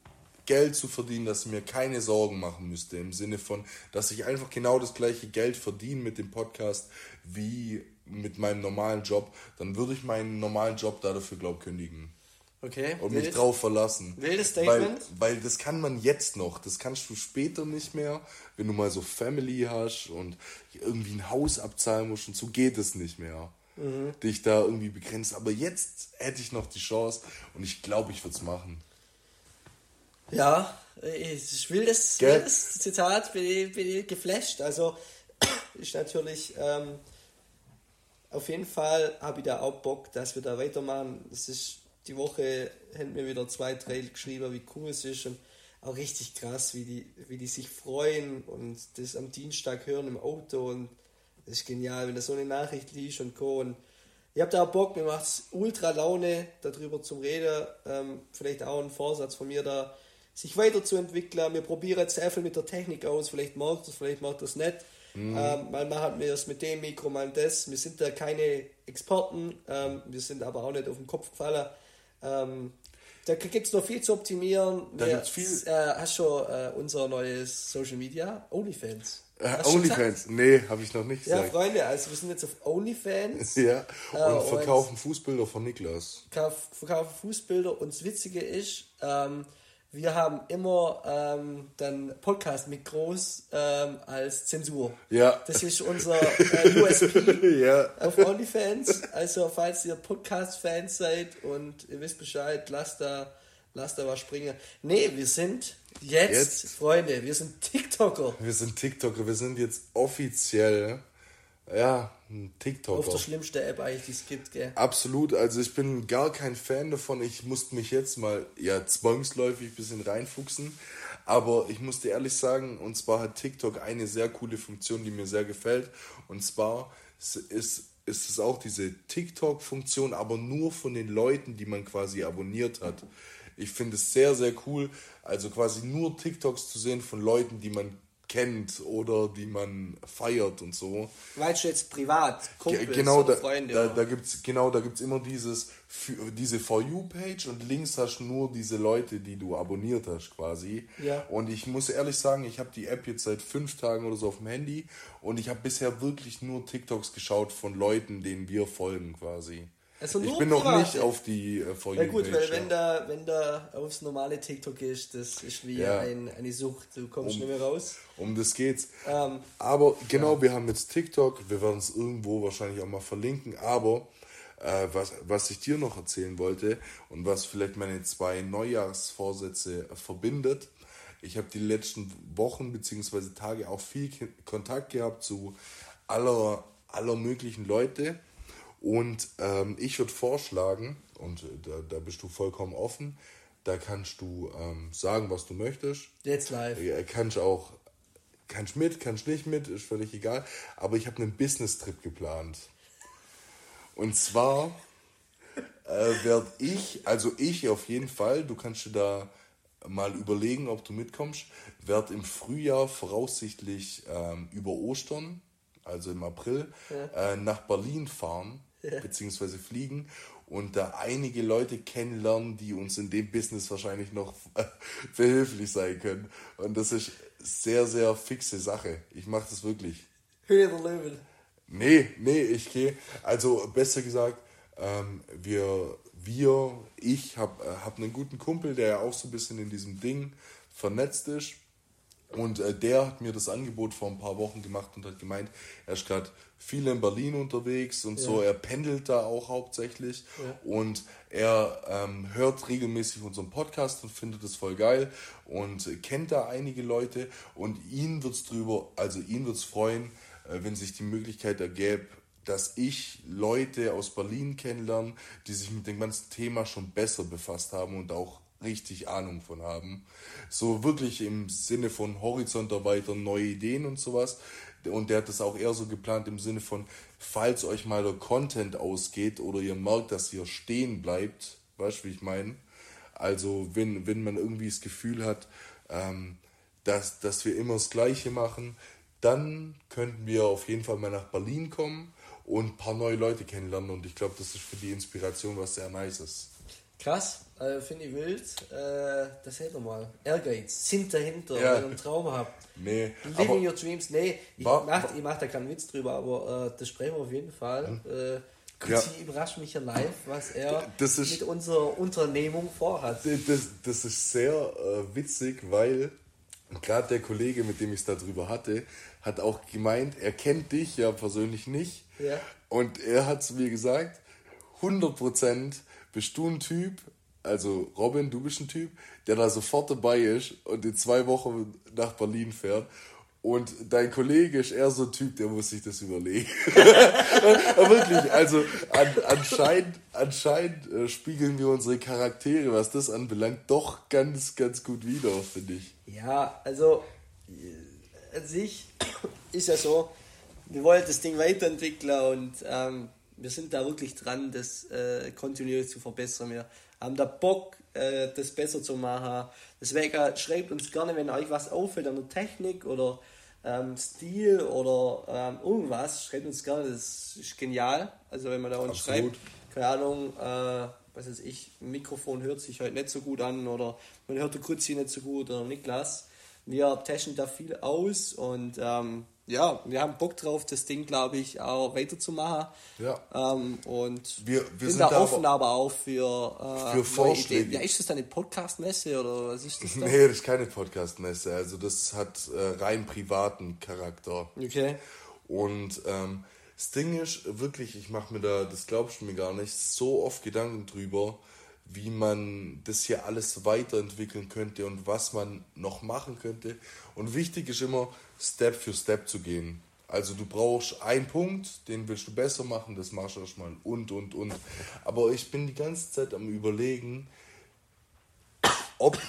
Geld zu verdienen, dass ich mir keine Sorgen machen müsste, im Sinne von, dass ich einfach genau das gleiche Geld verdiene mit dem Podcast wie mit meinem normalen Job, dann würde ich meinen normalen Job da dafür, glaube ich, kündigen. Okay. Und wild. mich drauf verlassen. Wildes Statement. Weil, weil das kann man jetzt noch. Das kannst du später nicht mehr, wenn du mal so Family hast und irgendwie ein Haus abzahlen musst und so geht es nicht mehr. Mhm. Dich da irgendwie begrenzt. Aber jetzt hätte ich noch die Chance und ich glaube, ich würde es machen. Ja, ich will das, will das Zitat, bin, bin geflasht. Also, ist natürlich. Ähm, auf jeden Fall habe ich da auch Bock, dass wir da weitermachen. Das ist die Woche haben mir wieder zwei, drei geschrieben, wie cool es ist und auch richtig krass, wie die, wie die sich freuen und das am Dienstag hören im Auto und das ist genial, wenn da so eine Nachricht liest und Co. Und ihr habt da auch Bock, mir macht es ultra Laune, darüber zu reden. Ähm, vielleicht auch ein Vorsatz von mir da, sich weiterzuentwickeln. Wir probieren jetzt sehr viel mit der Technik aus, vielleicht macht das, vielleicht macht das nicht. Mhm. Ähm, mal machen wir es mit dem Mikro, mal das. Wir sind da keine Experten, ähm, wir sind aber auch nicht auf den Kopf gefallen. Ähm, da gibt es noch viel zu optimieren. Da gibt's viel. Äh, hast schon äh, unser neues Social Media, OnlyFans. Äh, OnlyFans? Nee, habe ich noch nicht gesagt. Ja, Freunde, also wir sind jetzt auf OnlyFans. ja, äh, und verkaufen Fußbilder von Niklas. Verkaufen Fußbilder und das Witzige ist, ähm, wir haben immer ähm, dann Podcast-Mikros ähm, als Zensur. Ja. Das ist unser äh, USP ja. auf OnlyFans. Also falls ihr Podcast-Fans seid und ihr wisst Bescheid, lasst da Lass da was springen. Nee, wir sind jetzt, jetzt, Freunde, wir sind TikToker. Wir sind TikToker, wir sind jetzt offiziell, ja, ein TikToker. Auf der schlimmste App eigentlich, die es gibt, gell? Absolut, also ich bin gar kein Fan davon. Ich musste mich jetzt mal, ja, zwangsläufig ein bisschen reinfuchsen. Aber ich muss dir ehrlich sagen, und zwar hat TikTok eine sehr coole Funktion, die mir sehr gefällt. Und zwar ist ist es auch diese TikTok-Funktion, aber nur von den Leuten, die man quasi abonniert hat. Ich finde es sehr, sehr cool, also quasi nur TikToks zu sehen von Leuten, die man kennt oder die man feiert und so. Weißt du jetzt privat, Kumpels genau, da, Freunde? Da, da gibt's, genau, da gibt es immer dieses, diese For You-Page und links hast du nur diese Leute, die du abonniert hast quasi. Ja. Und ich muss ehrlich sagen, ich habe die App jetzt seit fünf Tagen oder so auf dem Handy und ich habe bisher wirklich nur TikToks geschaut von Leuten, denen wir folgen quasi. Also ich bin noch nicht auf die äh, For Ja gut, weil wenn da, wenn da aufs normale TikTok ist, das ist wie ja. ein, eine Sucht, du kommst um, nicht mehr raus. Um das geht's. Ähm, aber genau, ja. wir haben jetzt TikTok, wir werden es irgendwo wahrscheinlich auch mal verlinken, aber äh, was, was ich dir noch erzählen wollte und was vielleicht meine zwei Neujahrsvorsätze verbindet, ich habe die letzten Wochen bzw. Tage auch viel Kontakt gehabt zu aller, aller möglichen Leute und ähm, ich würde vorschlagen, und äh, da, da bist du vollkommen offen, da kannst du ähm, sagen, was du möchtest. Jetzt live. Kannst auch, kannst mit, kannst nicht mit, ist völlig egal. Aber ich habe einen Business-Trip geplant. Und zwar äh, werde ich, also ich auf jeden Fall, du kannst dir da mal überlegen, ob du mitkommst, werde im Frühjahr voraussichtlich ähm, über Ostern, also im April, ja. äh, nach Berlin fahren ja. beziehungsweise fliegen und da einige Leute kennenlernen, die uns in dem Business wahrscheinlich noch behilflich sein können. Und das ist sehr, sehr fixe Sache. Ich mache das wirklich. Höhe der Löwen. Nee, nee, ich gehe. Also besser gesagt, ähm, wir, wir, ich habe äh, hab einen guten Kumpel, der ja auch so ein bisschen in diesem Ding vernetzt ist. Und äh, der hat mir das Angebot vor ein paar Wochen gemacht und hat gemeint, er ist gerade viel in Berlin unterwegs und ja. so. Er pendelt da auch hauptsächlich ja. und er ähm, hört regelmäßig unseren Podcast und findet es voll geil und kennt da einige Leute und ihn wird es drüber, also ihn wird es freuen, äh, wenn sich die Möglichkeit ergäbe, dass ich Leute aus Berlin kennenlerne, die sich mit dem ganzen Thema schon besser befasst haben und auch richtig Ahnung von haben. So wirklich im Sinne von Horizont erweitern, neue Ideen und sowas. Und der hat das auch eher so geplant im Sinne von, falls euch mal der Content ausgeht oder ihr merkt, dass ihr stehen bleibt, weißt du, wie ich meine? Also, wenn, wenn man irgendwie das Gefühl hat, ähm, dass, dass wir immer das Gleiche machen, dann könnten wir auf jeden Fall mal nach Berlin kommen und ein paar neue Leute kennenlernen. Und ich glaube, das ist für die Inspiration was sehr nice ist. Krass, äh, finde ich wild. Äh, das hätten wir mal. Ehrgeiz, sind dahinter, ja. wenn ihr einen Traum habt. Nee. Living your dreams, nee, ich mache mach da keinen Witz drüber, aber äh, das sprechen wir auf jeden Fall. Hm. Äh, ja. überrascht mich ja live, was er ist, mit unserer Unternehmung vorhat. Das, das ist sehr äh, witzig, weil gerade der Kollege, mit dem ich es darüber hatte, hat auch gemeint, er kennt dich ja persönlich nicht. Ja. Und er hat zu mir gesagt, 100% bist du ein Typ, also Robin, du bist ein Typ, der da sofort dabei ist und in zwei Wochen nach Berlin fährt. Und dein Kollege ist eher so ein Typ, der muss sich das überlegen. Wirklich, also an, anscheinend, anscheinend äh, spiegeln wir unsere Charaktere, was das anbelangt, doch ganz, ganz gut wieder, finde ich. Ja, also äh, an sich ist ja so, wir wollen das Ding weiterentwickeln und ähm, wir sind da wirklich dran, das äh, kontinuierlich zu verbessern. Wir haben da Bock, äh, das besser zu machen. Deswegen schreibt uns gerne, wenn euch was auffällt an der Technik oder ähm, Stil oder ähm, irgendwas, schreibt uns gerne, das ist genial. Also wenn man da uns Absolut. schreibt, keine Ahnung, äh, was weiß ich, Mikrofon hört sich halt nicht so gut an oder man hört der Kruzzi nicht so gut oder Niklas. Wir testen da viel aus und ähm, ja, wir haben Bock drauf, das Ding, glaube ich, auch weiterzumachen. Ja. Ähm, und wir, wir sind da offen aber, aber auch für, äh, für Vorschläge. Ja, ist das dann eine Podcast-Messe oder was ist das dann? Nee, das ist keine Podcast-Messe. Also das hat äh, rein privaten Charakter. Okay. Und ähm, das Ding ist wirklich, ich mache mir da, das glaubst du mir gar nicht, so oft Gedanken drüber, wie man das hier alles weiterentwickeln könnte und was man noch machen könnte. Und wichtig ist immer, Step für Step zu gehen. Also du brauchst einen Punkt, den willst du besser machen, das machst du erstmal und, und, und. Aber ich bin die ganze Zeit am Überlegen, ob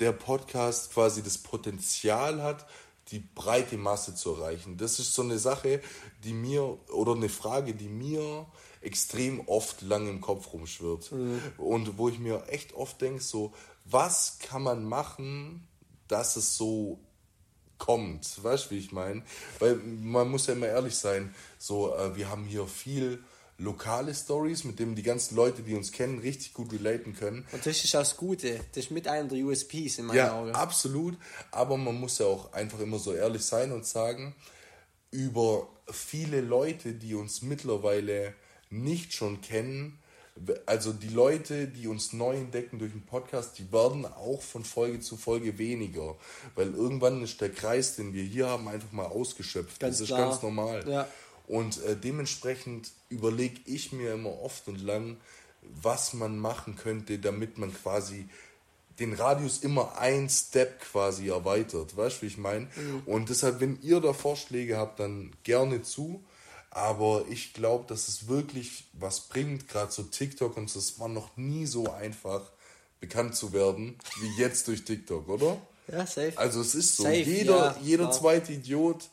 der Podcast quasi das Potenzial hat, die breite Masse zu erreichen. Das ist so eine Sache, die mir, oder eine Frage, die mir extrem oft lang im Kopf rumschwirrt. Mhm. Und wo ich mir echt oft denke, so, was kann man machen, dass es so kommt? Weißt du, wie ich meine? Weil man muss ja immer ehrlich sein, so, äh, wir haben hier viel lokale Stories, mit denen die ganzen Leute, die uns kennen, richtig gut relaten können. Und das ist auch das Gute. Das ist mit einer der USPs in meinen ja, Augen. absolut. Aber man muss ja auch einfach immer so ehrlich sein und sagen, über viele Leute, die uns mittlerweile nicht schon kennen, also die Leute, die uns neu entdecken durch den Podcast, die werden auch von Folge zu Folge weniger, weil irgendwann ist der Kreis, den wir hier haben, einfach mal ausgeschöpft. Ganz das ist klar. ganz normal. Ja. Und äh, dementsprechend überlege ich mir immer oft und lang, was man machen könnte, damit man quasi den Radius immer ein Step quasi erweitert. Weißt du, wie ich meine? Mhm. Und deshalb, wenn ihr da Vorschläge habt, dann gerne zu. Aber ich glaube, dass es wirklich was bringt, gerade so TikTok und es war noch nie so einfach, bekannt zu werden, wie jetzt durch TikTok, oder? Ja, safe. Also es ist so, safe, jeder, ja, jeder zweite Idiot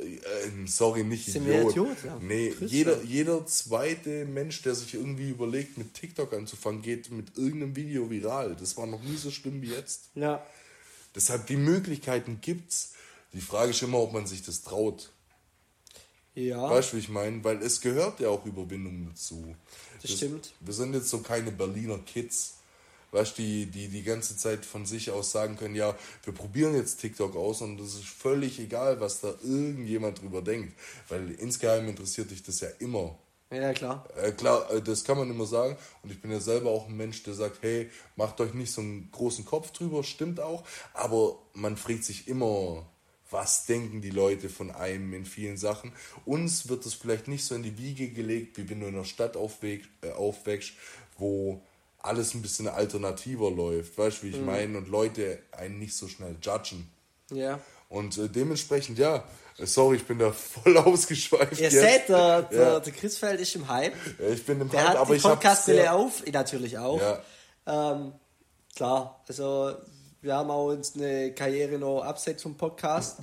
äh, sorry, nicht Sind Idiot. Idiot ja. Nee, jeder, jeder zweite Mensch, der sich irgendwie überlegt, mit TikTok anzufangen, geht mit irgendeinem Video viral. Das war noch nie so schlimm wie jetzt. Ja. Deshalb die Möglichkeiten gibt's. Die Frage ist immer, ob man sich das traut. Ja. Weißt du, wie ich meine? Weil es gehört ja auch Überwindung dazu. Das, das stimmt. Wir sind jetzt so keine Berliner Kids weißt die, die die ganze Zeit von sich aus sagen können, ja, wir probieren jetzt TikTok aus und es ist völlig egal, was da irgendjemand drüber denkt. Weil insgeheim interessiert dich das ja immer. Ja, klar. Äh, klar, äh, das kann man immer sagen. Und ich bin ja selber auch ein Mensch, der sagt, hey, macht euch nicht so einen großen Kopf drüber, stimmt auch. Aber man fragt sich immer, was denken die Leute von einem in vielen Sachen. Uns wird es vielleicht nicht so in die Wiege gelegt, wie wenn du in einer Stadt aufwächst, äh, aufwächst wo alles ein bisschen alternativer läuft, weißt du, wie ich mhm. meine, und Leute einen nicht so schnell judgen. Ja. Und äh, dementsprechend, ja, äh, sorry, ich bin da voll ausgeschweift. Ihr seht, der, der, ja. der Chris ist im Hype. Ja, ich bin im der Hype, hat aber die ich Podcast-Brille auf, natürlich auch. Ja. Ähm, klar, also wir haben auch uns eine Karriere noch abseits vom Podcast.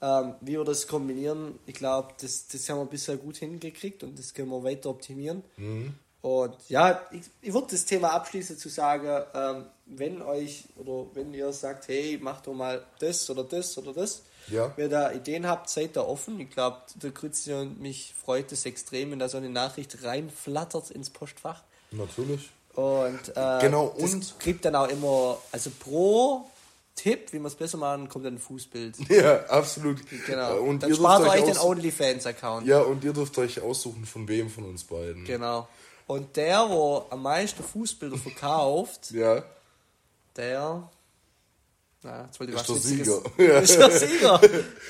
Ähm, wie wir das kombinieren, ich glaube, das, das haben wir bisher gut hingekriegt und das können wir weiter optimieren. Mhm. Und ja, ich, ich würde das Thema abschließen zu sagen, ähm, wenn euch oder wenn ihr sagt, hey, macht doch mal das oder das oder das, ja. wenn ihr da Ideen habt, seid da offen. Ich glaube, der Christian und mich freut es extrem, wenn da so eine Nachricht reinflattert ins Postfach. Natürlich. Und äh, genau, und kriegt dann auch immer, also pro Tipp, wie man es besser machen, kommt dann ein Fußbild. Ja, absolut. Genau. Und dann spart ihr euch den OnlyFans-Account. Ja, und ihr dürft euch aussuchen, von wem von uns beiden. Genau. Und der, der am meisten Fußbilder verkauft, ja. der. Na, jetzt wollte ich ist was der Sieger. Ja. Ist der Sieger.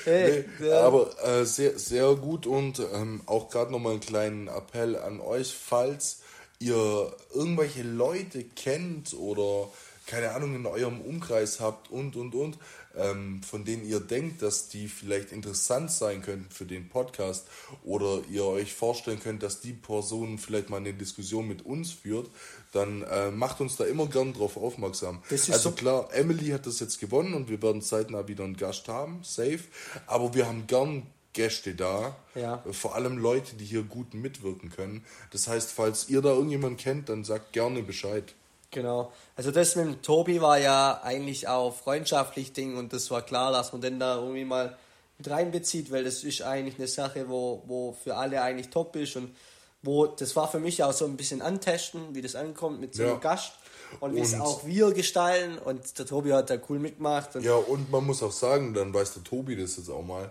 Hey, nee, aber äh, sehr, sehr gut und ähm, auch gerade nochmal einen kleinen Appell an euch, falls ihr irgendwelche Leute kennt oder keine Ahnung in eurem Umkreis habt und und und ähm, von denen ihr denkt, dass die vielleicht interessant sein könnten für den Podcast oder ihr euch vorstellen könnt, dass die Person vielleicht mal eine Diskussion mit uns führt, dann äh, macht uns da immer gern drauf aufmerksam. also so klar, Emily hat das jetzt gewonnen und wir werden zeitnah wieder einen Gast haben, safe. Aber wir haben gern Gäste da. Ja. Vor allem Leute, die hier gut mitwirken können. Das heißt, falls ihr da irgendjemanden kennt, dann sagt gerne Bescheid. Genau. Also das mit dem Tobi war ja eigentlich auch freundschaftlich Ding und das war klar, dass man den da irgendwie mal mit reinbezieht, weil das ist eigentlich eine Sache, wo, wo für alle eigentlich top ist und wo das war für mich auch so ein bisschen antesten, wie das ankommt mit so einem ja. Gast und wie es auch wir gestalten und der Tobi hat da cool mitgemacht. ja, und man muss auch sagen, dann weiß der Tobi das jetzt auch mal,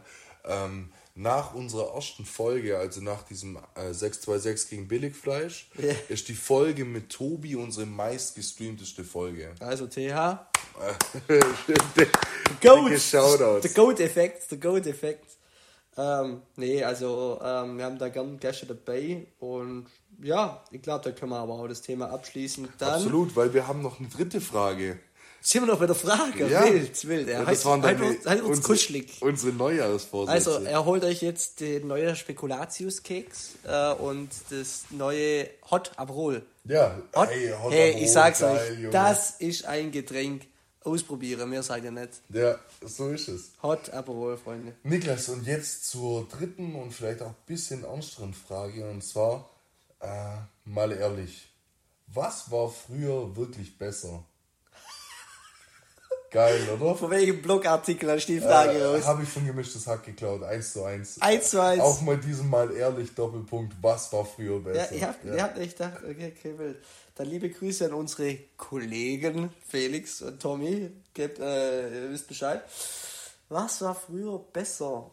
ähm, nach unserer ersten Folge, also nach diesem äh, 626 gegen Billigfleisch, yeah. ist die Folge mit Tobi unsere meistgestreamteste Folge. Also TH. Goat. Der Goat-Effekt, der Goat-Effekt. Ähm, nee, also ähm, wir haben da gern Gäste dabei und ja, ich glaube, da können wir aber auch das Thema abschließen. Dann Absolut, weil wir haben noch eine dritte Frage. Sind wir noch bei der Frage? Ja. Wild, wild. Er ja, das waren deine, halt, halt uns kuschelig. Unsere Neujahrsvorsätze. Also, er holt euch jetzt den neuen Spekulatius-Keks äh, und das neue Hot Abrol. Ja, Hot, hey, Hot hey Abrol, ich sag's geil, euch, Junge. das ist ein Getränk. Ausprobieren, mehr seid ihr nicht. Ja, so ist es. Hot Aperol, Freunde. Niklas, und jetzt zur dritten und vielleicht auch ein bisschen ernsteren Frage. Und zwar, äh, mal ehrlich, was war früher wirklich besser? Geil, oder? Von welchem Blogartikel hast du die Frage äh, raus? Habe ich von gemischtes Hack geklaut, 1 zu 1. 1 zu 1. Auch mal diesen Mal ehrlich, Doppelpunkt, was war früher besser? Ja, ich habe ja. hab echt gedacht, okay, okay, wild. Dann liebe Grüße an unsere Kollegen Felix und Tommy. Gebt, äh, ihr wisst Bescheid. Was war früher besser?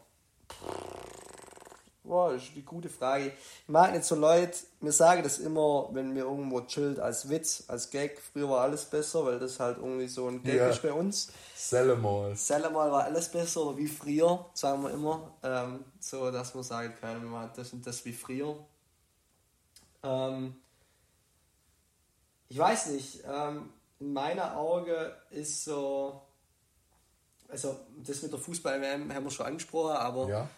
Boah, ist eine gute Frage. Ich mag nicht so Leute, mir sagen das immer, wenn mir irgendwo chillt, als Witz, als Gag. Früher war alles besser, weil das halt irgendwie so ein Gag ja. ist bei uns. Sellemal. Sellemal war alles besser wie früher, sagen wir immer. Ähm, so, dass man sagen kann, man das und das wie früher. Ähm, ich weiß nicht, ähm, in meiner Auge ist so, also das mit der Fußball-WM haben wir schon angesprochen, aber ja.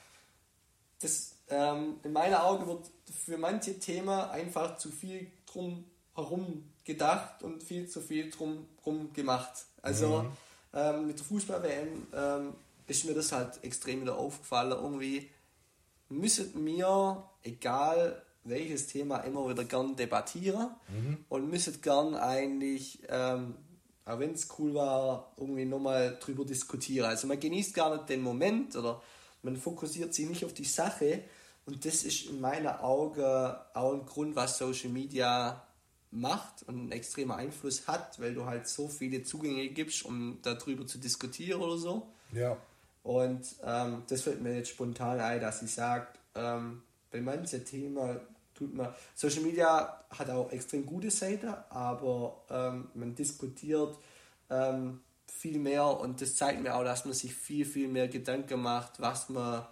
das ähm, in meiner Augen wird für manche Themen einfach zu viel drum herum gedacht und viel zu viel drum herum gemacht. Also mhm. ähm, mit der Fußball-WM ähm, ist mir das halt extrem wieder aufgefallen. Irgendwie müssen wir, egal welches Thema, immer wieder gern debattieren mhm. und müssen gern eigentlich, ähm, auch wenn es cool war, irgendwie nochmal drüber diskutieren. Also man genießt gar nicht den Moment oder man fokussiert sich nicht auf die Sache, und das ist in meinen Augen auch ein Grund, was Social Media macht und einen extremen Einfluss hat, weil du halt so viele Zugänge gibst, um darüber zu diskutieren oder so. Ja. Und ähm, das fällt mir jetzt spontan ein, dass ich sage, ähm, bei manchen Themen tut man. Social Media hat auch extrem gute Seiten, aber ähm, man diskutiert ähm, viel mehr und das zeigt mir auch, dass man sich viel, viel mehr Gedanken macht, was man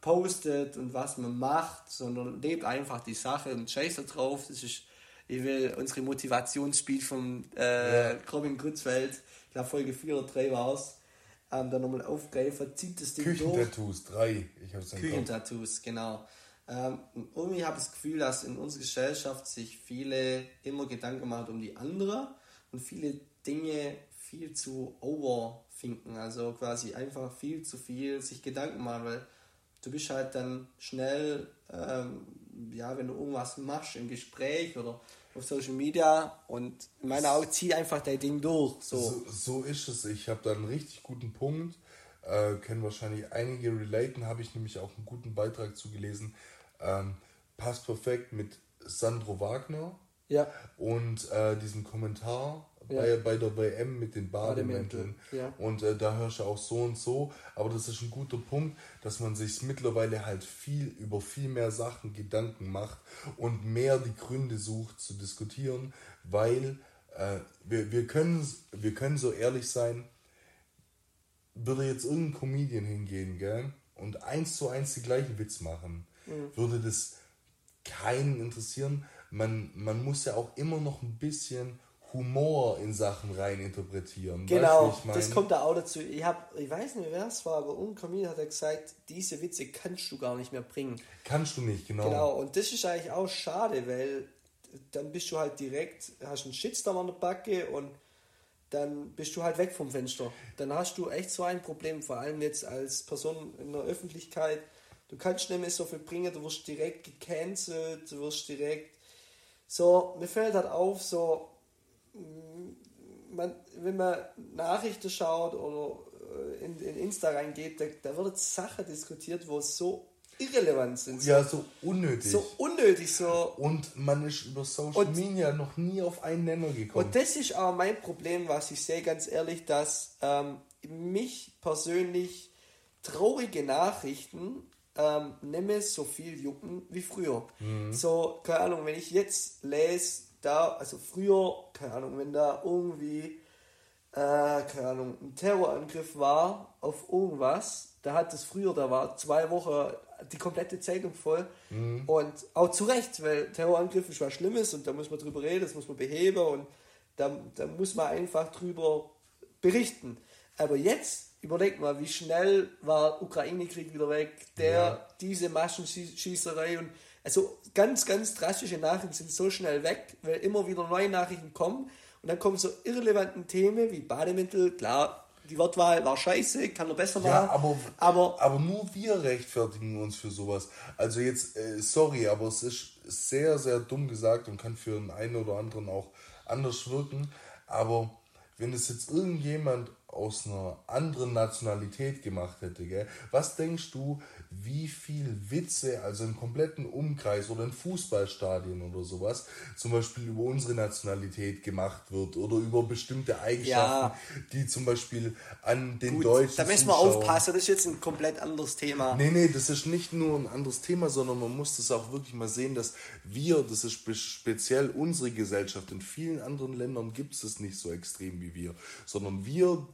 postet und was man macht, sondern lebt einfach die Sache und scheiße drauf. Das ist, ich will unsere Motivationsspiel von äh, ja. Robin Grützfeld, ich glaube Folge 4 oder 3 war es, ähm, dann nochmal aufgreifen, zieht das Ding Küchentattoos, drei. Ich hab's Küchentattoos, genau. Ähm, und irgendwie habe ich das Gefühl, dass in unserer Gesellschaft sich viele immer Gedanken machen um die andere und viele Dinge viel zu overfinken, also quasi einfach viel zu viel sich Gedanken machen, weil du bist halt dann schnell, ähm, ja, wenn du irgendwas machst im Gespräch oder auf Social Media und in meinen Augen zieh einfach dein Ding durch. So, so, so ist es. Ich habe da einen richtig guten Punkt. Äh, kennen wahrscheinlich einige relaten, habe ich nämlich auch einen guten Beitrag zugelesen. Ähm, passt perfekt mit Sandro Wagner. Ja. Und äh, diesen Kommentar ja. bei, bei der WM mit den Bademänteln. Ja. Und äh, da hörst du auch so und so. Aber das ist ein guter Punkt, dass man sich mittlerweile halt viel über viel mehr Sachen Gedanken macht und mehr die Gründe sucht zu diskutieren, weil äh, wir, wir, können, wir können so ehrlich sein, würde jetzt irgendein Comedian hingehen, gell? Und eins zu eins die gleichen Witz machen, mhm. würde das keinen interessieren. Man, man muss ja auch immer noch ein bisschen Humor in Sachen rein interpretieren. Genau, weißt, das kommt da auch dazu. Ich, hab, ich weiß nicht, wer es war, aber irgendein hat er gesagt, diese Witze kannst du gar nicht mehr bringen. Kannst du nicht, genau. Genau, und das ist eigentlich auch schade, weil dann bist du halt direkt, hast einen Shitstorm an der Backe und dann bist du halt weg vom Fenster. Dann hast du echt so ein Problem, vor allem jetzt als Person in der Öffentlichkeit. Du kannst nicht mehr so viel bringen, du wirst direkt gecancelt, du wirst direkt. So, mir fällt halt auf, so, man, wenn man Nachrichten schaut oder äh, in, in Insta reingeht, da, da wird Sachen diskutiert, wo es so irrelevant sind. So, ja, so unnötig. So unnötig, so. Und man ist über Social und, Media noch nie auf einen Nenner gekommen. Und das ist auch mein Problem, was ich sehe, ganz ehrlich, dass ähm, mich persönlich traurige Nachrichten ähm, nicht mehr so viel jucken wie früher. Mhm. So, keine Ahnung, wenn ich jetzt lese, da, also früher, keine Ahnung, wenn da irgendwie äh, keine Ahnung, ein Terrorangriff war auf irgendwas, da hat es früher, da war zwei Wochen die komplette Zeitung voll. Mhm. Und auch zu Recht, weil Terrorangriff ist was Schlimmes und da muss man drüber reden, das muss man beheben und da, da muss man einfach drüber berichten. Aber jetzt überlegt mal, wie schnell war Ukraine-Krieg wieder weg, der, ja. diese Massenschießerei und also ganz, ganz drastische Nachrichten sind so schnell weg, weil immer wieder neue Nachrichten kommen und dann kommen so irrelevanten Themen wie Bademittel, klar, die Wortwahl war scheiße, kann er besser machen. Ja, aber, aber, aber nur wir rechtfertigen uns für sowas. Also jetzt, äh, sorry, aber es ist sehr, sehr dumm gesagt und kann für den einen oder anderen auch anders wirken. Aber wenn es jetzt irgendjemand aus einer anderen Nationalität gemacht hätte, gell? was denkst du, wie viel Witze, also im kompletten Umkreis oder in Fußballstadien oder sowas, zum Beispiel über unsere Nationalität gemacht wird oder über bestimmte Eigenschaften, ja. die zum Beispiel an den Gut, Deutschen. Da müssen wir aufpassen, das ist jetzt ein komplett anderes Thema. Nee, nee, das ist nicht nur ein anderes Thema, sondern man muss das auch wirklich mal sehen, dass wir, das ist speziell unsere Gesellschaft, in vielen anderen Ländern gibt es es nicht so extrem wie wir, sondern wir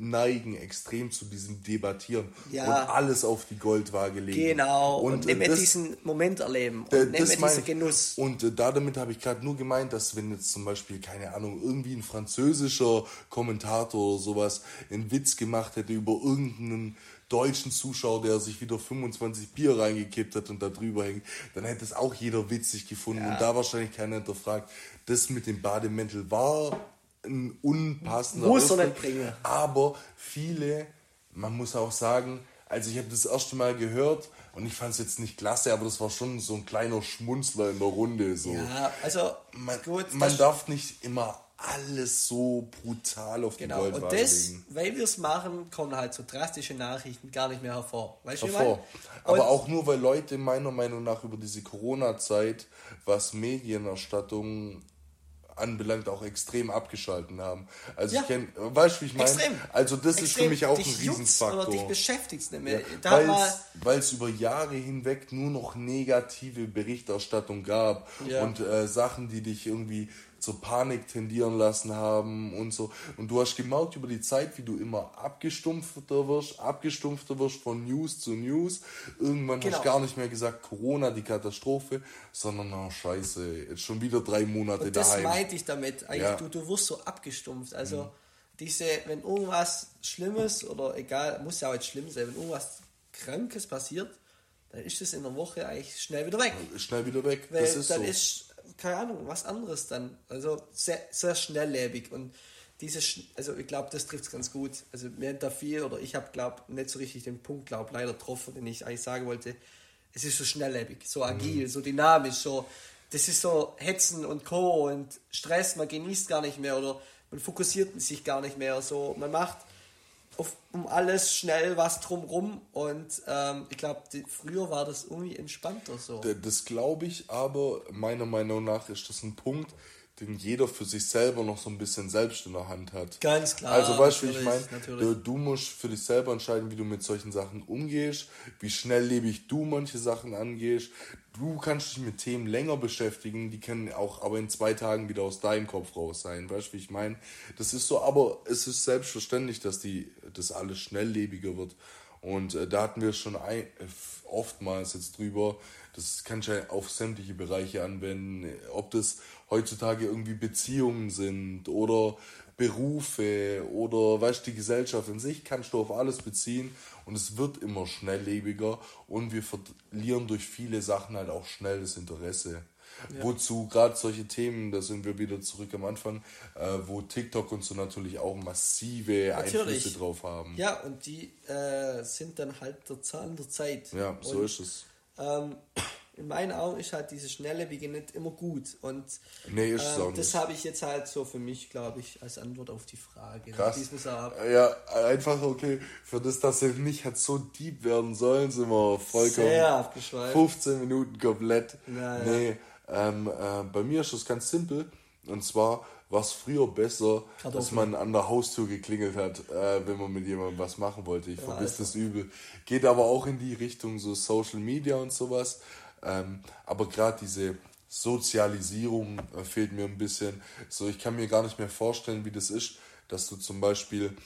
neigen extrem zu diesem Debattieren ja. und alles auf die Goldwaage legen. Genau, und, und nicht mehr diesen Moment erleben und nicht mehr diesen Genuss. Und äh, damit habe ich gerade nur gemeint, dass wenn jetzt zum Beispiel, keine Ahnung, irgendwie ein französischer Kommentator oder sowas einen Witz gemacht hätte über irgendeinen deutschen Zuschauer, der sich wieder 25 Bier reingekippt hat und da drüber hängt, dann hätte es auch jeder witzig gefunden ja. und da wahrscheinlich keiner hinterfragt. Das mit dem Bademäntel war ein unpassender Muss nicht bringen. Aber viele, man muss auch sagen, also ich habe das erste Mal gehört und ich fand es jetzt nicht klasse, aber das war schon so ein kleiner Schmunzler in der Runde. So. Ja, also man, gut, man darf nicht immer alles so brutal auf genau. die Goldwaage und das, legen. Weil wir es machen, kommen halt so drastische Nachrichten gar nicht mehr hervor. Weißt hervor. Aber auch nur, weil Leute meiner Meinung nach über diese Corona-Zeit, was Medienerstattung anbelangt auch extrem abgeschalten haben. Also ja. ich kenne, weißt du, wie ich meine? Also das extrem. ist für mich auch dich ein Riesenfaktor. Oder dich beschäftigt nicht mehr. Ja, Weil es über Jahre hinweg nur noch negative Berichterstattung gab ja. und äh, Sachen, die dich irgendwie zur Panik tendieren lassen haben und so. Und du hast gemerkt über die Zeit, wie du immer abgestumpfter wirst, abgestumpfter wirst von News zu News. Irgendwann genau. hast du gar nicht mehr gesagt, Corona, die Katastrophe, sondern, oh scheiße, jetzt schon wieder drei Monate und das daheim. Das meinte ich damit. Eigentlich, ja. du, du wirst so abgestumpft. Also, mhm. diese, wenn irgendwas Schlimmes oder egal, muss ja auch jetzt schlimm sein, wenn irgendwas Krankes passiert, dann ist es in der Woche eigentlich schnell wieder weg. Schnell wieder weg, Weil das ist dann so. Ist keine Ahnung, was anderes dann. Also sehr, sehr schnelllebig und dieses, also ich glaube, das trifft es ganz gut. Also mir da viel oder ich habe, glaube nicht so richtig den Punkt, glaube leider getroffen, den ich eigentlich sagen wollte. Es ist so schnelllebig, so agil, mhm. so dynamisch, so das ist so Hetzen und Co. und Stress, man genießt gar nicht mehr oder man fokussiert sich gar nicht mehr. So, man macht auf, um alles schnell was drumrum und ähm, ich glaube, früher war das irgendwie entspannter so. Das glaube ich, aber meiner Meinung nach ist das ein Punkt, den jeder für sich selber noch so ein bisschen selbst in der Hand hat. Ganz klar. Also weißt du, wie ich meine? Du, du, musst für dich selber entscheiden, wie du mit solchen Sachen umgehst, wie schnelllebig du manche Sachen angehst. Du kannst dich mit Themen länger beschäftigen, die können auch aber in zwei Tagen wieder aus deinem Kopf raus sein. Weißt du, wie ich meine? Das ist so, aber es ist selbstverständlich, dass die, das alles schnelllebiger wird. Und äh, da hatten wir schon ein, oftmals jetzt drüber, das kann ich ja auf sämtliche Bereiche anwenden, ob das heutzutage irgendwie Beziehungen sind oder Berufe oder weißt die Gesellschaft in sich kannst du auf alles beziehen und es wird immer schnelllebiger und wir verlieren durch viele Sachen halt auch schnell das Interesse. Ja. Wozu gerade solche Themen, da sind wir wieder zurück am Anfang, äh, wo TikTok und so natürlich auch massive natürlich. Einflüsse drauf haben. Ja, und die äh, sind dann halt der Zahn der Zeit. Ja, so und, ist es. Ähm, in meinen Augen ist halt diese schnelle Wege nicht immer gut. Und nee, ist ähm, das habe ich jetzt halt so für mich, glaube ich, als Antwort auf die Frage. Krass. Ja, einfach okay. Für das, dass er nicht hat so deep werden sollen, sind wir vollkommen Sehr abgeschweift. 15 Minuten komplett. Ja, nee, ähm, äh, bei mir ist das ganz simpel. Und zwar war es früher besser, Kartoffeln. dass man an der Haustür geklingelt hat, äh, wenn man mit jemandem was machen wollte. Ich ja, vermisse also. das übel. Geht aber auch in die Richtung so Social Media und sowas. Ähm, aber gerade diese Sozialisierung äh, fehlt mir ein bisschen. So, ich kann mir gar nicht mehr vorstellen, wie das ist, dass du zum Beispiel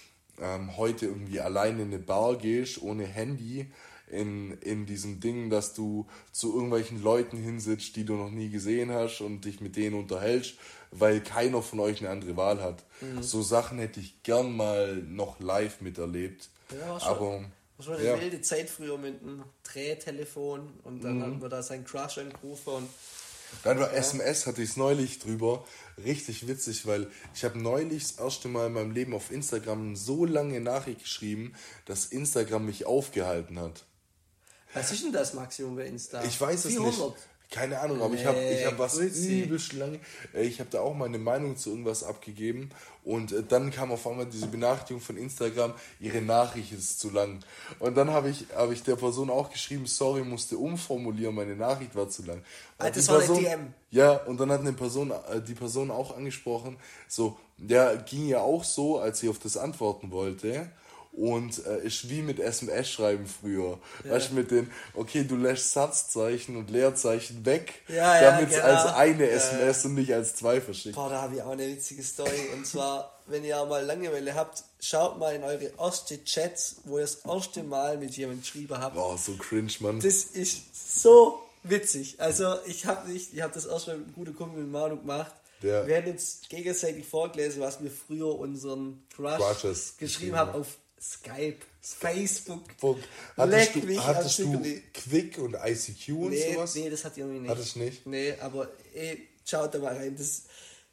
ähm, heute irgendwie allein in eine Bar gehst, ohne Handy, in, in diesem Ding, dass du zu irgendwelchen Leuten hinsitzt, die du noch nie gesehen hast und dich mit denen unterhältst, weil keiner von euch eine andere Wahl hat. Mhm. So Sachen hätte ich gern mal noch live miterlebt. Ja, schon, aber das war eine ja. wilde Zeit früher mit einem Drehtelefon und dann mhm. hat man da seinen Crush angerufen und dann war ja. SMS, hatte ich es neulich drüber. Richtig witzig, weil ich habe neulich das erste Mal in meinem Leben auf Instagram so lange Nachricht geschrieben, dass Instagram mich aufgehalten hat. Was ist denn das Maximum bei Insta? Ich weiß 400. es nicht. Keine Ahnung, aber nee, ich habe ich hab was übelst lange. Äh, ich habe da auch meine Meinung zu irgendwas abgegeben und äh, dann kam auf einmal diese Benachrichtigung von Instagram, ihre Nachricht ist zu lang. Und dann habe ich, hab ich der Person auch geschrieben, sorry, musste umformulieren, meine Nachricht war zu lang. Und ah, das war eine DM. Ja, und dann hat eine Person, äh, die Person auch angesprochen, so, der ging ja auch so, als sie auf das antworten wollte und äh, ist wie mit SMS schreiben früher. Ja. Weißt du, mit den, okay, du lässt Satzzeichen und Leerzeichen weg, ja, damit es genau. als eine SMS und nicht als zwei verschickt. Boah, da habe ich auch eine witzige Story. Und zwar, wenn ihr mal Langeweile habt, schaut mal in eure erste Chats, wo ihr das erste Mal mit jemandem geschrieben habt. Boah, so cringe, Mann. Das ist so witzig. Also, ich habe nicht, ich habe das erst mal mit einem guten Kumpel mit Manu gemacht. Ja. Wir haben uns gegenseitig vorgelesen, was wir früher unseren Crush Crushes geschrieben haben auf Skype, Facebook. Hattest du, hattest du Quick und ICQ und nee, sowas? Nee, das hat irgendwie nicht. Hattest nicht? Nee, aber ey, schaut da mal rein. Das,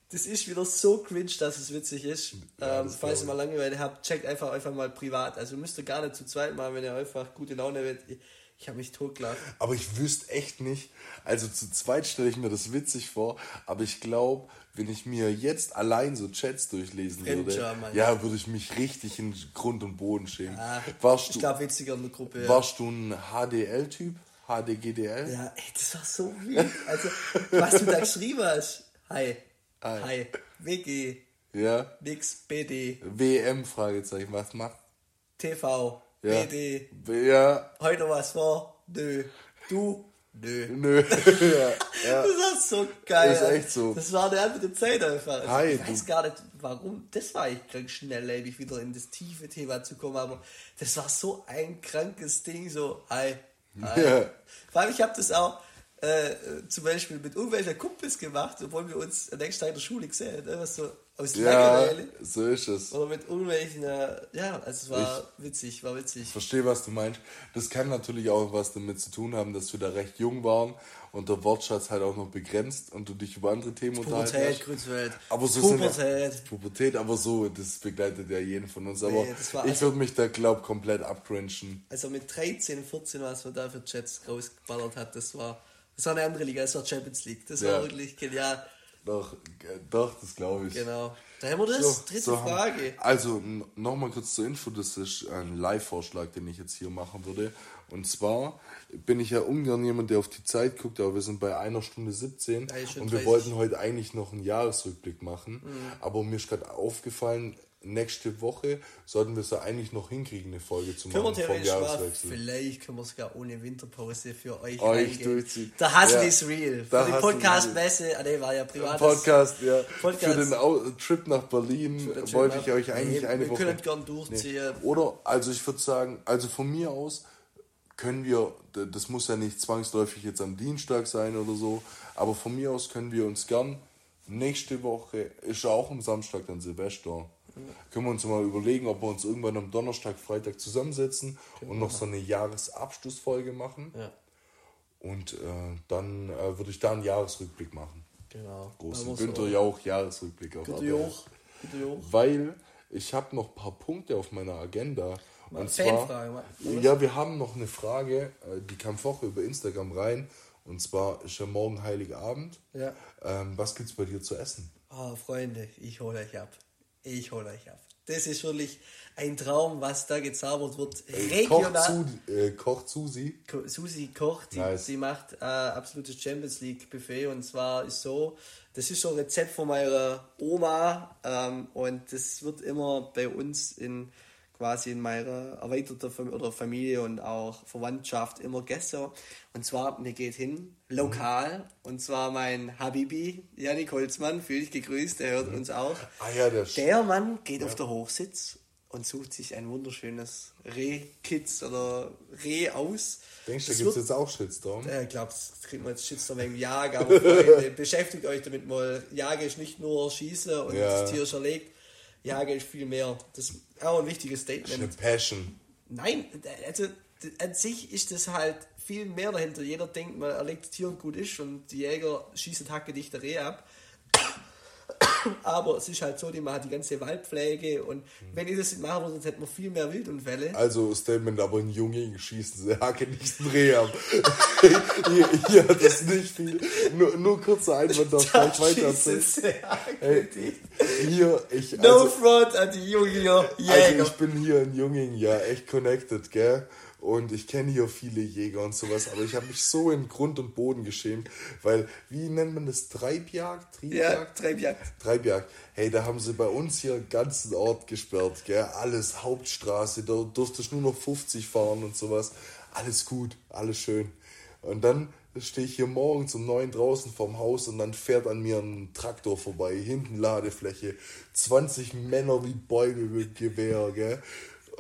das ist wieder so cringe, dass es witzig ist. Ja, ähm, falls ihr mal Langeweile habt, checkt einfach einfach mal privat. Also müsst ihr gar nicht zu zweit machen, wenn ihr einfach gute Laune wollt. Ich, ich habe mich totgelacht. Aber ich wüsste echt nicht, also zu zweit stelle ich mir das witzig vor, aber ich glaube, wenn ich mir jetzt allein so Chats durchlesen würde, ja, würde ich mich richtig in Grund und Boden schämen. Ja, warst ich glaube, witziger in der Gruppe. Warst du ein HDL-Typ? HDGDL? Ja, ey, das war so wild. Also, was du da geschrieben hast. Hi. Hi. Hi. WG. Ja. Nix, BD. WM, Fragezeichen. Was macht? TV. Ja. BD. Ja. Heute was vor? Nö. Du? Nö. Nö. ja, ja. Das war so geil. Das ist echt so. Das war eine andere Zeit einfach. Also Hi, ich weiß du. gar nicht, warum. Das war ich krank schnelllebig, wieder in das tiefe Thema zu kommen, aber das war so ein krankes Ding, so, hi. hi. Ja. Vor allem, ich habe das auch äh, zum Beispiel mit irgendwelchen Kumpels gemacht, obwohl wir uns am nächsten Tag in der Schule gesehen haben. Ne? So aus ja, so ist es. Oder mit irgendwelchen, äh, ja, also es war ich witzig, war witzig. Ich verstehe, was du meinst. Das kann natürlich auch was damit zu tun haben, dass wir da recht jung waren und der Wortschatz halt auch noch begrenzt und du dich über andere Themen unterhalten Pubertät, Grüßwelt. Aber so Pubertät. Sind, Pubertät, aber so, das begleitet ja jeden von uns. Aber nee, ich also, würde mich da, glaub komplett abgrenzen. Also mit 13, 14, was man da für Chats rausgeballert hat, das war das war eine andere Liga, das war Champions League. Das ja. war wirklich genial. Doch, doch, das glaube ich. Genau. Da haben wir das. So, Dritte so Frage. Also, nochmal kurz zur Info: Das ist ein Live-Vorschlag, den ich jetzt hier machen würde. Und zwar bin ich ja ungern jemand, der auf die Zeit guckt, aber wir sind bei einer Stunde 17 ja, und wir wollten heute eigentlich noch einen Jahresrückblick machen. Mhm. Aber mir ist gerade aufgefallen, nächste Woche sollten wir es ja eigentlich noch hinkriegen, eine Folge zu machen vom Jahreswechsel. Vielleicht können wir sogar ohne Winterpause für euch, euch durchziehen. Der Hustle ja, ist real. Für die Podcast-Messe, ah, nee, war ja privat. Podcast, ja. Podcast. Für den Trip nach Berlin wollte ich euch eigentlich nee, eine wir Woche... Wir können gern durchziehen. Nee. Oder, also ich würde sagen, also von mir aus können wir, das muss ja nicht zwangsläufig jetzt am Dienstag sein oder so, aber von mir aus können wir uns gern nächste Woche, ist ja auch am Samstag dann Silvester, können wir uns mal überlegen, ob wir uns irgendwann am Donnerstag, Freitag zusammensetzen und noch so eine Jahresabschlussfolge machen. Ja. Und äh, dann äh, würde ich da einen Jahresrückblick machen. Genau. Großen Günther Jauch Jahresrückblick auf Günther Jauch. Weil ich habe noch ein paar Punkte auf meiner Agenda. Mal und zwar, ja, wir haben noch eine Frage, äh, die kam vorher über Instagram rein. Und zwar ist ja morgen Heiligabend. Ja. Ähm, was es bei dir zu essen? Oh, Freunde, ich hole euch ab. Ich hole euch ab. Das ist wirklich ein Traum, was da gezaubert wird. Regional. Kocht, Su äh, kocht Susi. Ko Susi die, nice. die macht äh, absolutes Champions League Buffet und zwar ist so, das ist so ein Rezept von meiner Oma ähm, und das wird immer bei uns in quasi in meiner erweiterten Fam oder Familie und auch Verwandtschaft immer Gäste. Und zwar, mir geht hin, lokal, mhm. und zwar mein Habibi, Janik Holzmann, fühle ich gegrüßt, der hört mhm. uns auch. Ah, ja, der, der Mann geht ja. auf der Hochsitz und sucht sich ein wunderschönes Reh-Kitz oder Reh aus. Denkst du, da gibt es jetzt auch Shitstorm? Ich glaube, das kriegt man jetzt Shitstorm wegen Jagen, aber Freunde, beschäftigt euch damit mal. Jagen ist nicht nur Schießen und ja. das Tier ist erlegt. Ist viel mehr. Das ist auch ein wichtiges Statement. Eine Passion. Nein, also an sich ist das halt viel mehr dahinter. Jeder denkt, man erlegt Tier und gut ist und die Jäger schießen Hacke dichter Reh ab. Aber es ist halt so, die machen die ganze Waldpflege und wenn ich das nicht machen würde, dann hätten wir viel mehr Wildunfälle. Also Statement, aber ein Junge schießen sie Hacke nicht ein Reh ab. hier, hier hat das nicht viel. Nur, nur kurzer Einwand, darf gleich weiter hey, hier, ich, also, No front an die Junge Jäger. Also ich bin hier ein Jungen, ja, echt connected, gell? Und ich kenne hier viele Jäger und sowas, aber ich habe mich so in Grund und Boden geschämt, weil, wie nennt man das? Treibjagd? Triebjagd? Ja, Treibjagd. Treibjagd. Hey, da haben sie bei uns hier den ganzen Ort gesperrt, gell? Alles Hauptstraße, da durfte ich nur noch 50 fahren und sowas. Alles gut, alles schön. Und dann stehe ich hier morgens um neun draußen vorm Haus und dann fährt an mir ein Traktor vorbei, hinten Ladefläche, 20 Männer wie Bäume mit Gewehr, gell?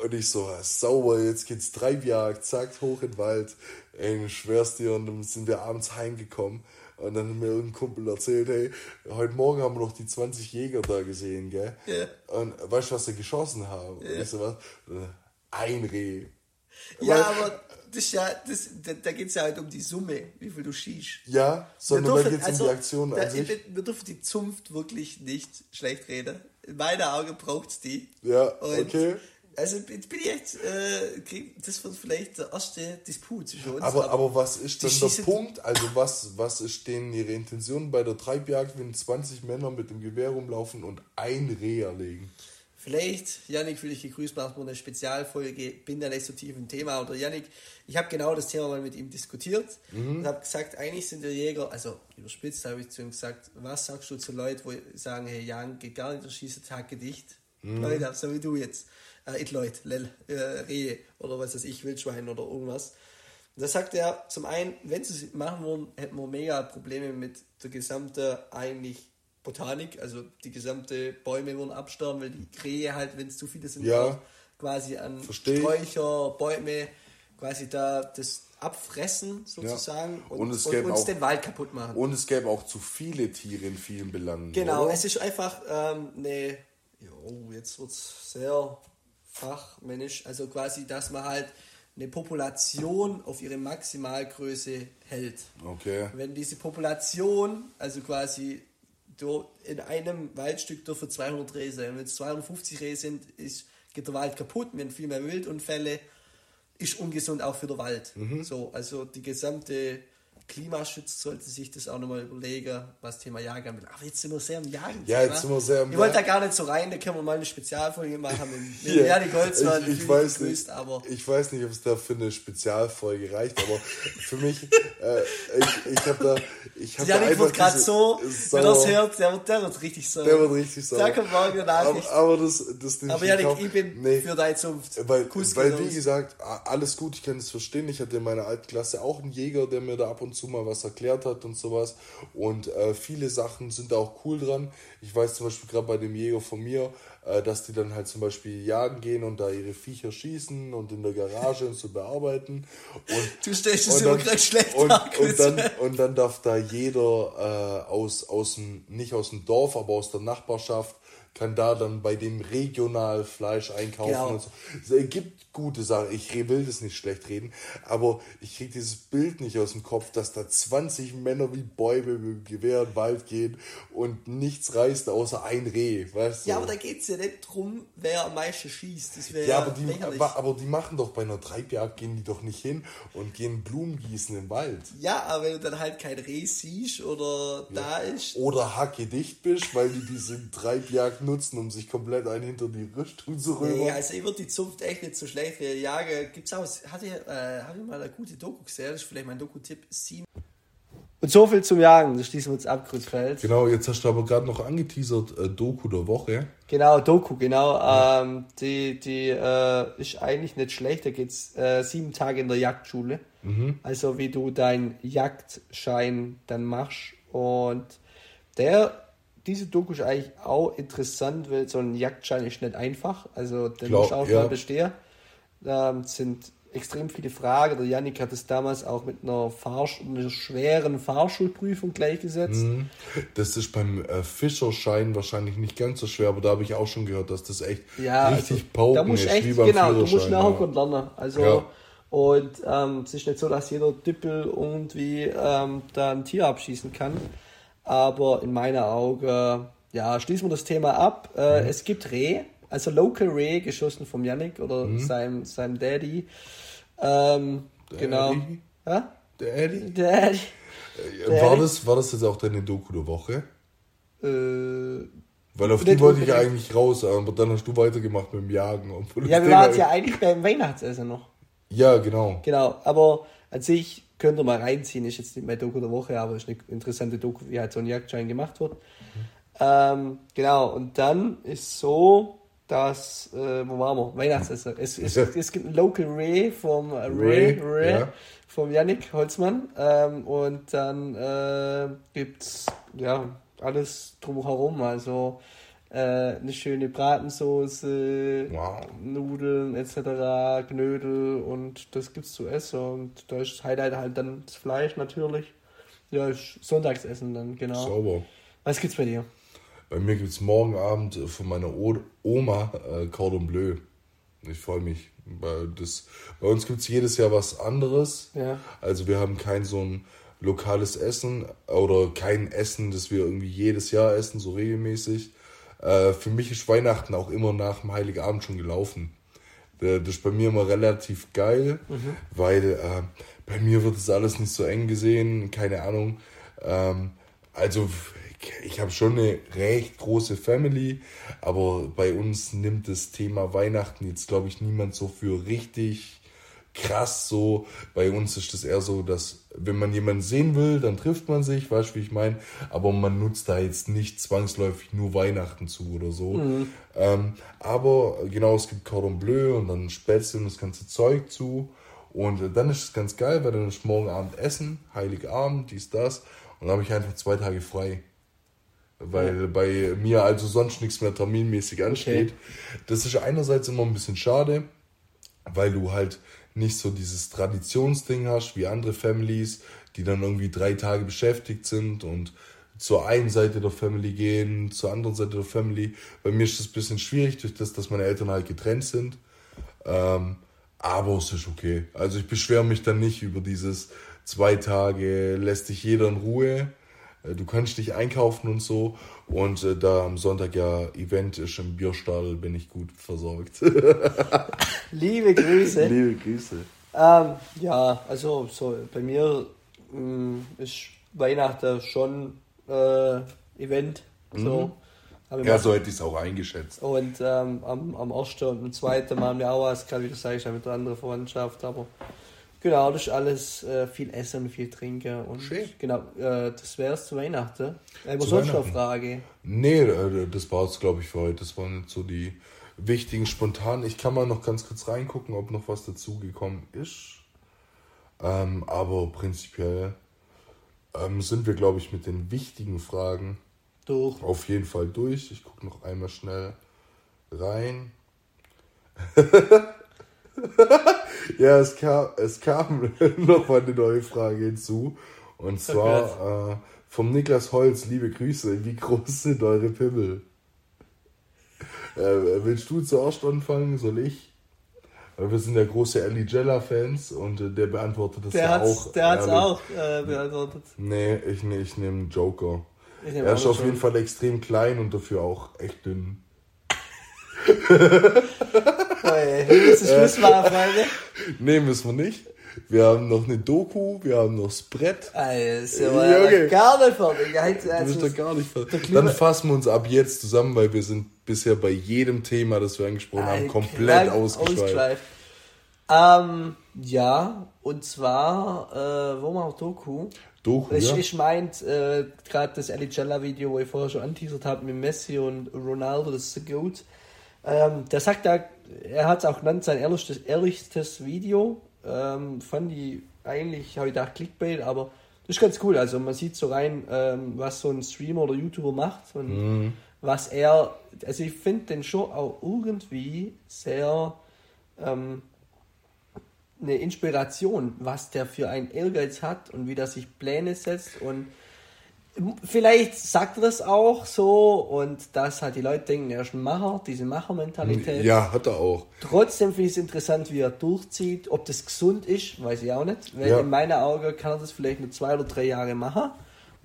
Und ich so, sauber, jetzt geht's Treibjagd, zack, hoch in den Wald. Ey, ich schwör's dir, und dann sind wir abends heimgekommen. Und dann hat mir irgendein Kumpel erzählt, hey, heute Morgen haben wir noch die 20 Jäger da gesehen, gell? Ja. Und weißt du, was sie geschossen haben? Ja. Und ich so, was? Ein Reh. Ja, Weil, aber das ja, das, da, da geht es ja halt um die Summe, wie viel du schießt. Ja, sondern da geht es also, um die Aktion da, an sich. Wir dürfen die Zunft wirklich nicht schlecht reden. In meinen Augen braucht es die. Ja, Und okay. Also jetzt bin ich echt, äh, das wird vielleicht der erste Disput zwischen uns. Aber, aber, was ist denn der Punkt? Also was, was ist denn Ihre Intention bei der Treibjagd, wenn 20 Männer mit dem Gewehr rumlaufen und ein Reh erlegen? Vielleicht, Janik, will ich gegrüßt machen, eine Spezialfolge, bin da nicht so tief im Thema. Oder Janik, ich habe genau das Thema mal mit ihm diskutiert mhm. und habe gesagt, eigentlich sind der Jäger, also überspitzt habe ich zu ihm gesagt, was sagst du zu Leuten, wo sagen, hey Jan, geht gar nicht, der schießt Tag gedicht. Mhm. Leute, so wie du jetzt äh, it Leute, Lel, äh, Rehe oder was weiß ich, Wildschwein oder irgendwas. Und da sagt er, zum einen, wenn sie es machen würden, hätten wir mega Probleme mit der gesamten eigentlich Botanik, also die gesamte Bäume würden absterben, weil die Krähe halt, wenn es zu viele sind, ja. quasi an. Sträucher, Bäume, quasi da das abfressen sozusagen ja. und, und, es und uns auch, den Wald kaputt machen. Und es gäbe auch zu viele Tiere in vielen Belangen. Genau, oder? es ist einfach ähm, eine, jo, jetzt wird es sehr fachmännisch, also quasi, dass man halt eine Population auf ihre Maximalgröße hält. Okay. Wenn diese Population, also quasi in einem Waldstück dürfen 200 Rehe sein. Wenn es 250 Rehe sind, ist, geht der Wald kaputt, haben viel mehr Wildunfälle, ist ungesund auch für den Wald. Mhm. So, also die gesamte Klimaschutz sollte sich das auch nochmal überlegen, was Thema Jagen anbelangt. Aber jetzt sind wir sehr im Jagen. Ja, jetzt sind wir sehr im Ich wollte da gar nicht so rein, da können wir mal eine Spezialfolge machen mit, mit ja, Holzmann. Ich, ich weiß nicht, aber ich weiß nicht, ob es da für eine Spezialfolge reicht, aber für mich, äh, ich, ich habe da, ich habe Janik wird gerade so, wenn er es hört, der wird, der wird richtig so. Der wird richtig so. Da kommt morgen eine Nachricht. Aber, aber das, das Aber Janik, ich bin nee, für deine Zunft. Weil, weil wie gesagt, alles gut, ich kann es verstehen. Ich hatte in meiner alten Klasse auch einen Jäger, der mir da ab und zu mal was erklärt hat und sowas. Und äh, viele Sachen sind da auch cool dran. Ich weiß zum Beispiel gerade bei dem Jäger von mir, äh, dass die dann halt zum Beispiel jagen gehen und da ihre Viecher schießen und in der Garage und so bearbeiten. Und, du stellst es immer gerade schlecht und, und, dann, und dann darf da jeder äh, aus, aus dem, nicht aus dem Dorf, aber aus der Nachbarschaft kann da dann bei dem regional Fleisch einkaufen genau. und so. Es gibt gute Sachen. Ich will das nicht schlecht reden, aber ich kriege dieses Bild nicht aus dem Kopf, dass da 20 Männer wie Bäume mit dem Gewehr in den Wald gehen und nichts reißt außer ein Reh, weißt du? Ja, aber da geht es ja nicht drum, wer am meisten schießt. Das ja, aber die, aber, aber, die machen doch bei einer Treibjagd, gehen die doch nicht hin und gehen Blumen gießen im Wald. Ja, aber wenn du dann halt kein Reh siehst oder ja. da ist. Oder hacke dicht bist, weil die diese Treibjagd nutzen, um sich komplett ein hinter die Rüstung zu rühren. Nee, also ich würde die Zunft echt nicht so schlecht jagen. Gibt's auch, hatte, äh, habe ich mal eine gute Doku gesehen, das ist vielleicht mein Doku-Tipp, Und so viel zum Jagen, das schließen wir uns ab, Kreuzfeld. Genau, jetzt hast du aber gerade noch angeteasert, äh, Doku der Woche. Genau, Doku, genau. Ja. Ähm, die die äh, ist eigentlich nicht schlecht. Da geht's äh, sieben Tage in der Jagdschule. Mhm. Also wie du deinen Jagdschein dann machst. Und der, diese Doku ist eigentlich auch interessant, weil so ein Jagdschein ist nicht einfach. Also den Glaub, musst du auch ja. mal bestehen. Ähm, sind extrem viele Fragen. Der Janik hat es damals auch mit einer, Fahrsch einer schweren Fahrschulprüfung gleichgesetzt. Mhm. Das ist beim äh, Fischerschein wahrscheinlich nicht ganz so schwer, aber da habe ich auch schon gehört, dass das echt ja, richtig also, pauken da musst ist, echt, wie beim Genau, du musst nachher lernen. Also, ja. Und ähm, es ist nicht so, dass jeder Düppel irgendwie ähm, da ein Tier abschießen kann. Aber in meiner Augen, ja, schließen wir das Thema ab. Äh, mhm. Es gibt Reh, also Local Reh, geschossen vom Yannick oder mhm. seinem, seinem Daddy. Ähm, genau. Ja? Daddy? Daddy. Äh, war, das, war das jetzt auch deine Doku der Woche? Äh, Weil auf die wollte ich eigentlich raus, aber dann hast du weitergemacht mit dem Jagen. Ja, wir waren ja eigentlich beim Weihnachtsessen noch. Ja, genau. Genau, aber an sich könnt ihr mal reinziehen, ist jetzt nicht mehr Doku der Woche, aber ist eine interessante Doku, wie halt so ein Jagdschein gemacht wird. Mhm. Ähm, genau, und dann ist so, dass, äh, wo waren wir? Weihnachtsessen. Es, es, es gibt ein Local Ray vom äh, Ray, Ray, Ray ja. vom Yannick Holzmann. Ähm, und dann äh, es ja alles drumherum. Also äh, eine schöne Bratensoße, wow. Nudeln etc., Knödel und das gibt's zu essen. Und da ist Highlight halt dann das Fleisch natürlich. Ja, Sonntagsessen dann, genau. Sauber. Was gibt's bei dir? Bei mir gibt es morgen Abend von meiner Oma äh, Cordon Bleu. Ich freue mich. Weil das, bei uns gibt es jedes Jahr was anderes. Ja. Also wir haben kein so ein lokales Essen oder kein Essen, das wir irgendwie jedes Jahr essen, so regelmäßig. Äh, für mich ist Weihnachten auch immer nach dem Heiligabend schon gelaufen. Das ist bei mir immer relativ geil, mhm. weil äh, bei mir wird das alles nicht so eng gesehen, keine Ahnung. Ähm, also ich habe schon eine recht große Family, aber bei uns nimmt das Thema Weihnachten jetzt, glaube ich, niemand so für richtig krass so. Bei uns ist das eher so, dass wenn man jemanden sehen will, dann trifft man sich, weißt du, wie ich meine? Aber man nutzt da jetzt nicht zwangsläufig nur Weihnachten zu oder so. Mhm. Ähm, aber genau, es gibt Cordon Bleu und dann Spätzle und das ganze Zeug zu. Und dann ist es ganz geil, weil dann ist morgen Abend Essen, Heiligabend, dies, das. Und dann habe ich einfach zwei Tage frei weil bei mir also sonst nichts mehr terminmäßig ansteht. Okay. Das ist einerseits immer ein bisschen schade, weil du halt nicht so dieses Traditionsding hast wie andere Families, die dann irgendwie drei Tage beschäftigt sind und zur einen Seite der Family gehen, zur anderen Seite der Family. Bei mir ist das ein bisschen schwierig, durch das, dass meine Eltern halt getrennt sind. Ähm, aber es ist okay. Also ich beschwere mich dann nicht über dieses zwei Tage lässt sich jeder in Ruhe du kannst dich einkaufen und so. Und äh, da am Sonntag ja Event ist im Bierstadel, bin ich gut versorgt. Liebe Grüße. Liebe Grüße. Ähm, ja, also so bei mir mh, mm, ist Weihnachten schon äh, Event. So. Mhm. Ja, so hätte ich es auch eingeschätzt. Und ähm, am, am 1. und am 2. machen wir auch was, gerade wie du sagst, mit der anderen Verwandtschaft, aber Genau, das ist alles äh, viel Essen, viel Trinken und Schön. genau, äh, das wäre es zu Weihnachten. Äh, was sonst noch Frage? Nee, äh, das war es glaube ich für heute. Das waren jetzt so die wichtigen spontan. Ich kann mal noch ganz kurz reingucken, ob noch was dazugekommen ist. Ähm, aber prinzipiell ähm, sind wir glaube ich mit den wichtigen Fragen durch. auf jeden Fall durch. Ich gucke noch einmal schnell rein. ja, es kam, es kam noch mal eine neue Frage hinzu. Und zwar äh, vom Niklas Holz, liebe Grüße. Wie groß sind eure Pimmel? Äh, willst du zuerst anfangen? Soll ich? Weil wir sind ja große Ellie Jella-Fans und äh, der beantwortet das der ja auch. Der hat es auch äh, beantwortet. Nee, ich, ich nehme Joker. Er ist auf jeden Fall extrem klein und dafür auch echt dünn. Hey, müssen Schluss machen, Freunde. Nee, müssen wir nicht. Wir haben noch eine Doku, wir haben noch das Brett. Alter, ist ja okay. gar nicht fertig. Also, du bist gar nicht fertig. Dann fassen wir uns ab jetzt zusammen, weil wir sind bisher bei jedem Thema, das wir angesprochen haben, komplett ausgeschweift. Ähm, ja, und zwar, äh, wo machen wir Doku? Doku, ich, ja. ich meint äh, gerade das Eligella-Video, wo ich vorher schon anteasert habe mit Messi und Ronaldo, das ist so gut. Ähm, der sagt da, er hat es auch genannt, sein ehrlichstes, ehrlichstes Video. Ähm, fand die eigentlich, habe ich gedacht, Clickbait, aber das ist ganz cool. Also man sieht so rein, ähm, was so ein Streamer oder YouTuber macht und mhm. was er, also ich finde den schon auch irgendwie sehr ähm, eine Inspiration, was der für einen Ehrgeiz hat und wie der sich Pläne setzt und vielleicht sagt er das auch so und dass halt die Leute denken, er ist ein Macher, diese Machermentalität. Ja, hat er auch. Trotzdem finde ich es interessant, wie er durchzieht. Ob das gesund ist, weiß ich auch nicht. Weil ja. in meiner Augen kann er das vielleicht nur zwei oder drei Jahre machen.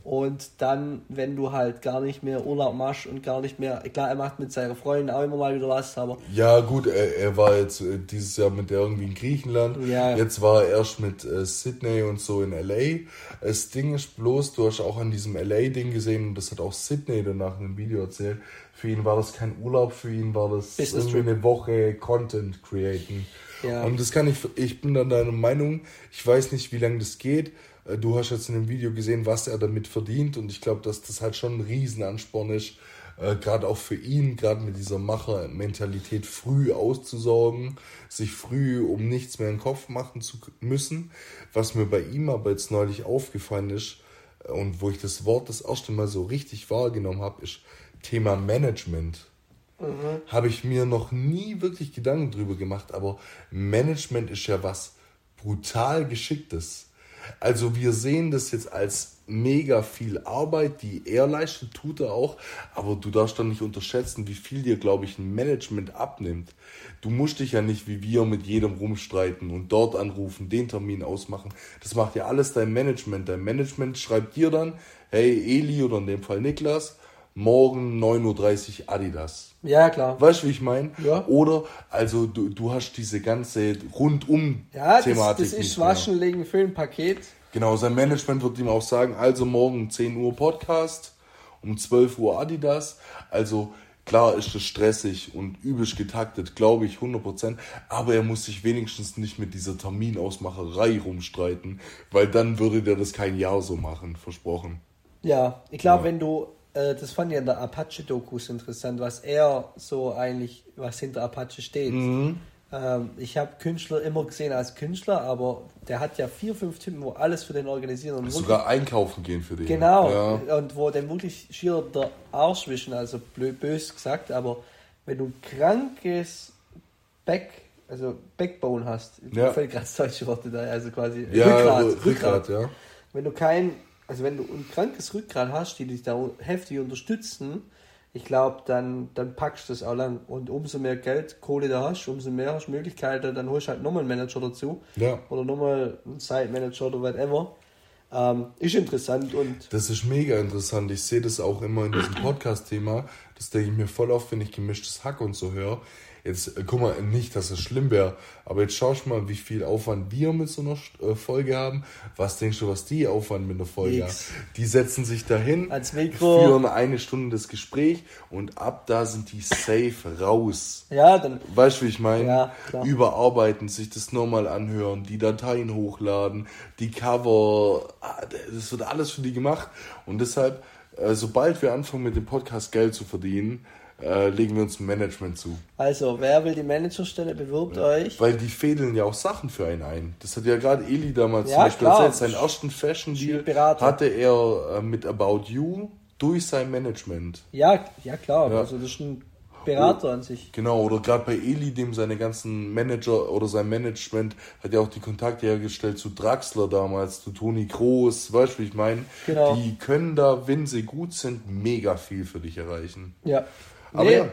Und dann, wenn du halt gar nicht mehr Urlaub machst und gar nicht mehr, klar, er macht mit seinen Freunden auch immer mal wieder was, aber. Ja, gut, er, er war jetzt äh, dieses Jahr mit der irgendwie in Griechenland. Ja. Jetzt war er erst mit äh, Sydney und so in LA. Das Ding ist bloß, du hast auch an diesem LA-Ding gesehen, und das hat auch Sydney danach in einem Video erzählt. Für ihn war das kein Urlaub, für ihn war das Business irgendwie eine Woche Content createn. Ja. Und das kann ich, ich bin dann deiner Meinung, ich weiß nicht, wie lange das geht du hast jetzt in dem Video gesehen, was er damit verdient und ich glaube, dass das halt schon ein Riesenansporn ist, äh, gerade auch für ihn, gerade mit dieser Machermentalität früh auszusorgen, sich früh um nichts mehr im Kopf machen zu müssen. Was mir bei ihm aber jetzt neulich aufgefallen ist äh, und wo ich das Wort das erste Mal so richtig wahrgenommen habe, ist Thema Management. Mhm. Habe ich mir noch nie wirklich Gedanken drüber gemacht, aber Management ist ja was brutal Geschicktes. Also wir sehen das jetzt als mega viel Arbeit, die er leistet, tut er auch, aber du darfst dann nicht unterschätzen, wie viel dir, glaube ich, ein Management abnimmt. Du musst dich ja nicht wie wir mit jedem rumstreiten und dort anrufen, den Termin ausmachen. Das macht ja alles dein Management. Dein Management schreibt dir dann, hey Eli oder in dem Fall Niklas, morgen 9.30 Uhr Adidas. Ja, klar. Weißt du, wie ich meine? Ja. Oder, also du, du hast diese ganze rundum ja, Thematik. Das, das ist Waschen legen für ein Paket. Genau, sein Management wird ihm auch sagen, also morgen 10 Uhr Podcast, um 12 Uhr Adidas. Also klar ist das stressig und übelst getaktet, glaube ich, 100%. Aber er muss sich wenigstens nicht mit dieser Terminausmacherei rumstreiten, weil dann würde der das kein Jahr so machen, versprochen. Ja, ich glaube, ja. wenn du äh, das fand ich an der Apache-Dokus interessant, was er so eigentlich, was hinter Apache steht. Mhm. Ähm, ich habe Künstler immer gesehen als Künstler, aber der hat ja vier, fünf Typen, wo alles für den organisieren. Und Sogar einkaufen gehen für den. Genau, ja. und wo dann wirklich schier der Arsch wischen, also blöd, bös gesagt, aber wenn du krankes Back, also Backbone hast, ja. fällt gerade das deutsche Worte da, also quasi ja, Rückgrat, Rückgrat, Rückgrat, ja. Wenn du kein also wenn du ein krankes Rückgrat hast, die dich da heftig unterstützen, ich glaube, dann, dann packst du das auch lang. Und umso mehr Geld, Kohle da hast, umso mehr hast du Möglichkeiten, dann holst du halt nochmal einen Manager dazu. Ja. Oder nochmal einen Side-Manager oder whatever. Ähm, ist interessant und. Das ist mega interessant. Ich sehe das auch immer in diesem Podcast-Thema. Das denke ich mir voll oft, wenn ich gemischtes Hack und so höre. Jetzt, äh, guck mal, nicht, dass es schlimm wäre, aber jetzt schau mal, wie viel Aufwand wir mit so einer äh, Folge haben. Was denkst du, was die Aufwand mit einer Folge haben? Die setzen sich dahin, führen eine Stunde das Gespräch und ab da sind die safe raus. Ja, dann. Weißt du, wie ich meine? Ja, klar. Überarbeiten, sich das nochmal anhören, die Dateien hochladen, die Cover, ah, das wird alles für die gemacht. Und deshalb, äh, sobald wir anfangen mit dem Podcast Geld zu verdienen, äh, legen wir uns ein Management zu. Also, wer will die Managerstelle, bewirbt ja. euch. Weil die fädeln ja auch Sachen für einen ein. Das hat ja gerade Eli damals ja, zum Beispiel klar. erzählt. Seinen ersten Fashion Deal hatte er äh, mit About You durch sein Management. Ja, ja klar. Ja. Also das ist ein Berater an sich. Genau, oder gerade bei Eli, dem seine ganzen Manager oder sein Management hat ja auch die Kontakte hergestellt zu Draxler damals, zu Toni Groß, weißt du, wie ich meine? Genau. Die können da, wenn sie gut sind, mega viel für dich erreichen. Ja. Aber nee, ja.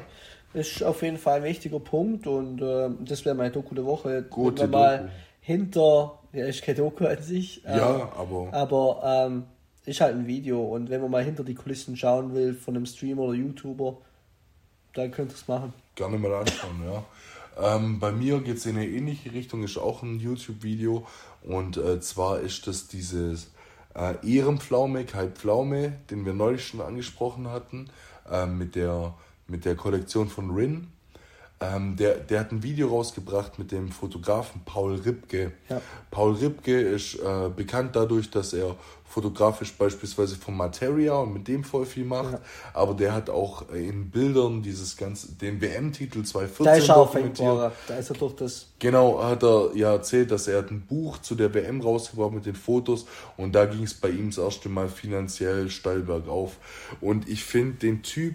ist auf jeden Fall ein wichtiger Punkt und äh, das wäre meine Doku der Woche. Gute mal Doku. hinter, ja, ist kein Doku an sich. Ähm, ja, aber. Aber ähm, ist halt ein Video und wenn man mal hinter die Kulissen schauen will von einem Streamer oder YouTuber, dann könnt ihr es machen. Gerne mal anschauen, ja. Ähm, bei mir geht es in eine ähnliche Richtung, ist auch ein YouTube-Video und äh, zwar ist das dieses äh, Ehrenpflaume, Kai Pflaume, den wir neulich schon angesprochen hatten, äh, mit der mit der Kollektion von Rin. Ähm, der, der hat ein Video rausgebracht mit dem Fotografen Paul Ripke. Ja. Paul Ripke ist äh, bekannt dadurch, dass er fotografisch beispielsweise von Materia und mit dem voll viel macht. Ja. Aber der hat auch in Bildern dieses ganze, den WM-Titel 2014 da ist er dokumentiert. Da ist er doch das. Genau, hat er ja erzählt, dass er ein Buch zu der WM rausgebracht mit den Fotos und da ging es bei ihm das erste Mal finanziell steil bergauf. Und ich finde den Typ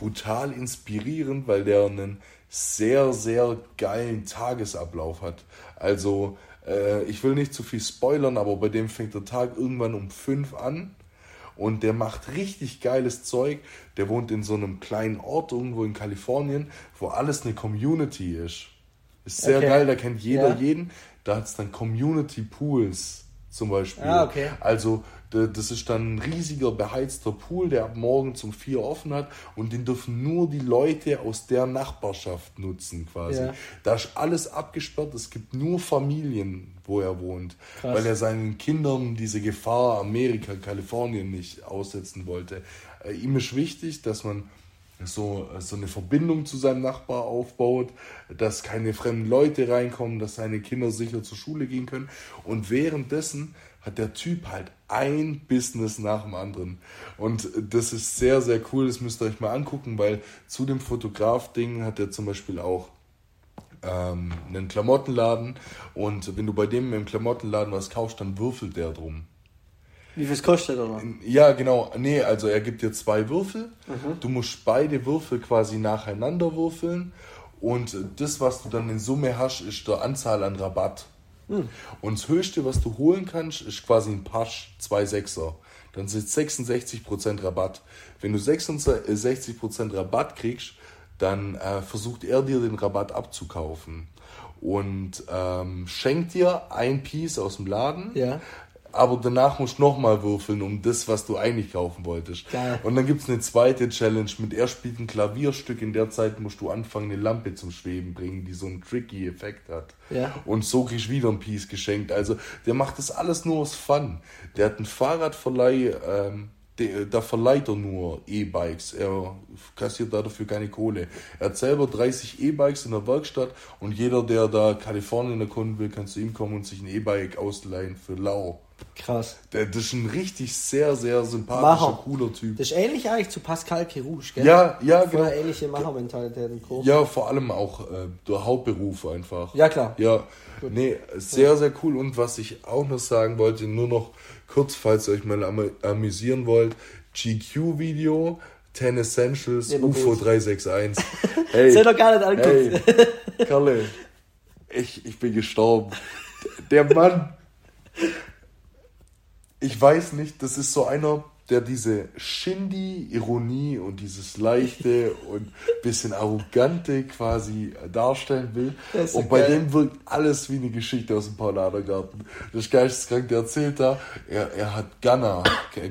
brutal inspirierend, weil der einen sehr, sehr geilen Tagesablauf hat. Also, äh, ich will nicht zu viel spoilern, aber bei dem fängt der Tag irgendwann um fünf an und der macht richtig geiles Zeug. Der wohnt in so einem kleinen Ort irgendwo in Kalifornien, wo alles eine Community ist. Ist sehr okay. geil, da kennt jeder ja. jeden. Da hat es dann Community Pools zum Beispiel. Ah, okay. Also das ist dann ein riesiger beheizter Pool, der ab morgen um vier offen hat und den dürfen nur die Leute aus der Nachbarschaft nutzen quasi. Ja. Da ist alles abgesperrt, es gibt nur Familien, wo er wohnt, Krass. weil er seinen Kindern diese Gefahr Amerika, Kalifornien nicht aussetzen wollte. Äh, ihm ist wichtig, dass man so, so eine Verbindung zu seinem Nachbar aufbaut, dass keine fremden Leute reinkommen, dass seine Kinder sicher zur Schule gehen können. Und währenddessen hat der Typ halt ein Business nach dem anderen. Und das ist sehr, sehr cool. Das müsst ihr euch mal angucken, weil zu dem Fotograf-Ding hat er zum Beispiel auch ähm, einen Klamottenladen. Und wenn du bei dem im Klamottenladen was kaufst, dann würfelt der drum. Wie viel kostet er noch? Ja, genau. Nee, also er gibt dir zwei Würfel. Mhm. Du musst beide Würfel quasi nacheinander würfeln. Und das, was du dann in Summe hast, ist der Anzahl an Rabatt. Hm. Und das Höchste, was du holen kannst, ist quasi ein Pasch 2 Sechser. Dann sind 66% Rabatt. Wenn du 66% Rabatt kriegst, dann äh, versucht er dir den Rabatt abzukaufen und ähm, schenkt dir ein Piece aus dem Laden. Ja aber danach musst du nochmal würfeln um das, was du eigentlich kaufen wolltest. Geil. Und dann gibt es eine zweite Challenge mit er spielt ein Klavierstück, in der Zeit musst du anfangen, eine Lampe zum Schweben bringen, die so einen tricky Effekt hat. Ja. Und so kriegst du wieder ein Piece geschenkt. Also der macht das alles nur aus Fun. Der hat einen Fahrradverleih, ähm, da verleiht er nur E-Bikes. Er kassiert dafür keine Kohle. Er hat selber 30 E-Bikes in der Werkstatt und jeder, der da Kalifornien erkunden will, kann zu ihm kommen und sich ein E-Bike ausleihen für lau. Krass. Der, das ist ein richtig sehr, sehr sympathischer, Macher. cooler Typ. Das ist ähnlich eigentlich zu Pascal Kerouche, gell? Ja, ja, Voll genau. ähnliche Machermentalität im Kurs. Ja, vor allem auch äh, der Hauptberuf einfach. Ja, klar. Ja, Gut. nee, sehr, sehr cool. Und was ich auch noch sagen wollte, nur noch kurz, falls ihr euch mal am amüsieren wollt, GQ-Video, 10 Essentials, ja, UFO 361. Hey, Seid doch gar nicht angeguckt. Hey, Kalle, ich, ich bin gestorben. Der Mann ich weiß nicht, das ist so einer, der diese Shindy-Ironie und dieses leichte und bisschen arrogante quasi darstellen will. Und bei geil. dem wirkt alles wie eine Geschichte aus dem Paulanergarten. Das ist geisteskrank, der erzählt da, er, er hat Gunner,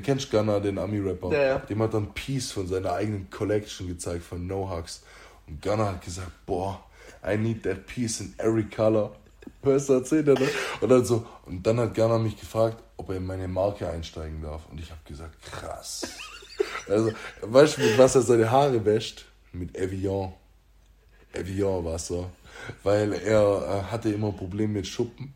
kennst Gunner, den Ami-Rapper? Ja, ja. Dem hat dann Piece von seiner eigenen Collection gezeigt, von No Hugs. Und Gunner hat gesagt, boah, I need that piece in every color. Du, erzählt er, ne? Und dann so, und dann hat Gunner mich gefragt, ob er in meine Marke einsteigen darf. Und ich habe gesagt, krass. also, weißt du, mit was er seine Haare wäscht? Mit Evian. Evian Wasser. Weil er äh, hatte immer Probleme mit Schuppen.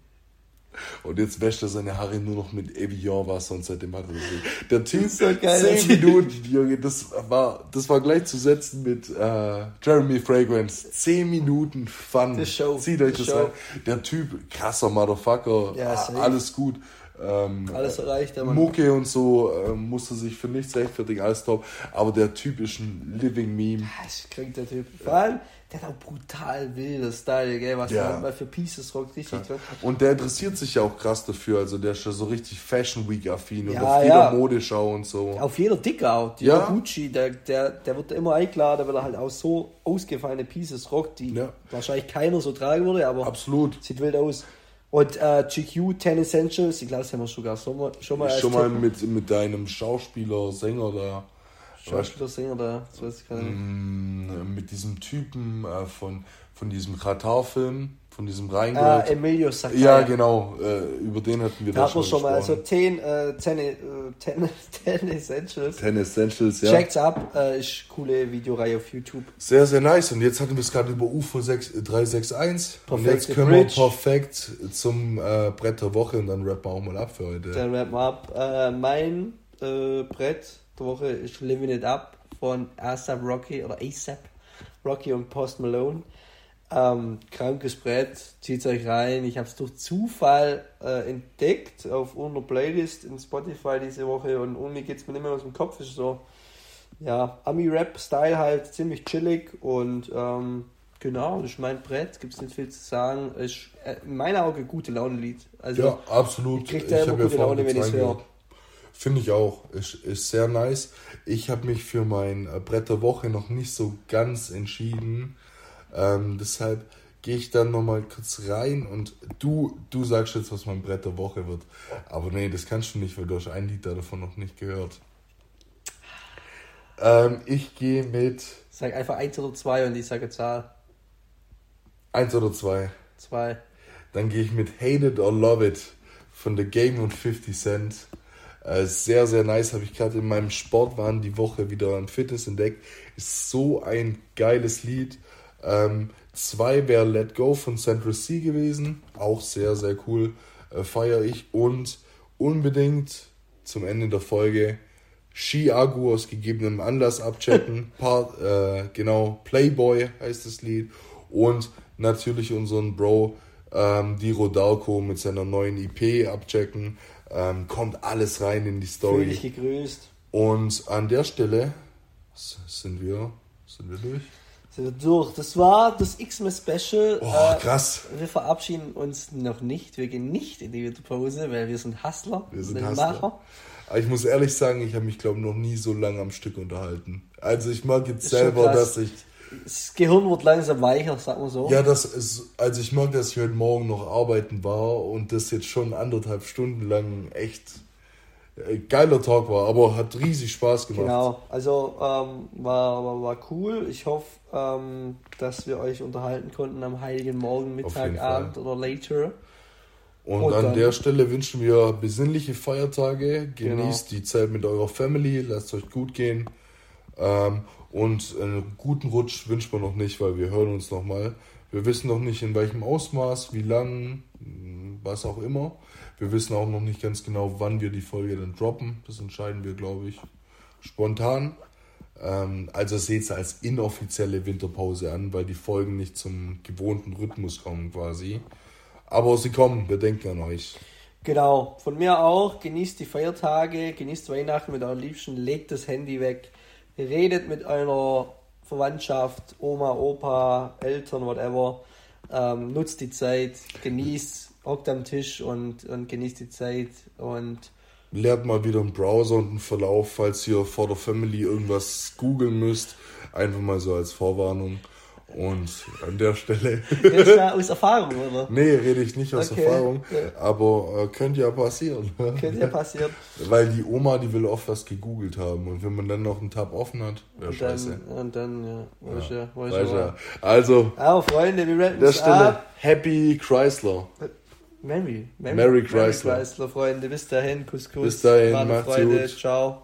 Und jetzt wäscht er seine Haare nur noch mit Evian-Wasser und seitdem hat er das Der Typ, so geil, 10 Minuten, Junge, das war, das war gleich zu setzen mit äh, Jeremy Fragrance. 10 Minuten Fun. The Show. Zieht euch das an. Der Typ, krasser Motherfucker, ja, alles gut. Ähm, alles erreicht, der Mann. Mucke und so äh, musste sich für nichts rechtfertigen, alles top. Aber der Typ ist ein Living Meme. Ja, das klingt der Typ. Vor allem, der hat auch brutal wilde Style, gell, was ja. mal für Pieces rockt, richtig ja. Und der interessiert sich ja auch krass dafür, also der ist ja so richtig Fashion Week affin ja, und auf jeder Modeschau und so. Auf jeder. Die ja. Gucci, der, der, der wird immer eingeladen, weil er halt auch so ausgefallene Pieces rockt, die wahrscheinlich keiner so tragen würde, aber Absolut. sieht wild aus. Und äh, GQ 10 Essentials, ich glaube, das haben wir sogar schon mal, schon mal, schon mal mit, mit deinem Schauspieler, Sänger da. Schauspieler, Sänger da, das weiß ich gar nicht. Mm, mit diesem Typen äh, von, von diesem Katar-Film, von diesem Ah, Rheingold. Emilio Sacca. ja, genau, äh, über den hatten wir Da man schon mal, also gesprochen. 10, äh, 10, äh, 10, 10 Essentials. Ten Essentials, ja. Checkt's ab, äh, ist coole Videoreihe auf YouTube. Sehr, sehr nice. Und jetzt hatten wir es gerade über UFO 6, 361. und Perfekte jetzt können Bridge. wir perfekt zum äh, Brett der Woche und dann rappen wir auch mal ab für heute. Dann rappen wir ab. Äh, mein äh, Brett der Woche ist Living It Up von ASAP Rocky oder ASAP Rocky und Post Malone. Ähm, krankes Brett, zieht euch rein. Ich habe es durch Zufall äh, entdeckt auf unserer Playlist in Spotify diese Woche und irgendwie geht es mir nicht mehr aus dem Kopf. Ist so, ja, Ami-Rap-Style halt, ziemlich chillig und ähm, genau, das ist mein Brett, gibt es nicht viel zu sagen. Ist äh, in meinen Augen gute Laune-Lied. Also, ja, absolut. ich krieg selber hab ja gute Laune, wenn kurz ich's höre. Finde ich auch. Ist, ist sehr nice. Ich habe mich für mein äh, Brett der Woche noch nicht so ganz entschieden. Ähm, deshalb gehe ich dann nochmal kurz rein und du, du sagst jetzt, was mein Brett der Woche wird. Aber nee, das kannst du nicht, weil du hast ein Lied davon noch nicht gehört. Ähm, ich gehe mit Sag einfach 1 oder 2 und ich sage Zahl. 1 oder 2. 2. Dann gehe ich mit Hate It or Love It von The Game und 50 Cent. Äh, sehr, sehr nice. Habe ich gerade in meinem Sportwahn die Woche wieder am Fitness entdeckt. Ist so ein geiles Lied. Ähm, zwei wäre Let Go von Central C gewesen. Auch sehr, sehr cool. Äh, Feiere ich. Und unbedingt zum Ende der Folge Ski Agu aus gegebenem Anlass abchecken. Part, äh, genau, Playboy heißt das Lied. Und natürlich unseren Bro ähm, Diro Dalko mit seiner neuen IP abchecken. Ähm, kommt alles rein in die Fühl Story. dich gegrüßt. Und an der Stelle sind wir, sind wir durch. Sind wir durch. Das war das X-Men Special. Oh, Äh, krass. wir verabschieden uns noch nicht. Wir gehen nicht in die Winterpause, weil wir sind Hustler. Wir sind nicht Hustler. Macher. Aber ich muss ehrlich sagen, ich habe mich, glaube ich, noch nie so lange am Stück unterhalten. Also ich mag jetzt Ist selber, dass ich Das Gehirn wird langsam weicher, sagen wir so. Ja, das ist, also ich mag, dass ich heute Morgen noch arbeiten war und das jetzt schon anderthalb Stunden lang echt äh, geiler Talk war, aber hat riesig Spaß gemacht. Genau, also ähm, war, war, war cool. Ich hoffe, ähm, dass wir euch unterhalten konnten am heiligen Morgen, Mittag, Abend oder later. Und, Und an dann- der Stelle wünschen wir besinnliche Feiertage, Genau. genießt die Zeit mit eurer Family, lasst euch gut gehen ähm, und einen guten Rutsch wünschen wir noch nicht, weil wir hören uns nochmal. Wir wissen noch nicht in welchem Ausmaß, wie lang, was auch immer. Wir wissen auch noch nicht ganz genau, wann wir die Folge dann droppen. Das entscheiden wir, glaube ich, spontan. Ähm, also seht es als inoffizielle Winterpause an, weil die Folgen nicht zum gewohnten Rhythmus kommen quasi. Aber sie kommen, wir denken an euch. Genau, von mir auch. Genießt die Feiertage, genießt Weihnachten mit euren Liebsten, legt das Handy weg, redet mit eurer Verwandtschaft, Oma, Opa, Eltern, whatever. Ähm, nutzt die Zeit, genießt, hockt am Tisch und, und genießt die Zeit und Lernt mal wieder einen Browser und einen Verlauf, falls ihr vor der Family irgendwas googeln müsst. Einfach mal so als Vorwarnung. Und an der Stelle. das ist ja aus Erfahrung, oder? nee, rede ich nicht aus Okay. Erfahrung. Ja. Aber äh, könnte ja passieren. Könnte ja passieren. Weil die Oma, die will oft was gegoogelt haben. Und wenn man dann noch einen Tab offen hat, wäre scheiße. und dann, ja, weiß ja, weiß Weiß ja. ja. Also, Ah, Freunde, wir rappen Stelle, ab. Happy Chrysler. Merry, Merry, Merry Chrysler. Chrysler, Freunde. Bis dahin, Kuss, Kuss. Bis dahin, macht's Freude. gut. Ciao.